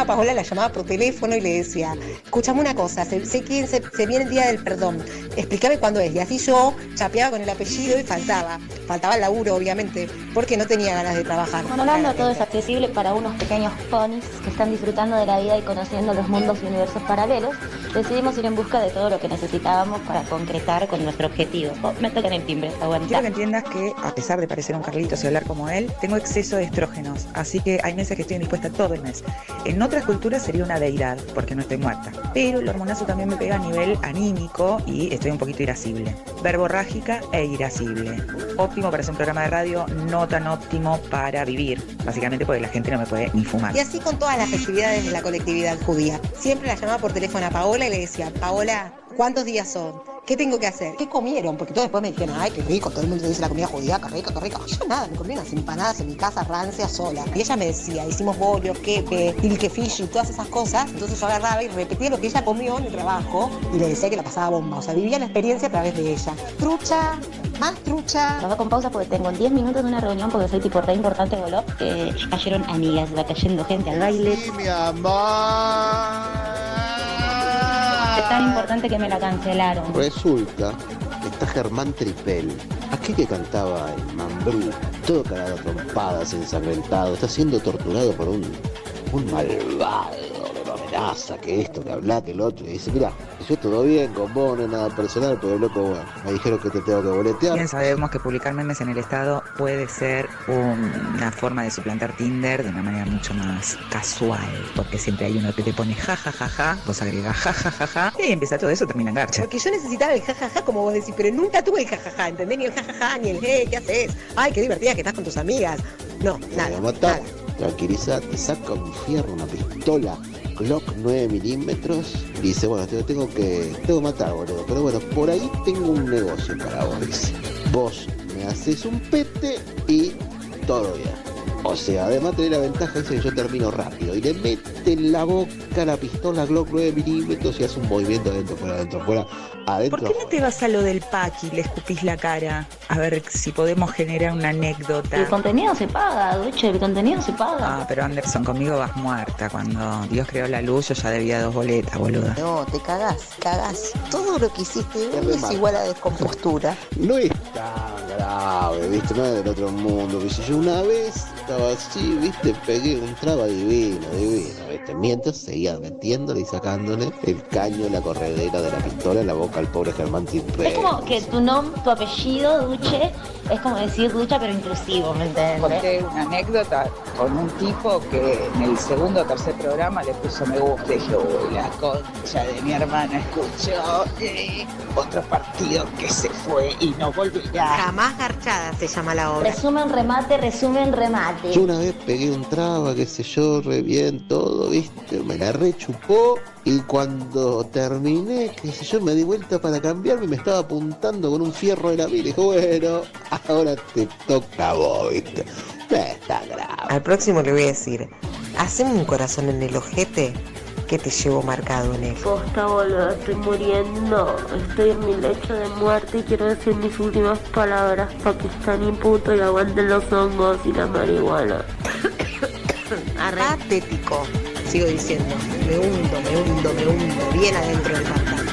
Yo a mi prima Paola la llamaba por teléfono y le decía, escúchame una cosa, sé quién se, se viene el día del perdón, explícame cuándo es. Y así yo chapeaba con el apellido y faltaba. Faltaba el laburo, obviamente, porque no tenía ganas de trabajar. Hablando todo es accesible para unos pequeños ponis que están disfrutando de la vida y conociendo los mundos y universos paralelos, decidimos ir en busca de todo lo que necesitábamos para concretar con nuestro objetivo. Oh, me tocan el timbre, aguanta. Quiero que entiendas que, a pesar de parecer un Carlitos y hablar como él, tengo exceso de estrógenos, así que hay meses que estoy indispuesta todo el mes. En otras culturas sería una deidad, porque no estoy muerta. Pero el hormonazo también me pega a nivel anímico y estoy un poquito irascible. Verborrágica e irascible. Óptimo para hacer un programa de radio, no tan óptimo para vivir. Básicamente porque la gente no me puede ni fumar. Y así con todas las festividades de la colectividad judía. Siempre la llamaba por teléfono a Paola y le decía, Paola, ¿cuántos días son? ¿Qué tengo que hacer? ¿Qué comieron? Porque todos después me dijeron, ay, qué rico, todo el mundo dice la comida judía, qué rico, qué rico. Yo nada, me comí unas empanadas en mi casa rancia sola. Y ella me decía, hicimos bollos, quepe, ilkefish y todas esas cosas. Entonces yo agarraba y repetía lo que ella comió en el trabajo y le decía que la pasaba bomba. O sea, vivía la experiencia a través de ella. Trucha, más trucha. Va con pausa porque tengo 10 minutos de una reunión porque soy tipo re importante de Golop. que cayeron amigas, va cayendo gente al baile. mi amor. Tan importante que me la cancelaron. Resulta que está Germán Tripel, aquel que cantaba el Mambrú, todo cagado a trompadas, ensangrentado, está siendo torturado por un, un malvado que lo amenaza, que esto, que habla, que el otro, y dice, mira, yo todo bien con vos, no es nada personal, pero loco, bueno, me dijeron que te tengo que boletear. Bien sabemos que publicar memes en el estado puede ser un- una forma de suplantar Tinder de una manera mucho más casual, porque siempre hay uno que te pone ja ja ja ja, vos agregas ja ja ja ja, y empieza todo eso, termina en garcha. Porque yo necesitaba el jajaja, como vos decís, pero nunca tuve el jajaja, ¿entendés? Ni el jajaja, ni el hey, ¿qué haces? Ay, qué divertida que estás con tus amigas. No, nada. tranquilízate, saca un fierro, una pistola, Glock 9 milímetros, dice, bueno, te tengo que, tengo que matar, boludo, pero bueno, por ahí tengo un negocio para vos, dice. Vos me haces un pete y todo bien. O sea, además tenés la ventaja esa que yo termino rápido. Y le mete en la boca la pistola Glock 9 milímetros y hace un movimiento adentro, fuera, adentro, fuera, adentro. ¿Por qué no te vas a lo del pack y le escupís la cara? A ver si podemos generar una anécdota. El contenido se paga, Duche, el contenido se paga. Ah, pero Anderson, conmigo vas muerta. Cuando Dios creó la luz, yo ya debía dos boletas, boluda. No, te cagás, cagás. Todo lo que hiciste hoy es igual a descompostura. No es tan grave, ¿viste? No es del otro mundo. Yo una vez estaba así, ¿viste? Pegué un traba divino, divino, ¿viste? Mientras seguía metiéndole y sacándole el caño, la corredera de la pistola en la boca al pobre Germán Timpe. Es como que tu nombre, tu apellido, Duche, es como decir ducha pero inclusivo, ¿me entiendes? Conté una anécdota con un tipo que en el segundo o tercer programa le puso me gusta y dije, uy, la concha de mi hermana escuchó eh, otro partido que se fue y no volverá. Jamás garchada se llama la obra. Resumen, remate, resumen, remate. Yo una vez pegué un traba, qué sé yo, re bien, todo, ¿viste? Me la rechupó y cuando terminé, qué sé yo, me di vuelta para cambiarme y me estaba apuntando con un fierro de la mira. Y dije, bueno, ahora te toca a vos, ¿viste? No es tan grave. Al próximo le voy a decir, haceme un corazón en el ojete que te llevo marcado en él. Posta, boludo, estoy muriendo. Estoy en mi lecho de muerte y quiero decir mis últimas palabras. Pakistán puto y aguanten los hongos y la marihuana. Patético. Sigo diciendo, me hundo, me hundo, me hundo, bien adentro del pantano.